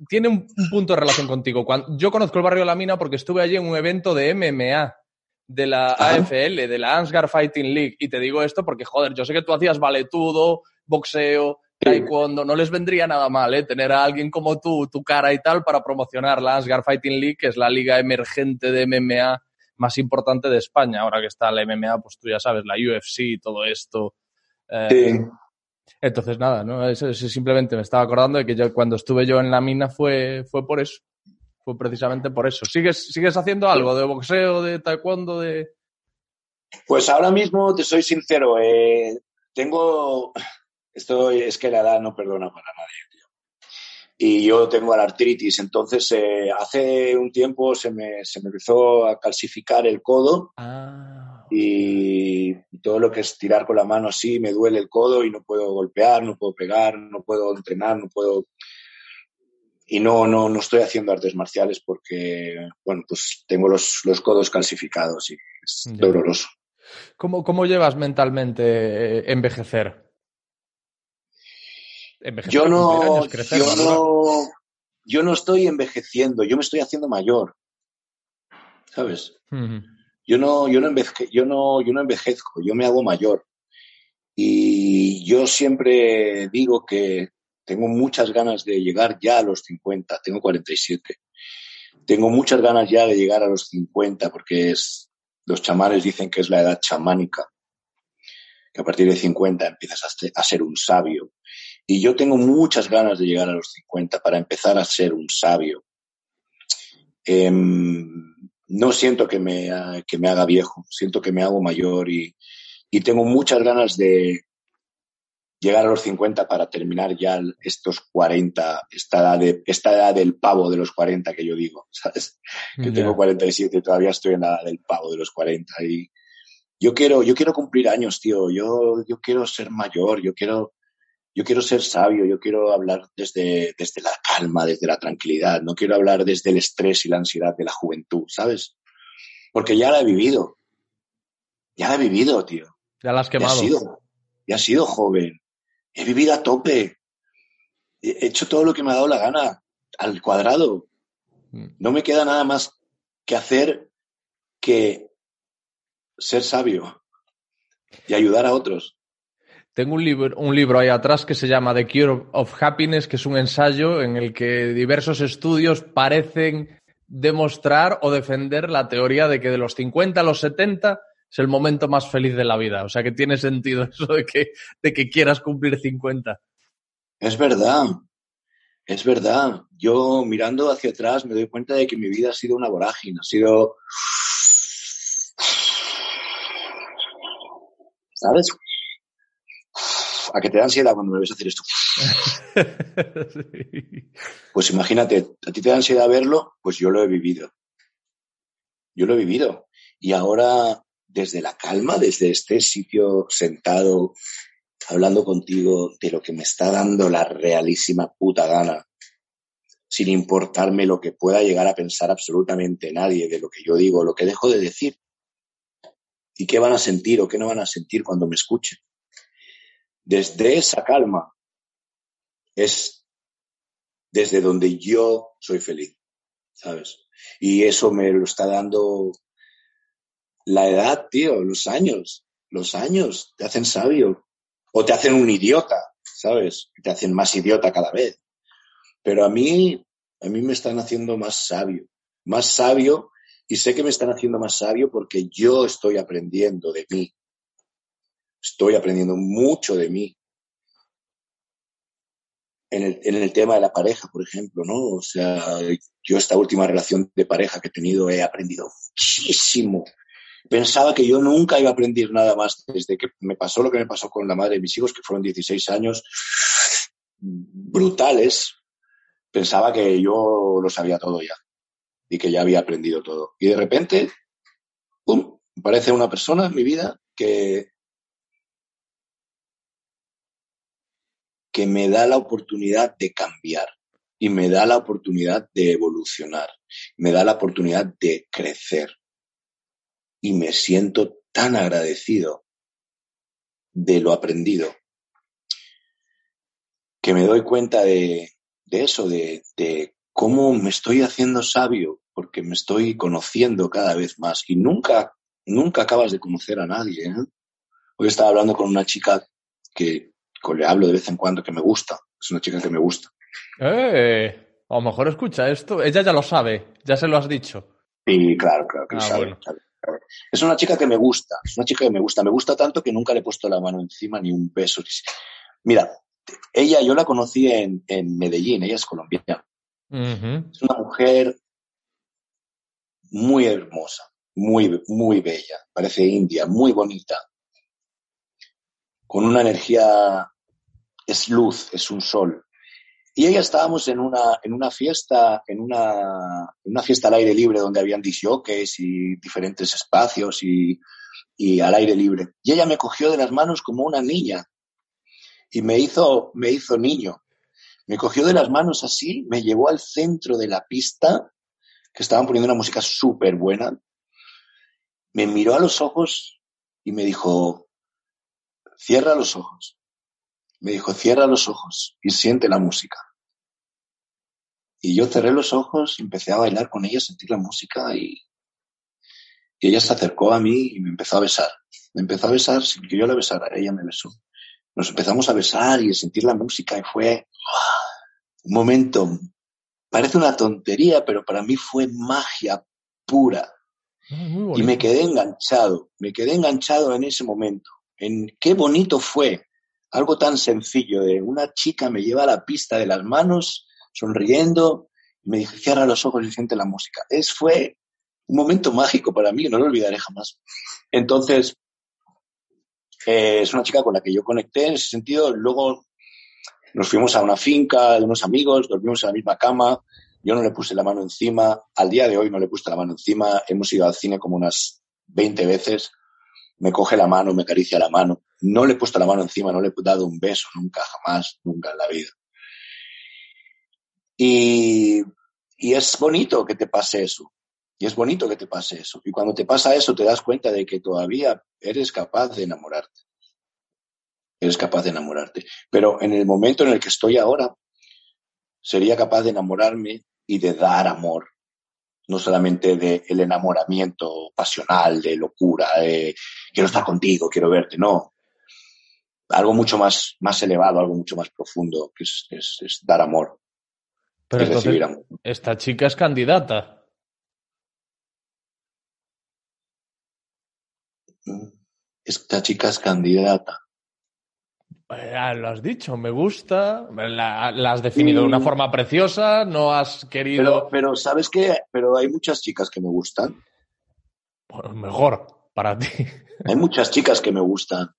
tiene un, un punto de relación contigo. Cuando, yo conozco el barrio de la mina porque estuve allí en un evento de MMA, de la Ajá. AFL, de la Ansgar Fighting League. Y te digo esto porque, joder, yo sé que tú hacías valetudo, boxeo, taekwondo, no les vendría nada mal, ¿eh? Tener a alguien como tú, tu cara y tal, para promocionar la Ansgar Fighting League, que es la liga emergente de MMA más importante de España. Ahora que está la MMA, pues tú ya sabes, la UFC y todo esto. Eh, Entonces, nada, ¿no? Eso, eso simplemente me estaba acordando de que yo cuando estuve yo en la mina fue, fue por eso. Fue precisamente por eso. ¿Sigues, ¿Sigues haciendo algo de boxeo, de taekwondo, de...? Pues ahora mismo, te soy sincero, eh, tengo, estoy, es que la edad no perdona para nadie, tío. Y yo tengo la artritis, entonces eh, hace un tiempo se me, se me empezó a calcificar el codo Ah, y todo lo que es tirar con la mano así, me duele el codo y no puedo golpear, no puedo pegar, no puedo entrenar, no puedo... Y no, no, no estoy haciendo artes marciales porque, bueno, pues tengo los, los codos calcificados y es doloroso. ¿Cómo, cómo llevas mentalmente eh, envejecer? Envejecer, Yo no, años, crecer, yo no, yo no estoy envejeciendo, yo me estoy haciendo mayor. ¿Sabes? Yo no, yo no, envejezco, yo no, yo no yo me hago mayor. Y yo siempre digo que tengo muchas ganas de llegar ya a los 50, tengo 47. Tengo muchas ganas ya de llegar a los 50 porque los chamanes dicen que es la edad chamánica, que a partir de 50 empiezas a ser, a ser un sabio. Y yo tengo muchas ganas de llegar a los 50 para empezar a ser un sabio. Em, no siento que me, ah, que me haga viejo, siento que me hago mayor y, y tengo muchas ganas de llegar a los 50 para terminar ya estos 40, esta edad, de, esta edad del pavo de los 40 que yo digo, ¿sabes? Que tengo 47 y todavía estoy en la edad del pavo de los 40 y yo quiero, yo quiero cumplir años, tío, yo, yo quiero ser mayor, yo quiero, yo quiero ser sabio, yo quiero hablar desde, desde la calma, desde la tranquilidad, no quiero hablar desde el estrés y la ansiedad de la juventud, ¿sabes? Porque ya la he vivido. Ya la he vivido, tío. Ya la has Ya he quemado. sido, ya he sido joven. He vivido a tope. He hecho todo lo que me ha dado la gana, al cuadrado. Mm. No me queda nada más que hacer que ser sabio y ayudar a otros. Tengo un libro, un libro ahí atrás que se llama The Cure of Happiness, que es un ensayo en el que diversos estudios parecen demostrar o defender la teoría de que de los 50 a los 70 es el momento más feliz de la vida. O sea que tiene sentido eso de que, de que quieras cumplir 50. Es verdad, es verdad. Yo mirando hacia atrás me doy cuenta de que mi vida ha sido una vorágine, ha sido... ¿Sabes? A que te da ansiedad cuando me ves hacer esto. Sí. Pues imagínate, a ti te da ansiedad verlo, pues yo lo he vivido. Yo lo he vivido. Y ahora, desde la calma, desde este sitio sentado, hablando contigo de lo que me está dando la realísima puta gana, sin importarme lo que pueda llegar a pensar absolutamente nadie de lo que yo digo, lo que dejo de decir. Y qué van a sentir o qué no van a sentir cuando me escuchen. Desde esa calma es desde donde yo soy feliz, ¿sabes? Y eso me lo está dando la edad, tío, los años. Los años te hacen sabio o te hacen un idiota, ¿sabes? Te hacen más idiota cada vez. Pero a mí, a mí me están haciendo más sabio, más sabio y sé que me están haciendo más sabio porque yo estoy aprendiendo de mí. Estoy aprendiendo mucho de mí en el, en el tema de la pareja, por ejemplo, ¿no? O sea, yo esta última relación de pareja que he tenido he aprendido muchísimo. Pensaba que yo nunca iba a aprender nada más desde que me pasó lo que me pasó con la madre de mis hijos, que fueron 16 años brutales. Pensaba que yo lo sabía todo ya y que ya había aprendido todo. Y de repente, ¡pum!, aparece una persona en mi vida que, que me da la oportunidad de cambiar y me da la oportunidad de evolucionar, me da la oportunidad de crecer. Y me siento tan agradecido de lo aprendido que me doy cuenta de, eso, de, cómo me estoy haciendo sabio, porque me estoy conociendo cada vez más y nunca, nunca acabas de conocer a nadie. ¿eh? Hoy estaba hablando con una chica que le hablo de vez en cuando que me gusta, es una chica que me gusta. Eh, a lo mejor escucha esto. Ella ya lo sabe, ya se lo has dicho. Y claro, claro que lo Ah, sabe, bueno. sabe, sabe. Es una chica que me gusta, es una chica que me gusta. Me gusta tanto que nunca le he puesto la mano encima ni un beso. Mira, ella yo la conocí en, en Medellín, ella es colombiana. Es una mujer muy hermosa, muy, muy bella, parece india, muy bonita, con una energía, es luz, es un sol. Y ella estábamos en una, en una fiesta, en una, una fiesta al aire libre donde habían disjockeys y diferentes espacios y, y al aire libre. Y ella me cogió de las manos como una niña y me hizo, me hizo niño. Me cogió de las manos así, me llevó al centro de la pista, que estaban poniendo una música súper buena. Me miró a los ojos y me dijo, cierra los ojos. Me dijo, cierra los ojos y siente la música. Y yo cerré los ojos, empecé a bailar con ella, sentir la música y, y ella se acercó a mí y me empezó a besar. Me empezó a besar sin que yo la besara, ella me besó. Nos empezamos a besar y a sentir la música y fue un momento, parece una tontería, pero para mí fue magia pura. Muy Y me quedé enganchado, me quedé enganchado en ese momento, en qué bonito fue, algo tan sencillo de una chica me lleva a la pista de las manos, sonriendo, y me dice, cierra los ojos y siente la música. Es, fue un momento mágico para mí, no lo olvidaré jamás. Entonces, eh, es una chica con la que yo conecté en ese sentido, luego nos fuimos a una finca de unos amigos, dormimos en la misma cama, yo no le puse la mano encima, al día de hoy no le puse la mano encima, hemos ido al cine como unas 20 veces, me coge la mano, me acaricia la mano. No le he puesto la mano encima, no le he dado un beso, nunca, jamás, nunca en la vida. Y, y es bonito que te pase eso. Y es bonito que te pase eso. Y cuando te pasa eso, te das cuenta de que todavía eres capaz de enamorarte. Eres capaz de enamorarte. Pero en el momento en el que estoy ahora, sería capaz de enamorarme y de dar amor. No solamente del el enamoramiento pasional, de locura, de quiero estar contigo, quiero verte, no. Algo mucho más, más elevado, algo mucho más profundo, que es, es, es dar amor. Pero es entonces, recibir amor. esta chica es candidata. Esta chica es candidata. Eh, lo has dicho, me gusta, la, la has definido de una Mm. forma preciosa, no has querido... Pero, pero ¿sabes qué? Pero hay muchas chicas que me gustan. Bueno, mejor para ti. Hay muchas chicas que me gustan.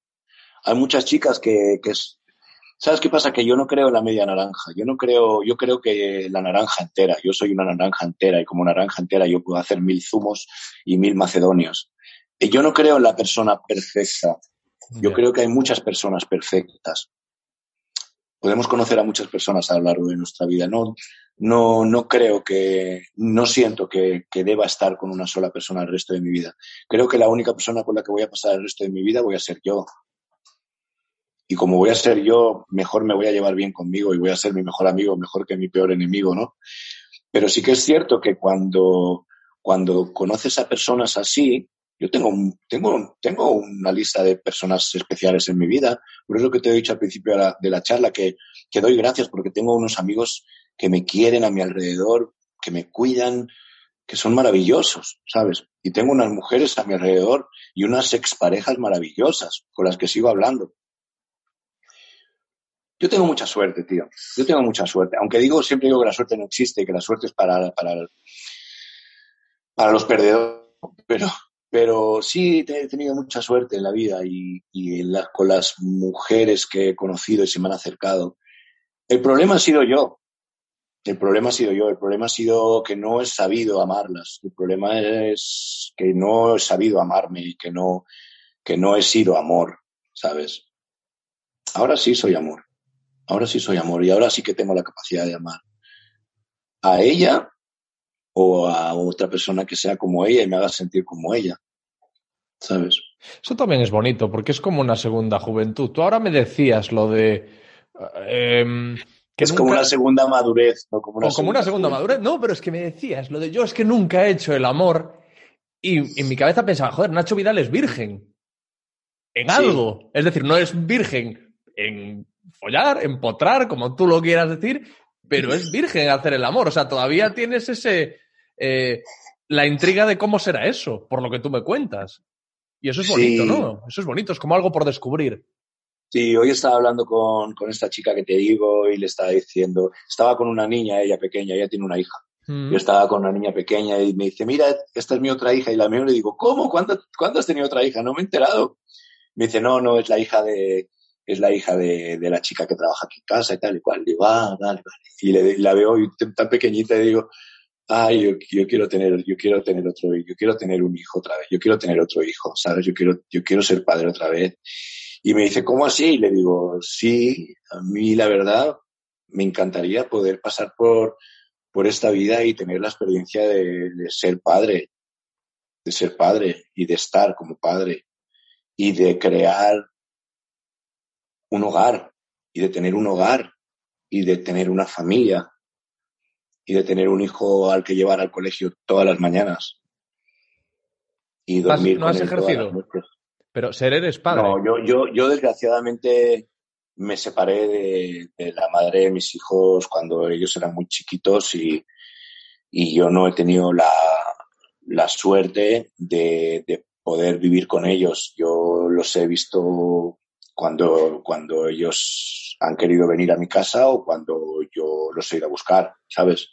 Hay muchas chicas que, que es... ¿Sabes qué pasa? Que yo no creo en la media naranja. Yo no creo, yo creo que la naranja entera. Yo soy una naranja entera y como naranja entera yo puedo hacer mil zumos y mil macedonios. Y yo no creo en la persona perfecta. Yo creo que hay muchas personas perfectas. Podemos conocer a muchas personas a lo largo de nuestra vida. No, no, no creo que, no siento que, que deba estar con una sola persona el resto de mi vida. Creo que la única persona con la que voy a pasar el resto de mi vida voy a ser yo. Y como voy a ser yo, mejor me voy a llevar bien conmigo y voy a ser mi mejor amigo, mejor que mi peor enemigo, ¿no? Pero sí que es cierto que cuando, cuando conoces a personas así, yo tengo, tengo, tengo una lista de personas especiales en mi vida. Por eso que te he dicho al principio de la, de la charla, que, que doy gracias porque tengo unos amigos que me quieren a mi alrededor, que me cuidan, que son maravillosos, ¿sabes? Y tengo unas mujeres a mi alrededor y unas exparejas maravillosas con las que sigo hablando. Yo tengo mucha suerte, tío. Yo tengo mucha suerte. Aunque digo, siempre digo que la suerte no existe, que la suerte es para, para, los perdedores. Pero, pero sí he tenido mucha suerte en la vida y, y con las mujeres que he conocido y se me han acercado. El problema ha sido yo. El problema ha sido yo. El problema ha sido que no he sabido amarlas. El problema es que no he sabido amarme y que no, que no he sido amor, ¿sabes? Ahora sí soy amor. Ahora sí soy amor y ahora sí que tengo la capacidad de amar. A ella o a otra persona que sea como ella y me haga sentir como ella. ¿Sabes? Eso también es bonito, porque es como una segunda juventud. Tú ahora me decías lo de... em, que es como una segunda madurez, ¿no? Como una, o como una segunda juventud. madurez. No, pero es que me decías lo de yo es que nunca he hecho el amor. Y en mi cabeza pensaba, joder, Nacho Vidal es virgen. En Sí. algo. Es decir, no es virgen en follar, en potrar, como tú lo quieras decir, pero es virgen en hacer el amor. O sea, todavía tienes ese. eh, la intriga de cómo será eso, por lo que tú me cuentas. Y eso es bonito, Sí. ¿no? Eso es bonito, es como algo por descubrir. Sí, hoy estaba hablando con, con esta chica que te digo y le estaba diciendo, estaba con una niña, ella pequeña, ella tiene una hija. Mm. Yo estaba con una niña pequeña y me dice, mira, esta es mi otra hija. Y la mía le digo, ¿cómo? ¿Cuándo, ¿Cuándo has tenido otra hija? No me he enterado. Me dice, no, no, es la hija de, es la hija de, de la chica que trabaja aquí en casa y tal y cual. Digo, ah, dale, vale. Y le, la veo tan pequeñita y digo, ay, yo, quiero tener, yo quiero tener otro, yo quiero tener un hijo otra vez, yo quiero tener otro hijo, ¿sabes? Yo quiero, yo quiero ser padre otra vez. Y me dice, ¿cómo así? Y le digo, sí, a mí la verdad me encantaría poder pasar por, por esta vida y tener la experiencia de ser padre, de ser padre y de estar como padre y de crear un hogar y de tener un hogar y de tener una familia y de tener un hijo al que llevar al colegio todas las mañanas y ¿No has- dormir no con has ejercido? Pero ser eres padre. No, yo, yo, yo desgraciadamente me separé de, de la madre de mis hijos cuando ellos eran muy chiquitos y, y yo no he tenido la, la suerte de, de poder vivir con ellos. Yo los he visto cuando, cuando ellos han querido venir a mi casa o cuando yo los he ido a buscar, ¿sabes?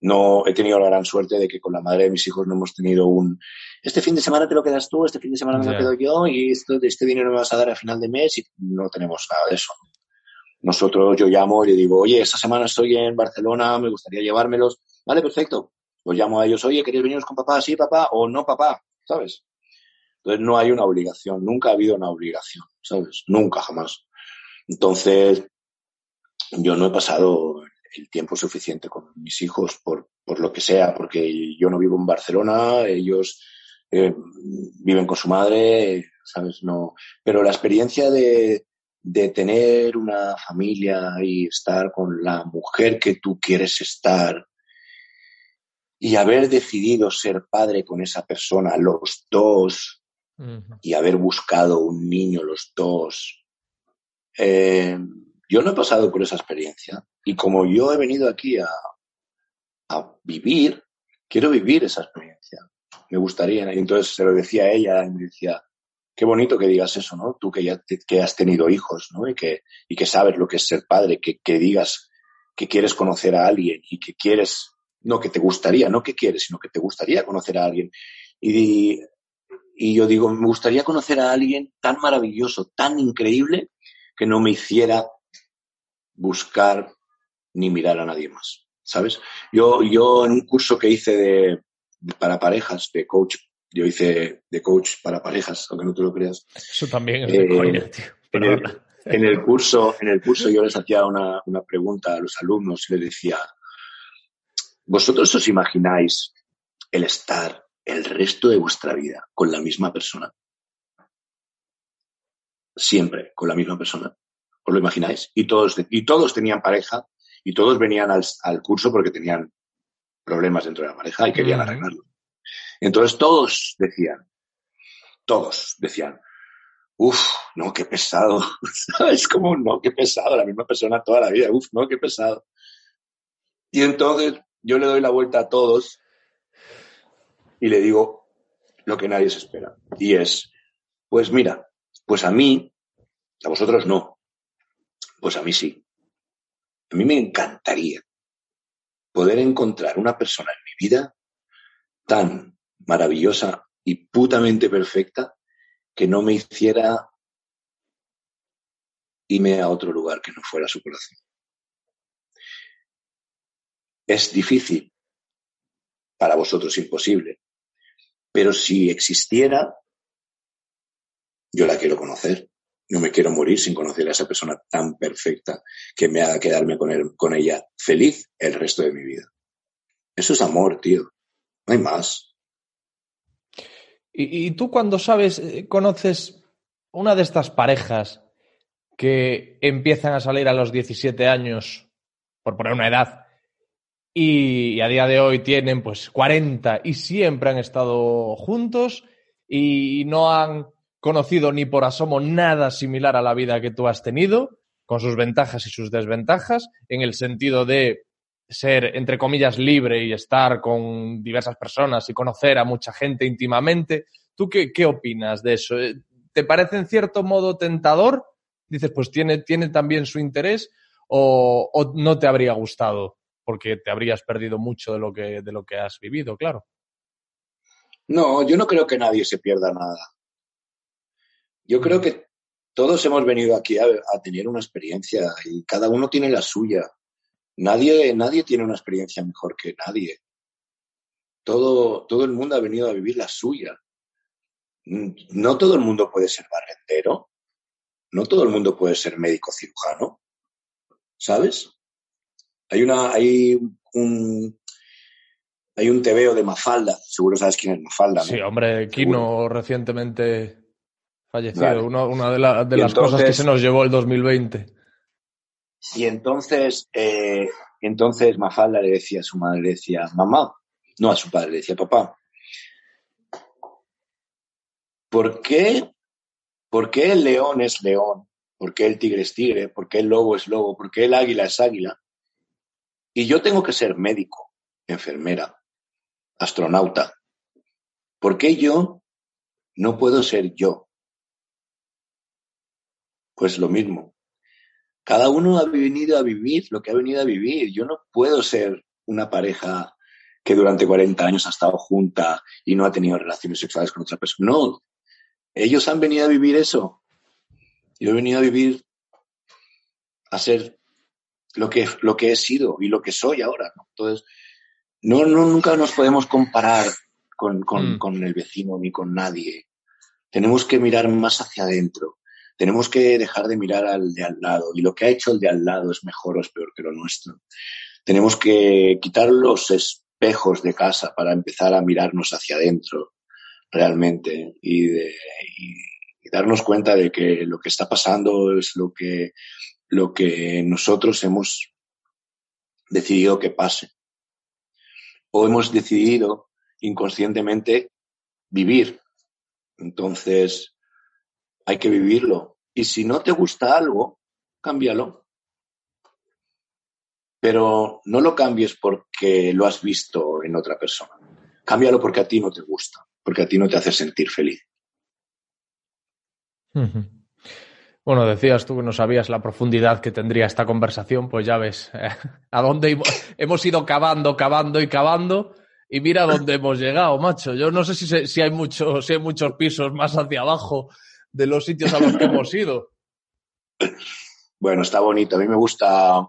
No he tenido la gran suerte de que con la madre de mis hijos no hemos tenido un este fin de semana te lo quedas tú, este fin de semana me Ya. lo quedo yo y esto, este dinero me vas a dar a final de mes y no tenemos nada de eso. Nosotros yo llamo y le digo, oye, esta semana estoy en Barcelona, me gustaría llevármelos. Vale, perfecto. Los llamo a ellos, oye, ¿queréis veniros con papá? Sí, papá, o no, papá, ¿sabes? Entonces no hay una obligación, nunca ha habido una obligación, ¿sabes? Nunca, jamás. Entonces, yo no he pasado el tiempo suficiente con mis hijos por, por lo que sea, porque yo no vivo en Barcelona, ellos eh, viven con su madre, ¿sabes? No. Pero la experiencia de, de tener una familia y estar con la mujer que tú quieres estar y haber decidido ser padre con esa persona, los dos, y haber buscado un niño los dos. Eh, yo no he pasado por esa experiencia y como yo he venido aquí a, vivir, quiero vivir esa experiencia. Me gustaría. Y entonces se lo decía a ella y me decía, qué bonito que digas eso, ¿no? Tú que ya que has tenido hijos, ¿no? Y que, y que sabes lo que es ser padre, que, que digas que quieres conocer a alguien y que quieres, no que te gustaría, no que quieres, sino que te gustaría conocer a alguien. Y, y yo digo, me gustaría conocer a alguien tan maravilloso, tan increíble, que no me hiciera buscar ni mirar a nadie más, ¿sabes? Yo, yo en un curso que hice de, para parejas, de coach, yo hice de coach para parejas, aunque no te lo creas. Eso también es de eh, coña, tío. En el, en el, curso, en el curso yo les hacía una, una pregunta a los alumnos y les decía, ¿vosotros os imagináis el estar el resto de vuestra vida con la misma persona. Siempre con la misma persona. ¿Os lo imagináis? Y todos, y todos tenían pareja y todos venían al, al curso porque tenían problemas dentro de la pareja y querían arreglarlo. Entonces todos decían, todos decían, uff, no, qué pesado. ¿Sabes cómo? No, qué pesado, la misma persona toda la vida, uff, no, qué pesado. Y entonces yo le doy la vuelta a todos y le digo lo que nadie se espera. Y es, pues mira, pues a mí, a vosotros no, pues a mí sí. A mí me encantaría poder encontrar una persona en mi vida tan maravillosa y putamente perfecta que no me hiciera irme a otro lugar que no fuera su corazón. Es difícil, para vosotros imposible, pero si existiera, yo la quiero conocer. No me quiero morir sin conocer a esa persona tan perfecta que me haga quedarme con, ella feliz el resto de mi vida. Eso es amor, tío. No hay más. Y, y tú cuando sabes, eh, conoces una de estas parejas que empiezan a salir a los 17 años, por poner una edad, y a día de hoy tienen pues 40 y siempre han estado juntos y no han conocido ni por asomo nada similar a la vida que tú has tenido, con sus ventajas y sus desventajas, en el sentido de ser, entre comillas, libre y estar con diversas personas y conocer a mucha gente íntimamente. ¿Tú qué, qué opinas de eso? ¿Te parece en cierto modo tentador? Dices, pues tiene, tiene también su interés o, o no te habría gustado porque te habrías perdido mucho de lo que, de lo que has vivido, claro. No, yo no creo que nadie se pierda nada. Yo creo que todos hemos venido aquí a, a, tener una experiencia y cada uno tiene la suya. Nadie, nadie tiene una experiencia mejor que nadie. Todo, todo el mundo ha venido a vivir la suya. No todo el mundo puede ser barrendero. No todo el mundo puede ser médico cirujano. ¿Sabes? Hay una, hay un, hay un tebeo de Mafalda, seguro sabes quién es Mafalda, ¿no? Sí, hombre, Kino recientemente fallecido, una, una, de, la, de las entonces, cosas que se nos llevó el 2020. Y entonces, eh, entonces Mafalda le decía a su madre, le decía, mamá, no a su padre, le decía, papá, ¿por qué, ¿por qué el león es león? ¿Por qué el tigre es tigre? ¿Por qué el lobo es lobo? ¿Por qué el águila es águila? Y yo tengo que ser médico, enfermera, astronauta. ¿Por qué yo no puedo ser yo? Pues lo mismo. Cada uno ha venido a vivir lo que ha venido a vivir. Yo no puedo ser una pareja que durante 40 años ha estado junta y no ha tenido relaciones sexuales con otra persona. No. Ellos han venido a vivir eso. Yo he venido a vivir a ser lo que, lo que he sido y lo que soy ahora. ¿no? Entonces, no, no, nunca nos podemos comparar con, con, mm. con, el vecino ni con nadie. Tenemos que mirar más hacia adentro. Tenemos que dejar de mirar al de al lado. Y lo que ha hecho el de al lado es mejor o es peor que lo nuestro. Tenemos que quitar los espejos de casa para empezar a mirarnos hacia adentro realmente y, de, y, y darnos cuenta de que lo que está pasando es lo que, lo que nosotros hemos decidido que pase. O hemos decidido inconscientemente vivir. Entonces, hay que vivirlo. Y si no te gusta algo, cámbialo. Pero no lo cambies porque lo has visto en otra persona. Cámbialo porque a ti no te gusta, porque a ti no te hace sentir feliz. Bueno, decías tú que no sabías la profundidad que tendría esta conversación, pues ya ves eh, a dónde hemos ido cavando, cavando y cavando y mira dónde hemos llegado, macho. Yo no sé si, si, hay si hay muchos pisos más hacia abajo de los sitios a los que hemos ido. Bueno, está bonito. A mí me gusta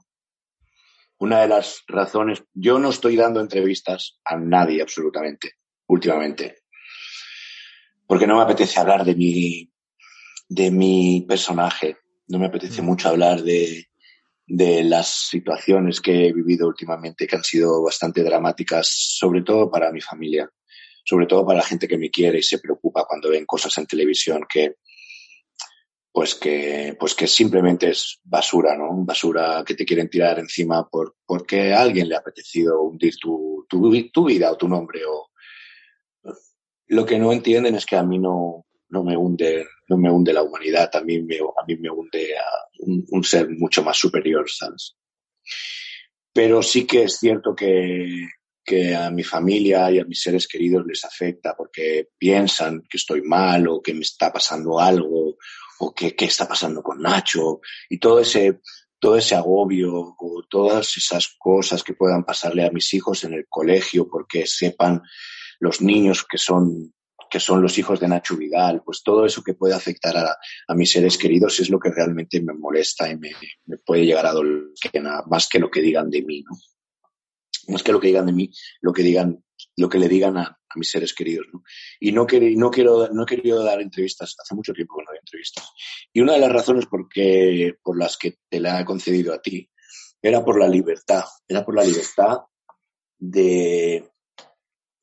una de las razones. Yo no estoy dando entrevistas a nadie absolutamente, últimamente. Porque no me apetece hablar de mi, de mi personaje. No me apetece mucho hablar de, de las situaciones que he vivido últimamente, que han sido bastante dramáticas, sobre todo para mi familia, sobre todo para la gente que me quiere y se preocupa cuando ven cosas en televisión que, pues que, pues que simplemente es basura, ¿no? Basura que te quieren tirar encima por, porque a alguien le ha apetecido hundir tu, tu, tu vida o tu nombre o, lo que no entienden es que a mí no, no me hunde, no me hunde la humanidad, a mí me, a mí me hunde a un, ser mucho más superior, ¿sabes? Pero sí que es cierto que, que a mi familia y a mis seres queridos les afecta porque piensan que estoy mal o que me está pasando algo o que qué está pasando con Nacho y todo ese todo ese agobio o todas esas cosas que puedan pasarle a mis hijos en el colegio porque sepan los niños que son que son los hijos de Nacho Vidal, pues todo eso que puede afectar a, a mis seres queridos es lo que realmente me molesta y me, me puede llegar a doler que nada, más que lo que digan de mí, ¿no? Más que lo que digan de mí, lo que digan, lo que le digan a, a mis seres queridos, ¿no? Y no, quer, no quiero, no he querido dar entrevistas, hace mucho tiempo que no doy entrevistas. Y una de las razones por, que, por las que te la he concedido a ti era por la libertad, era por la libertad de,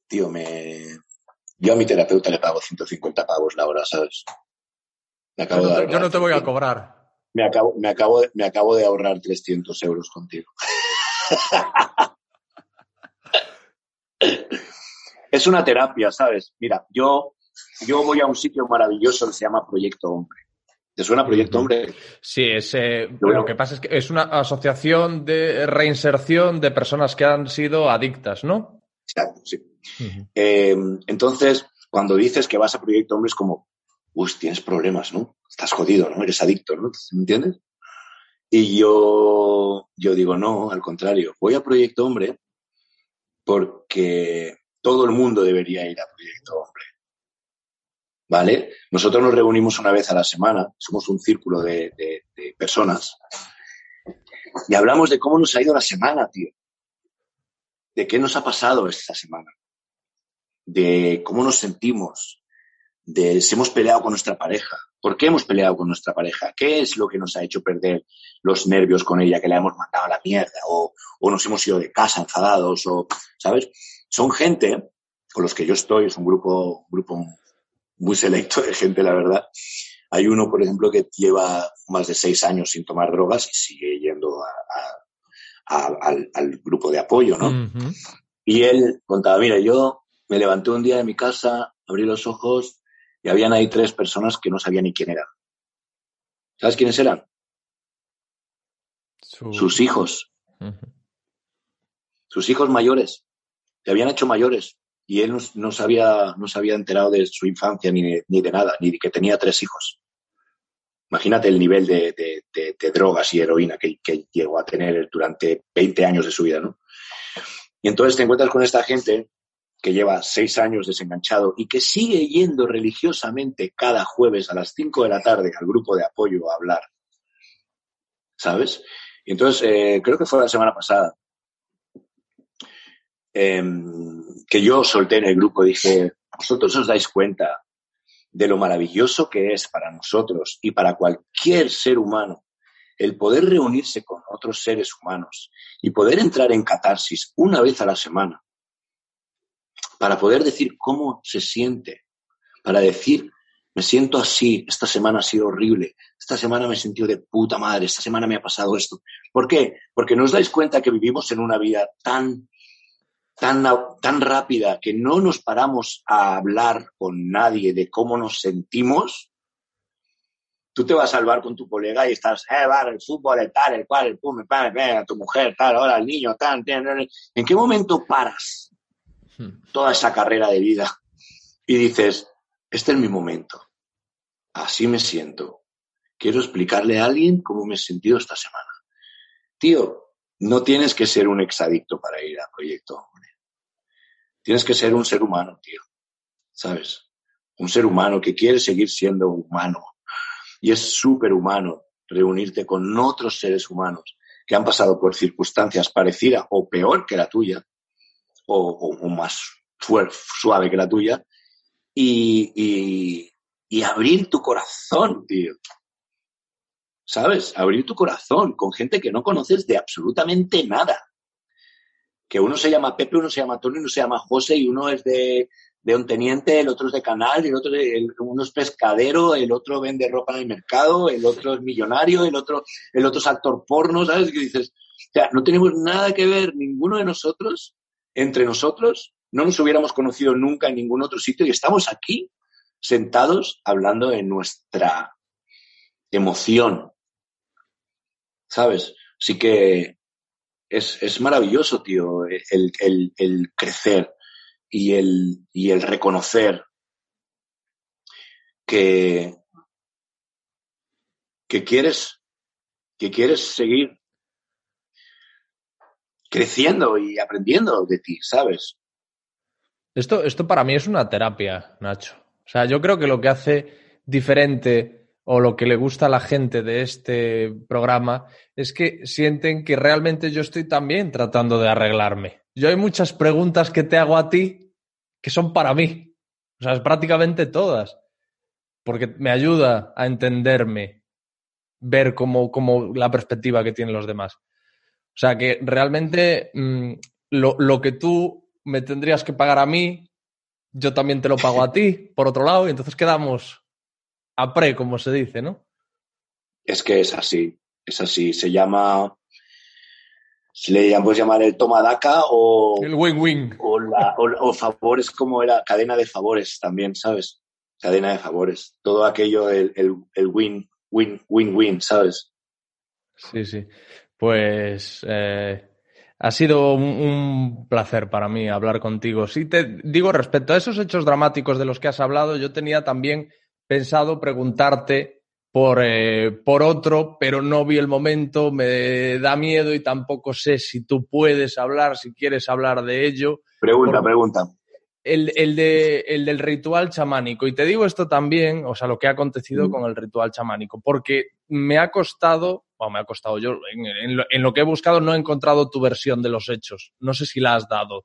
tío, me, yo a mi terapeuta le pago 150 pavos la hora, ¿sabes? Me acabo yo, no te, de yo no te voy a cobrar. Me acabo, me, acabo, me acabo de ahorrar 300 euros contigo. es una terapia, ¿sabes? Mira, yo, yo voy a un sitio maravilloso que se llama Proyecto Hombre. ¿Te suena Proyecto Hombre? Sí, es, eh, bueno, lo que pasa es que es una asociación de reinserción de personas que han sido adictas, ¿no? Exacto, sí. Eh, entonces, cuando dices que vas a Proyecto Hombre es como, uy, tienes problemas, ¿no? Estás jodido, ¿no? Eres adicto, ¿no? ¿Me entiendes? Y yo, yo digo, no, al contrario, voy a Proyecto Hombre porque todo el mundo debería ir a Proyecto Hombre. ¿Vale? Nosotros nos reunimos una vez a la semana, somos un círculo de personas, y hablamos de cómo nos ha ido la semana, tío. De qué nos ha pasado esta semana. De cómo nos sentimos. De si hemos peleado con nuestra pareja. ¿Por qué hemos peleado con nuestra pareja? ¿Qué es lo que nos ha hecho perder los nervios con ella, que la hemos mandado a la mierda? O, o nos hemos ido de casa enfadados, o, ¿sabes? Son gente con los que yo estoy, es un grupo, grupo muy selecto de gente, la verdad. Hay uno, por ejemplo, que lleva más de seis años sin tomar drogas y sigue yendo a, a, a, al, al, grupo de apoyo, ¿no? Uh -huh. Y él contaba, mira, yo me levanté un día de mi casa, abrí los ojos y habían ahí tres personas que no sabía ni quién eran. ¿Sabes quiénes eran? Su... Sus hijos. Uh -huh. Sus hijos mayores. Se habían hecho mayores y él no, no, se había, no se había enterado de su infancia ni de, ni de nada, ni de que tenía tres hijos. Imagínate el nivel de, de, de, de drogas y heroína que, que, llegó a tener durante 20 años de su vida, ¿no? Y entonces te encuentras con esta gente que lleva seis años desenganchado y que sigue yendo religiosamente cada jueves a las 5 de la tarde al grupo de apoyo a hablar. ¿Sabes? Y entonces, eh, creo que fue la semana pasada, eh, que yo solté en el grupo, dije, vosotros os dais cuenta de lo maravilloso que es para nosotros y para cualquier ser humano el poder reunirse con otros seres humanos y poder entrar en catarsis una vez a la semana para poder decir cómo se siente, para decir, me siento así, esta semana ha sido horrible, esta semana me he sentido de puta madre, esta semana me ha pasado esto. ¿Por qué? Porque nos dais cuenta que vivimos en una vida tan, tan, tan rápida que no nos paramos a hablar con nadie de cómo nos sentimos tú te vas a salvar con tu colega y estás, eh, va, el fútbol, el tal, el cual, el pum, el pan, el tu mujer, tal, ahora el niño, tal, tal, ¿En qué momento paras. Toda esa carrera de vida y dices, este es mi momento, así me siento, quiero explicarle a alguien cómo me he sentido esta semana? Tío, no tienes que ser un exadicto para ir al proyecto, hombre. Tienes que ser un ser humano, tío, ¿sabes? Un ser humano que quiere seguir siendo humano y es súper humano reunirte con otros seres humanos que han pasado por circunstancias parecidas o peor que la tuya, o, más suave que la tuya, y, y abrir tu corazón, tío. ¿Sabes? Abrir tu corazón con gente que no conoces de absolutamente nada. Que uno se llama Pepe, uno se llama Tony, uno se llama José y uno es de, de un teniente, el otro es de canal, el otro uno es pescadero, el otro vende ropa en el mercado, el otro es millonario, el otro, el otro es actor porno, ¿sabes? Que dices, o sea, no tenemos nada que ver ninguno de nosotros, entre nosotros, no nos hubiéramos conocido nunca en ningún otro sitio y estamos aquí sentados hablando de nuestra emoción, ¿sabes? Así que es, es maravilloso, tío, el, el, el crecer y el, y el reconocer que, que quieres, que quieres seguir creciendo y aprendiendo de ti, ¿sabes? Esto, esto para mí es una terapia, Nacho. O sea, yo creo que lo que hace diferente o lo que le gusta a la gente de este programa es que sienten que realmente yo estoy también tratando de arreglarme. Yo hay muchas preguntas que te hago a ti que son para mí. O sea, es prácticamente todas. Porque me ayuda a entenderme, ver cómo, la perspectiva que tienen los demás. O sea, que realmente mm, lo, lo que tú me tendrías que pagar a mí, yo también te lo pago a ti, por otro lado, y entonces quedamos a pre, como se dice, ¿no? Es que es así, es así. Se llama se le puedes llamar el tomadaca o el win-win o, o, favores como era cadena de favores también sabes cadena de favores. Todo aquello el, el, win win win win sabes sí sí pues eh, ha sido un, placer para mí hablar contigo sí te digo respecto a esos hechos dramáticos de los que has hablado yo tenía también pensado preguntarte por, eh, por otro, pero no vi el momento, me da miedo y tampoco sé si tú puedes hablar, si quieres hablar de ello. Pregunta, pregunta. El, el, de, el del ritual chamánico. Y te digo esto también, o sea, lo que ha acontecido con el ritual chamánico, porque me ha costado, o me ha costado yo, en, lo, que he buscado no he encontrado tu versión de los hechos. No sé si la has dado.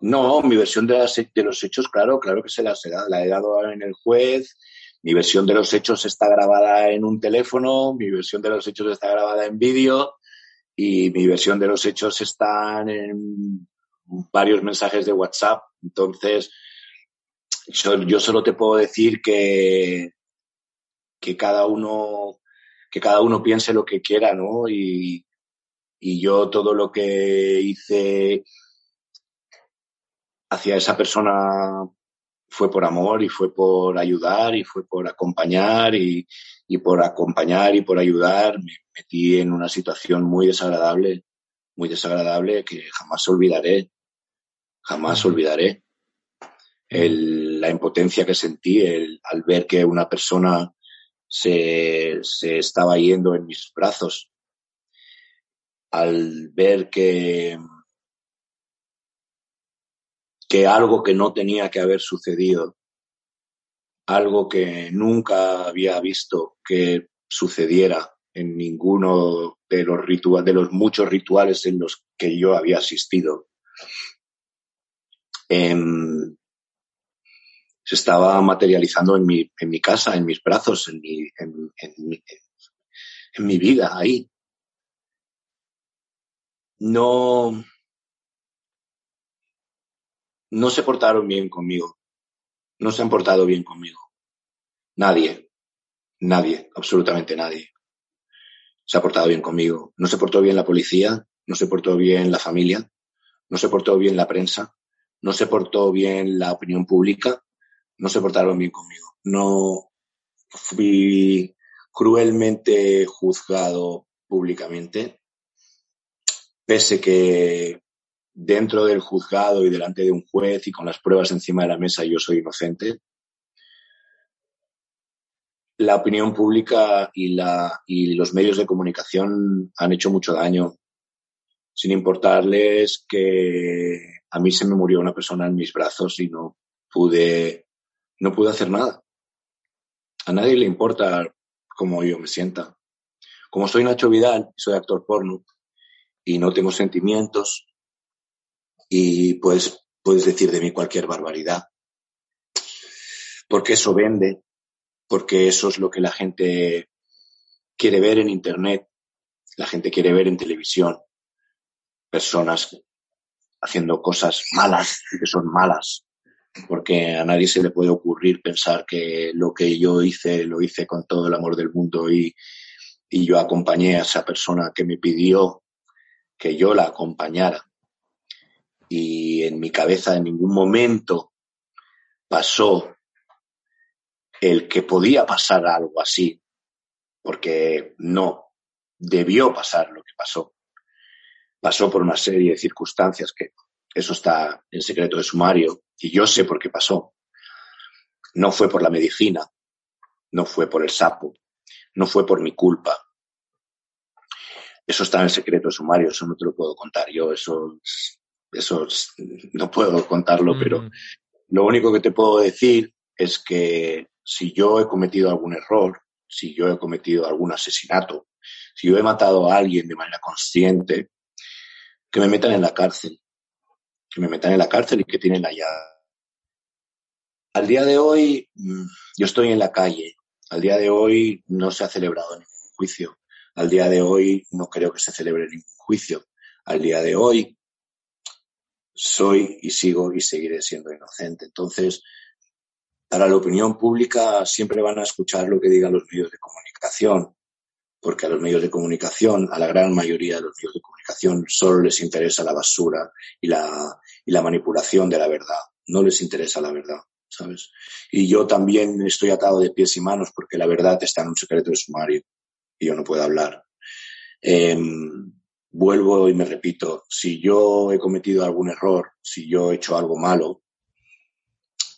No, mi versión de, los hechos, claro, claro que se la, la he dado en el juez. Mi versión de los hechos está grabada en un teléfono, mi versión de los hechos está grabada en vídeo y mi versión de los hechos está en varios mensajes de WhatsApp. Entonces, yo solo te puedo decir que, que cada uno que cada uno piense lo que quiera, ¿no? Y, y yo todo lo que hice hacia esa persona fue por amor y fue por ayudar y fue por acompañar y, por acompañar y por ayudar me metí en una situación muy desagradable, muy desagradable que jamás olvidaré, jamás olvidaré. la impotencia que sentí al ver que una persona se, se estaba yendo en mis brazos, al ver que, que algo que no tenía que haber sucedido, algo que nunca había visto que sucediera en ninguno de los rituales, de los muchos rituales en los que yo había asistido. Em, se estaba materializando en mi, en mi casa, en mis brazos, en mi, en, en, en mi vida, ahí. No, no se portaron bien conmigo. No se han portado bien conmigo. Nadie. Nadie. Absolutamente nadie. Se ha portado bien conmigo. No se portó bien la policía. No se portó bien la familia. No se portó bien la prensa. No se portó bien la opinión pública no se portaron bien conmigo. No fui cruelmente juzgado públicamente, pese que dentro del juzgado y delante de un juez y con las pruebas encima de la mesa yo soy inocente. La opinión pública y, la, y los medios de comunicación han hecho mucho daño, sin importarles que a mí se me murió una persona en mis brazos y no pude no pude hacer nada. A nadie le importa cómo yo me sienta. Como soy Nacho Vidal, soy actor porno y no tengo sentimientos y pues puedes decir de mí cualquier barbaridad. Porque eso vende, porque eso es lo que la gente quiere ver en Internet, la gente quiere ver en televisión. Personas haciendo cosas malas y que son malas porque a nadie se le puede ocurrir pensar que lo que yo hice lo hice con todo el amor del mundo y, y yo acompañé a esa persona que me pidió que yo la acompañara. Y en mi cabeza en ningún momento pasó el que podía pasar algo así, porque no debió pasar lo que pasó. Pasó por una serie de circunstancias que eso está en secreto de sumario y yo sé por qué pasó. No fue por la medicina, no fue por el sapo, no fue por mi culpa. Eso está en secreto de sumario, eso no te lo puedo contar yo, eso, eso no puedo contarlo, pero mm. lo único que te puedo decir es que si yo he cometido algún error, si yo he cometido algún asesinato, si yo he matado a alguien de manera consciente, que me metan en la cárcel, que me metan en la cárcel y que tienen allá. Al día de hoy, mm, yo estoy en la calle. Al día de hoy no se ha celebrado ningún juicio. Al día de hoy no creo que se celebre ningún juicio. Al día de hoy soy y sigo y seguiré siendo inocente. Entonces, para la opinión pública siempre van a escuchar lo que digan los medios de comunicación porque a los medios de comunicación, a la gran mayoría de los medios de comunicación, solo les interesa la basura y la, y la manipulación de la verdad. No les interesa la verdad, ¿sabes? Y yo también estoy atado de pies y manos porque la verdad está en un secreto de sumario y yo no puedo hablar. Em, vuelvo y me repito, si yo he cometido algún error, si yo he hecho algo malo,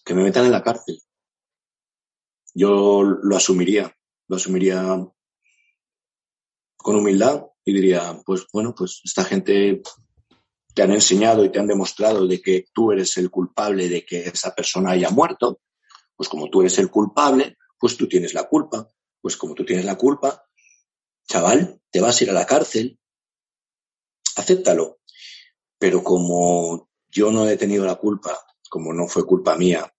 que me metan en la cárcel. Yo lo asumiría, lo asumiría con humildad y diría, pues bueno, pues esta gente te han enseñado y te han demostrado de que tú eres el culpable de que esa persona haya muerto, pues como tú eres el culpable, pues tú tienes la culpa. Pues como tú tienes la culpa, chaval, te vas a ir a la cárcel, acéptalo. Pero como yo no he tenido la culpa, como no fue culpa mía,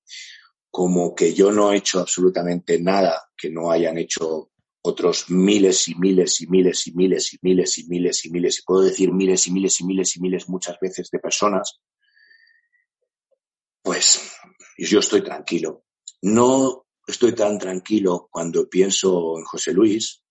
como que yo no he hecho absolutamente nada que no hayan hecho otros miles y miles y miles y miles y miles y miles y miles, y puedo decir miles y miles y miles y miles muchas veces de personas, pues yo estoy tranquilo. No estoy tan tranquilo cuando pienso en José Luis,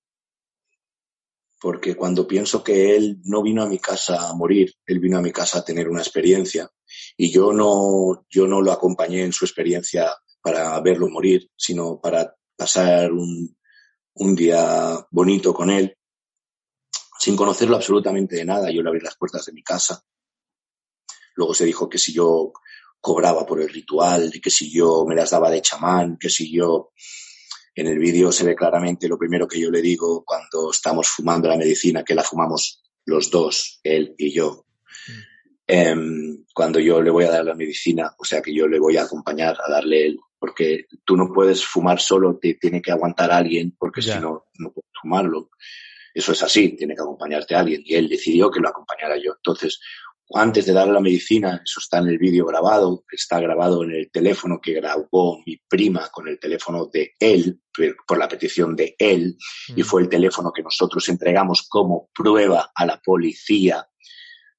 porque cuando pienso que él no vino a mi casa a morir, él vino a mi casa a tener una experiencia y yo no, yo no lo acompañé en su experiencia para verlo morir, sino para pasar un, un día bonito con él, sin conocerlo absolutamente de nada. Yo le abrí las puertas de mi casa. Luego se dijo que si yo cobraba por el ritual, que si yo me las daba de chamán, que si yo... En el vídeo se ve claramente lo primero que yo le digo cuando estamos fumando la medicina, que la fumamos los dos, él y yo. Em, cuando yo le voy a dar la medicina, o sea que yo le voy a acompañar a darle porque tú no puedes fumar solo, te tiene que aguantar a alguien, porque si no, no puedes fumarlo. Eso es así, tiene que acompañarte a alguien. Y él decidió que lo acompañara yo. Entonces, antes de darle la medicina, eso está en el vídeo grabado, está grabado en el teléfono que grabó mi prima con el teléfono de él, por la petición de él, y fue el teléfono que nosotros entregamos como prueba a la policía,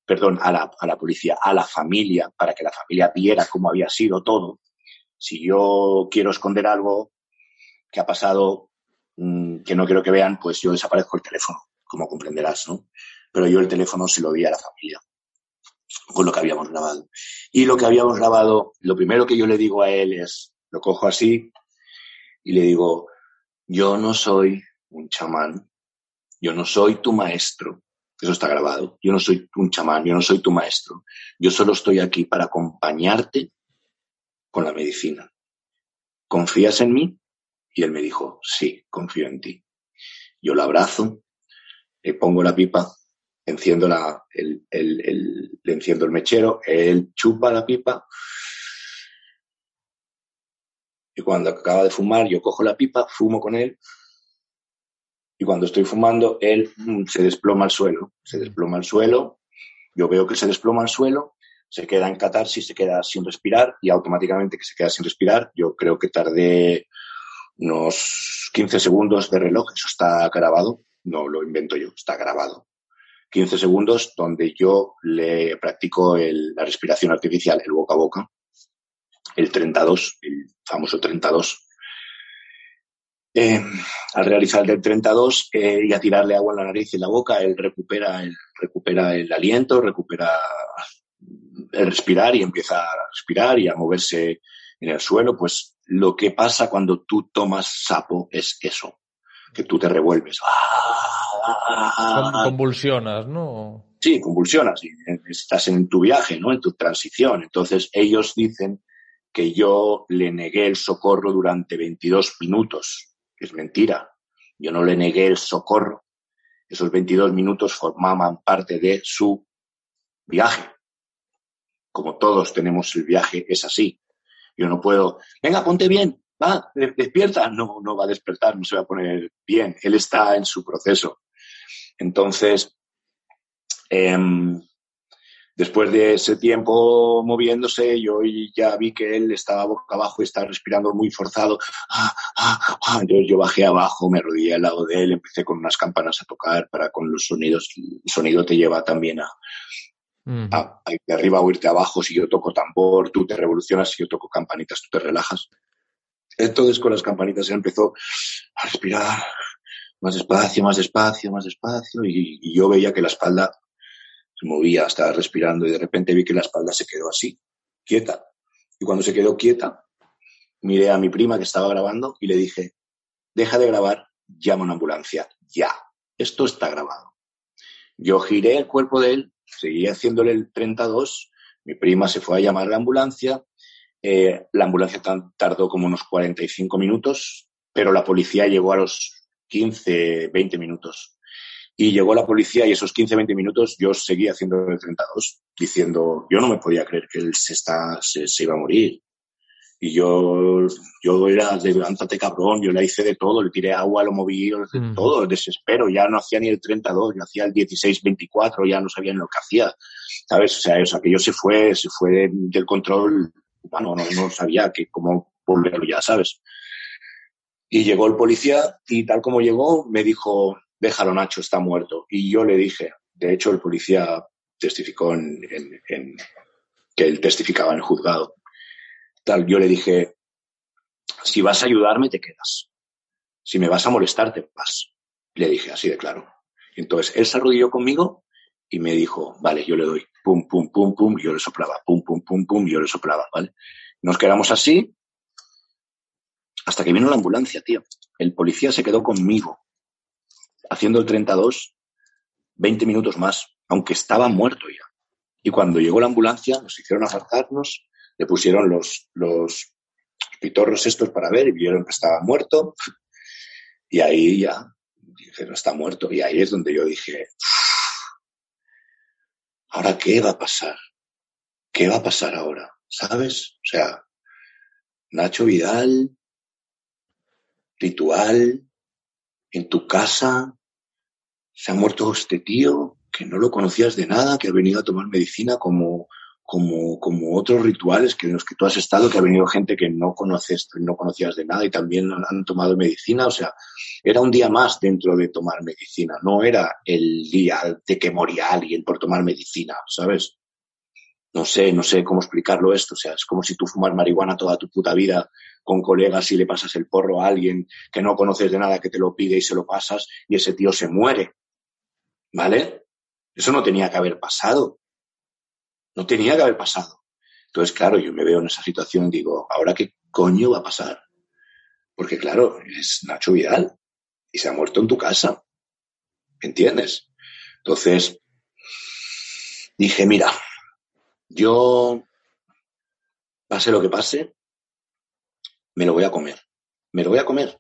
perdón, a la, a la policía, a la familia, para que la familia viera cómo había sido todo. Si yo quiero esconder algo que ha pasado, mm, que no quiero que vean, pues yo desaparezco el teléfono, como comprenderás, ¿no? Pero yo el teléfono se lo di a la familia con lo que habíamos grabado. Y lo que habíamos grabado, lo primero que yo le digo a él es, lo cojo así y le digo, yo no soy un chamán, yo no soy tu maestro, eso está grabado, yo no soy un chamán, yo no soy tu maestro, yo solo estoy aquí para acompañarte con la medicina. ¿Confías en mí? Y él me dijo, sí, confío en ti. Yo lo abrazo, le pongo la pipa enciendo la, el, el, le enciendo el mechero, él chupa la pipa y cuando acaba de fumar yo cojo la pipa, fumo con él y cuando estoy fumando él mm, se desploma al suelo, se desploma al suelo, yo veo que se desploma al suelo, se queda en catarsis, se queda sin respirar y automáticamente que se queda sin respirar, yo creo que tardé unos 15 segundos de reloj, eso está grabado, no lo invento yo, está grabado. 15 segundos donde yo le practico la respiración artificial, el boca a boca, el 32, el famoso 32. Eh, al realizar el del 32 eh, y a tirarle agua en la nariz y en la boca, él recupera el, recupera el aliento, recupera respirar y empieza a respirar y a moverse en el suelo. Pues lo que pasa cuando tú tomas sapo es eso, que tú te revuelves. ¡Ah! Convulsionas, ¿no? Sí, convulsionas. Y estás en tu viaje, ¿no? En tu transición. Entonces ellos dicen que yo le negué el socorro durante 22 minutos. Es mentira. Yo no le negué el socorro. Esos 22 minutos formaban parte de su viaje. Como todos tenemos el viaje, es así. Yo no puedo, venga, ponte bien, va, despierta. No, no va a despertar, no se va a poner bien. Él está en su proceso. Entonces, em, después de ese tiempo moviéndose, yo ya vi que él estaba boca abajo y estaba respirando muy forzado. Ah, ah, ah. Yo, bajé abajo, me arrodillé al lado de él, empecé con unas campanas a tocar para con los sonidos. El sonido te lleva también a, a, de arriba o irte abajo. Si yo toco tambor, tú te revolucionas. Si yo toco campanitas, tú te relajas. Entonces con las campanitas él empezó a respirar más despacio, más despacio, más despacio, y, yo veía que la espalda se movía, estaba respirando, y de repente vi que la espalda se quedó así, quieta. Y cuando se quedó quieta, miré a mi prima que estaba grabando y le dije, deja de grabar, llama a una ambulancia, ya, esto está grabado. Yo giré el cuerpo de él, seguí haciéndole el 32, mi prima se fue a llamar a la ambulancia, eh, la ambulancia tardó como unos 45 minutos, pero la policía llegó a los 15, 20 minutos. Y llegó la policía y esos 15, 20 minutos yo seguía haciendo el 32, diciendo, yo no me podía creer que él se, iba a morir. Y yo, yo era de levántate cabrón, yo le hice de todo, le tiré agua, lo moví, mm. todo, desespero, ya no hacía ni el 32, yo hacía el 16, 24, ya no sabía ni lo que hacía, ¿sabes? O sea, eso, aquello se fue, se fue del control bueno, no, no sabía que cómo volverlo ya, ¿sabes? Y llegó el policía y tal como llegó me dijo, déjalo Nacho, está muerto. Y yo le dije, de hecho el policía testificó en, que él testificaba en el juzgado. Tal, yo le dije, si vas a ayudarme, te quedas. Si me vas a molestar, te vas. Le dije así de claro. Entonces él se arrodilló conmigo y me dijo, vale, yo le doy. Pum, pum, pum, pum, yo le soplaba. Pum, pum, pum, pum, yo le soplaba, ¿vale? Nos quedamos así hasta que vino la ambulancia, tío. El policía se quedó conmigo, haciendo el 32, 20 minutos más, aunque estaba muerto ya. Y cuando llegó la ambulancia, nos hicieron apartarnos, le pusieron los, los pitorros estos para ver y vieron que estaba muerto. Y ahí ya dijeron, está muerto. Y ahí es donde yo dije, ¿ahora qué va a pasar? ¿Qué va a pasar ahora? ¿Sabes? O sea, Nacho Vidal ritual, en tu casa, se ha muerto este tío, que no lo conocías de nada, que ha venido a tomar medicina como, como, otros rituales que en los que tú has estado, que ha venido gente que no conoces, no conocías de nada y también han tomado medicina. O sea, era un día más dentro de tomar medicina, no era el día de que moría alguien por tomar medicina, ¿sabes? No sé, no sé cómo explicarlo esto. O sea, es como si tú fumas marihuana toda tu puta vida con colegas y le pasas el porro a alguien que no conoces de nada, que te lo pide y se lo pasas y ese tío se muere. ¿Vale? Eso no tenía que haber pasado. No tenía que haber pasado. Entonces, claro, yo me veo en esa situación y digo, ¿ahora qué coño va a pasar? Porque, claro, es Nacho Vidal y se ha muerto en tu casa. ¿Entiendes? Entonces, dije, mira, yo, pase lo que pase, me lo voy a comer. Me lo voy a comer.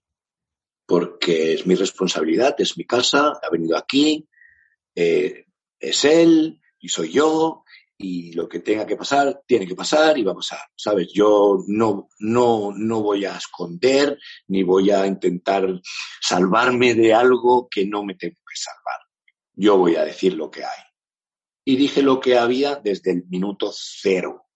Porque es mi responsabilidad, es mi casa, ha venido aquí, eh, es él y soy yo y lo que tenga que pasar tiene que pasar y va a pasar, ¿sabes? Yo no, no, no voy a esconder ni voy a intentar salvarme de algo que no me tengo que salvar. Yo voy a decir lo que hay. Y dije lo que había desde el minuto cero.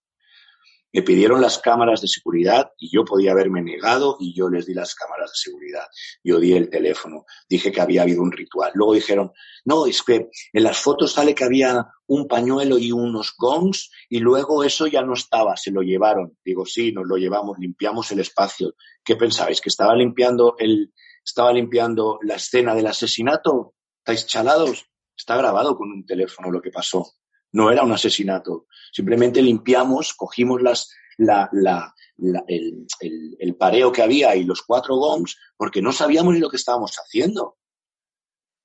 Me pidieron las cámaras de seguridad y yo podía haberme negado y yo les di las cámaras de seguridad. Yo di el teléfono, dije que había habido un ritual. Luego dijeron, no, es que en las fotos sale que había un pañuelo y unos gongs y luego eso ya no estaba, se lo llevaron. Digo, sí, nos lo llevamos, limpiamos el espacio. ¿Qué pensáis? ¿Que estaba limpiando el, estaba limpiando la escena del asesinato? ¿Estáis chalados? Está grabado con un teléfono lo que pasó. No era un asesinato. Simplemente limpiamos, cogimos el, el, pareo que había y los cuatro gongs porque no sabíamos ni lo que estábamos haciendo.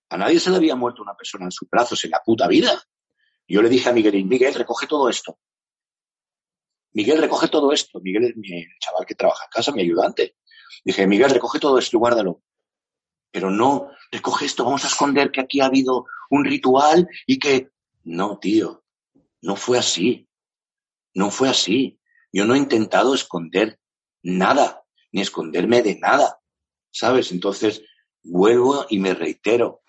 A nadie se le había muerto una persona en sus brazos en la puta vida. yo le dije a Miguel, Miguel, recoge todo esto. Miguel, recoge todo esto. Miguel es mi chaval que trabaja en casa, mi ayudante. Dije, Miguel, recoge todo esto y guárdalo. Pero no, recoge esto, vamos a esconder que aquí ha habido un ritual y que no, tío, no fue así. No fue así. Yo no he intentado esconder nada, ni esconderme de nada. ¿Sabes? Entonces, vuelvo y me reitero.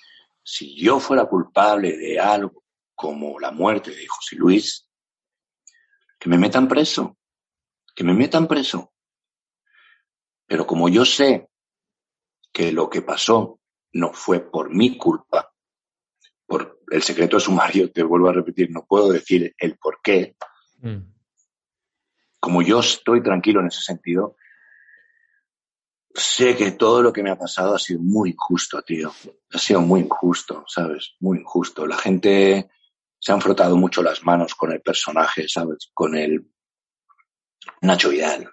Si yo fuera culpable de algo como la muerte de José Luis, que me metan preso. Que me metan preso. Pero como yo sé que lo que pasó no fue por mi culpa, el secreto sumario, te vuelvo a repetir, no puedo decir el por qué. Mm. Como yo estoy tranquilo en ese sentido, sé que todo lo que me ha pasado ha sido muy injusto, tío. Ha sido muy injusto, ¿sabes? Muy injusto. La gente se han frotado mucho las manos con el personaje, ¿sabes? Con el Nacho Vidal.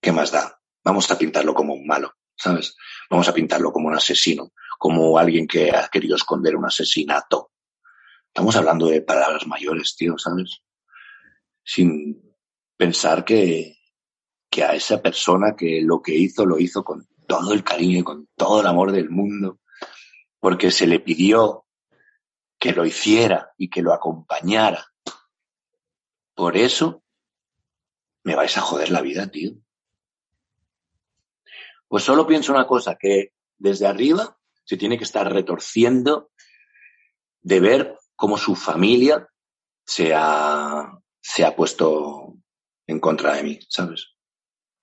¿Qué más da? Vamos a pintarlo como un malo, ¿sabes? Vamos a pintarlo como un asesino como alguien que ha querido esconder un asesinato. Estamos hablando de palabras mayores, tío, ¿sabes? Sin pensar que, que a esa persona que lo que hizo, lo hizo con todo el cariño y con todo el amor del mundo, porque se le pidió que lo hiciera y que lo acompañara. Por eso me vais a joder la vida, tío. Pues solo pienso una cosa, que desde arriba se tiene que estar retorciendo de ver cómo su familia se ha, se ha puesto en contra de mí, ¿sabes?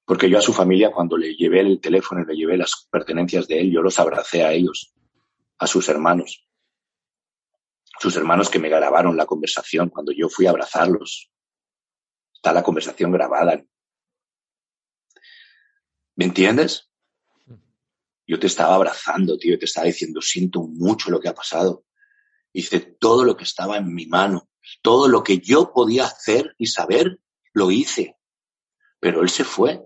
Porque yo a su familia, cuando le llevé el teléfono y le llevé las pertenencias de él, yo los abracé a ellos, a sus hermanos. Sus hermanos que me grabaron la conversación cuando yo fui a abrazarlos. Está la conversación grabada. ¿Me entiendes? Yo te estaba abrazando, tío, te estaba diciendo, siento mucho lo que ha pasado. Hice todo lo que estaba en mi mano, todo lo que yo podía hacer y saber, lo hice. Pero él se fue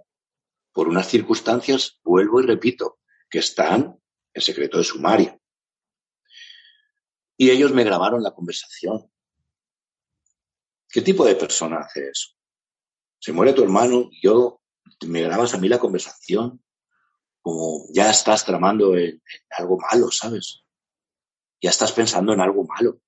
por unas circunstancias, vuelvo y repito, que están en secreto de sumario. Y ellos me grabaron la conversación. ¿Qué tipo de persona hace eso? Se muere tu hermano y yo me grabas a mí la conversación como ya estás tramando en, algo malo, ¿sabes? Ya estás pensando en algo malo.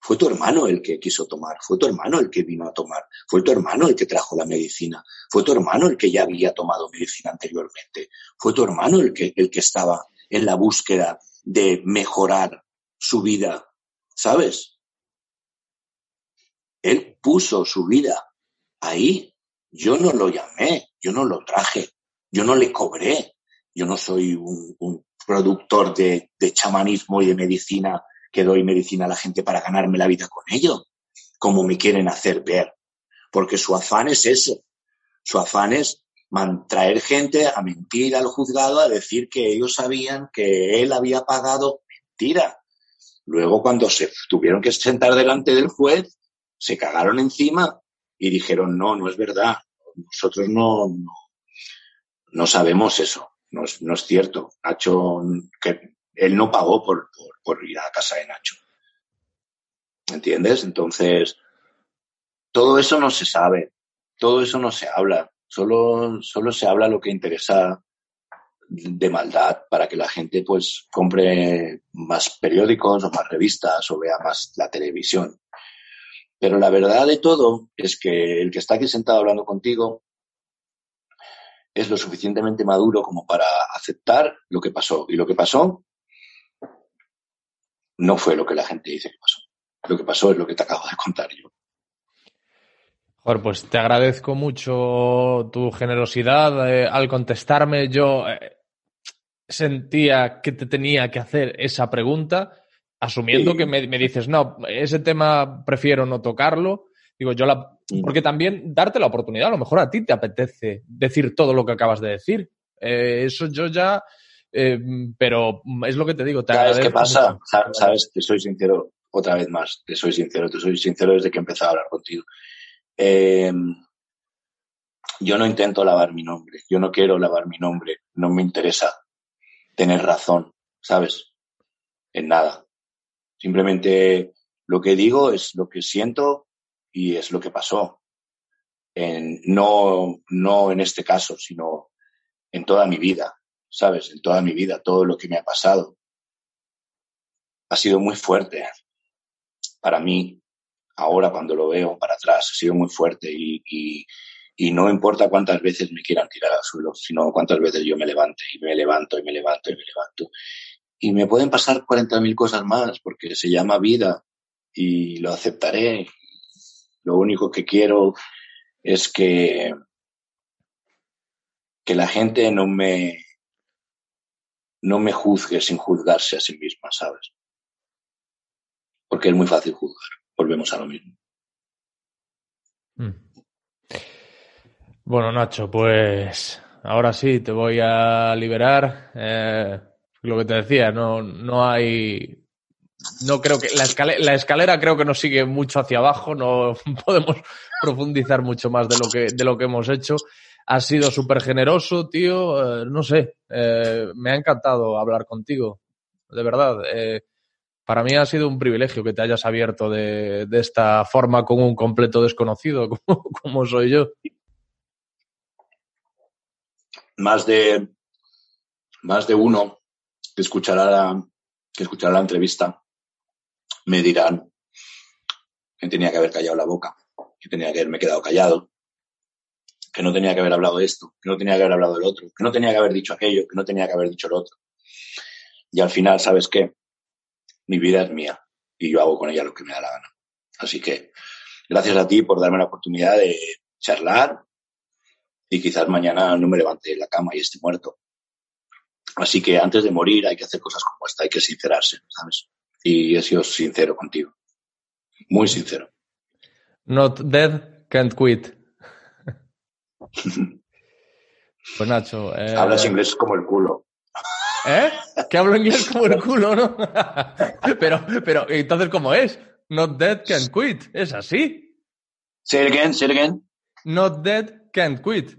Fue tu hermano el que quiso tomar, fue tu hermano el que vino a tomar, fue tu hermano el que trajo la medicina, fue tu hermano el que ya había tomado medicina anteriormente, fue tu hermano el que, el que estaba en la búsqueda de mejorar su vida ¿sabes? Él puso su vida ahí. Yo no lo llamé, yo no lo traje, yo no le cobré. Yo no soy un, productor de, chamanismo y de medicina que doy medicina a la gente para ganarme la vida con ello, como me quieren hacer ver. Porque su afán es ese. Su afán es traer gente a mentir al juzgado, a decir que ellos sabían que él había pagado mentira. Luego, cuando se tuvieron que sentar delante del juez, se cagaron encima y dijeron, no, no es verdad. Nosotros no, no, no sabemos eso. No es, cierto. Nacho, que él no pagó por, por, por ir a la casa de Nacho. ¿Entiendes? Entonces, todo eso no se sabe. Todo eso no se habla. Solo, solo se habla lo que interesa de maldad para que la gente pues compre más periódicos o más revistas o vea más la televisión. Pero la verdad de todo es que el que está aquí sentado hablando contigo es lo suficientemente maduro como para aceptar lo que pasó. Y lo que pasó no fue lo que la gente dice que pasó. Lo que pasó es lo que te acabo de contar yo. Joder, pues te agradezco mucho tu generosidad eh, al contestarme. Yo eh, sentía que te tenía que hacer esa pregunta, asumiendo sí. que me, me, dices, no, ese tema prefiero no tocarlo. Digo, yo la. Porque también darte la oportunidad, a lo mejor a ti te apetece decir todo lo que acabas de decir. Eh, eso yo ya. Eh, pero es lo que te digo. Te ¿Sabes qué pasa? Mucho. Sabes, te soy sincero, otra vez más, te soy sincero, te soy sincero desde que empecé a hablar contigo. Eh, yo no intento lavar mi nombre, yo no quiero lavar mi nombre, no me interesa tener razón, ¿sabes? En nada. Simplemente lo que digo es lo que siento y es lo que pasó. En, no, no en este caso, sino en toda mi vida, ¿sabes? En toda mi vida, todo lo que me ha pasado. Ha sido muy fuerte para mí, ahora cuando lo veo para atrás, ha sido muy fuerte y, y, no importa cuántas veces me quieran tirar al suelo, sino cuántas veces yo me levante y me levanto y me levanto y me levanto. Y me pueden pasar 40.000 cosas más porque se llama vida y lo aceptaré. Lo único que quiero es que, que la gente no me, no me juzgue sin juzgarse a sí misma, ¿sabes? Porque es muy fácil juzgar volvemos a lo mismo. Mm. Bueno, Nacho, pues ahora sí te voy a liberar. Eh, lo que te decía, no, no hay. No creo que. La escalera, la escalera creo que nos sigue mucho hacia abajo, no podemos profundizar mucho más de lo que, de lo que hemos hecho. Has sido súper generoso, tío. Eh, no sé, eh, me ha encantado hablar contigo. De verdad. Eh, para mí ha sido un privilegio que te hayas abierto de, de esta forma con un completo desconocido, como, como, soy yo. Más de, más de uno que escuchará, la, que escuchará la entrevista me dirán que tenía que haber callado la boca, que tenía que haberme quedado callado, que no tenía que haber hablado esto, que no tenía que haber hablado del otro, que no tenía que haber dicho aquello, que no tenía que haber dicho el otro. Y al final, ¿sabes qué? mi vida es mía y yo hago con ella lo que me da la gana. Así que gracias a ti por darme la oportunidad de charlar y quizás mañana no me levante de la cama y esté muerto. Así que antes de morir hay que hacer cosas como esta, hay que sincerarse, ¿sabes? Y he sido sincero contigo. Muy sincero. Not dead, can't quit. pues Nacho. Eh... Hablas inglés como el culo. ¿Eh? Que hablo inglés como el culo, ¿no? pero, pero, entonces, ¿cómo es? Not dead can quit. ¿Es así? Say it again, say it again. Not dead can quit.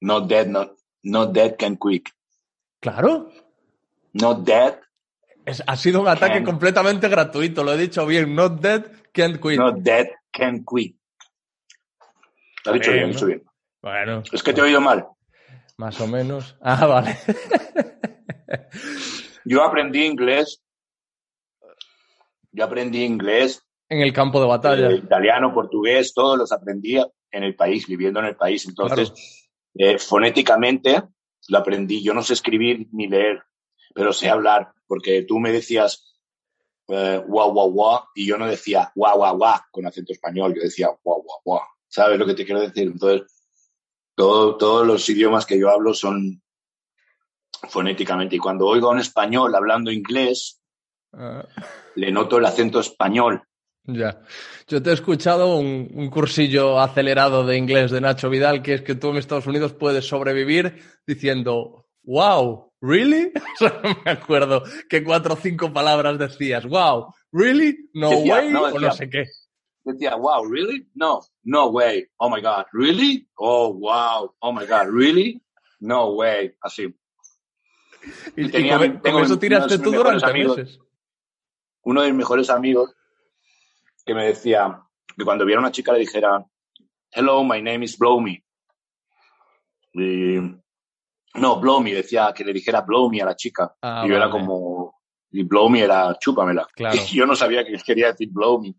Not dead, not, not dead can quit. Claro. Not dead. Es, ha sido un ataque can... completamente gratuito, lo he dicho bien. Not dead can quit. Not dead can quit. Lo he dicho bien, lo dicho bien. Bueno. Es que te he oído mal. Más o menos. Ah, vale. Yo aprendí inglés. Yo aprendí inglés. En el campo de batalla. Eh, italiano, portugués, todos los aprendía en el país, viviendo en el país. Entonces, claro. eh, fonéticamente lo aprendí. Yo no sé escribir ni leer, pero sé hablar, porque tú me decías eh, guau, guau, guau, y yo no decía guau, guau, guau con acento español, yo decía guau, guau, guau. ¿Sabes lo que te quiero decir? Entonces, todo, todos los idiomas que yo hablo son fonéticamente, y cuando oigo a un español hablando inglés, Ah, le noto el acento español. ya. Yo te he escuchado un, un cursillo acelerado de inglés de Nacho Vidal, que es que tú en Estados Unidos puedes sobrevivir diciendo, wow, ¿really? O sea, no me acuerdo qué cuatro o cinco palabras decías. Wow, ¿really? No Decía- way, no, o no decía- sé qué. Decía, wow, really? No, no way. Oh my God, really? Oh, wow. Oh my God, really? No way. Así. Y, y tenía- con, con tengo eso uno tiraste de mis tú mejores durante amigos. meses. Uno de mis mejores amigos que me decía que cuando viera a una chica le dijera, hello, my name is Blow Me. Y, no, Blow Me, decía que le dijera Blow Me a la chica. Ah, y yo era como, y Blow Me era chúpamela. Claro. Y yo no sabía que quería decir Blow Me.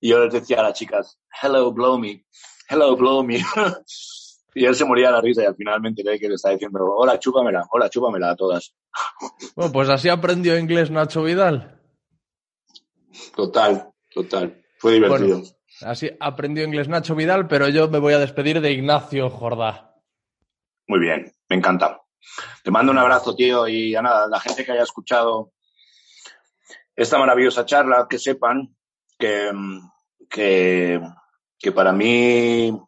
Y yo les decía a las chicas, hello, Blow Me, hello, Blow Me. y él se moría de la risa y al final me enteré que le estaba diciendo, hola, chúpamela, hola, chúpamela a todas. Bueno, pues así aprendió inglés Nacho Vidal. Total, total. Fue divertido. Bueno. Así aprendió inglés Nacho Vidal, pero yo me voy a despedir de Ignacio Jordá. Muy bien, me encanta. Te mando un abrazo, tío, y a nada, la gente que haya escuchado esta maravillosa charla, que sepan que, mm, que, que para mí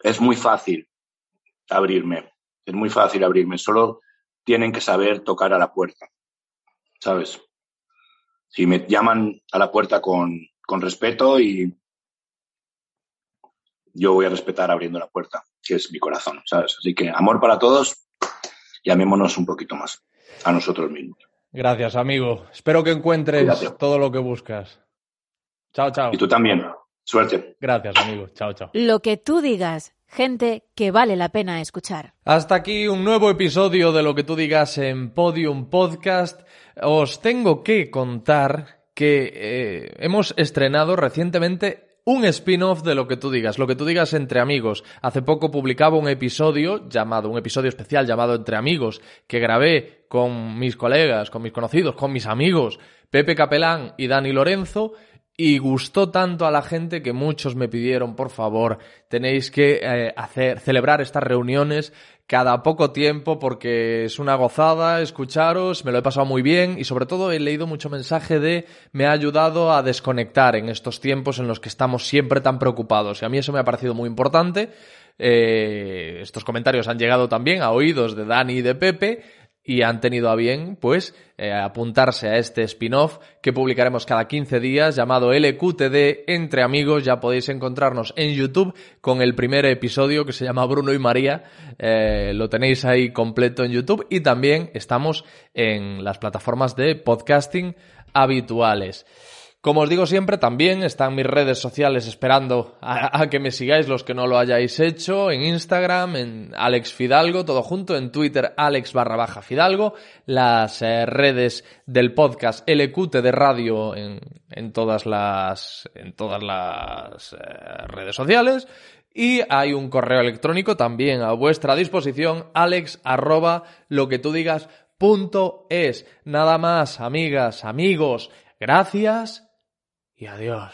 es muy fácil abrirme, es muy fácil abrirme, solo tienen que saber tocar a la puerta, ¿sabes? Si me llaman a la puerta con, con respeto y yo voy a respetar abriendo la puerta, que es mi corazón, ¿sabes? Así que amor para todos y amémonos un poquito más a nosotros mismos. Gracias, amigo. Espero que encuentres Cuídate. todo lo que buscas. Chao, chao. Y tú también. Suerte. Gracias, amigo. Chao, chao. Lo que tú digas, gente que vale la pena escuchar. Hasta aquí un nuevo episodio de lo que tú digas en Podium Podcast. Os tengo que contar que eh, hemos estrenado recientemente un spin-off de lo que tú digas, lo que tú digas entre amigos. Hace poco publicaba un episodio llamado, un episodio especial llamado Entre Amigos, que grabé con mis colegas, con mis conocidos, con mis amigos, Pepe Capelán y Dani Lorenzo, y gustó tanto a la gente que muchos me pidieron, por favor, tenéis que eh, hacer, celebrar estas reuniones cada poco tiempo porque es una gozada escucharos, me lo he pasado muy bien y sobre todo he leído mucho mensaje de me ha ayudado a desconectar en estos tiempos en los que estamos siempre tan preocupados y a mí eso me ha parecido muy importante. Eh, estos comentarios han llegado también a oídos de Dani y de Pepe y han tenido a bien, pues, eh, apuntarse a este spin-off que publicaremos cada 15 días llamado LQTD Entre Amigos. Ya podéis encontrarnos en YouTube con el primer episodio que se llama Bruno y María. Eh, lo tenéis ahí completo en YouTube y también estamos en las plataformas de podcasting habituales. Como os digo siempre, también están mis redes sociales esperando a, que me sigáis los que no lo hayáis hecho, en Instagram, en Alex Fidalgo, todo junto, en Twitter, Alex barra baja Fidalgo, las eh, redes del podcast LQT de radio en, en todas las, en todas las eh, redes sociales. Y hay un correo electrónico también a vuestra disposición, alex arroba lo que tú digas punto es. Nada más, amigas, amigos, gracias y adiós.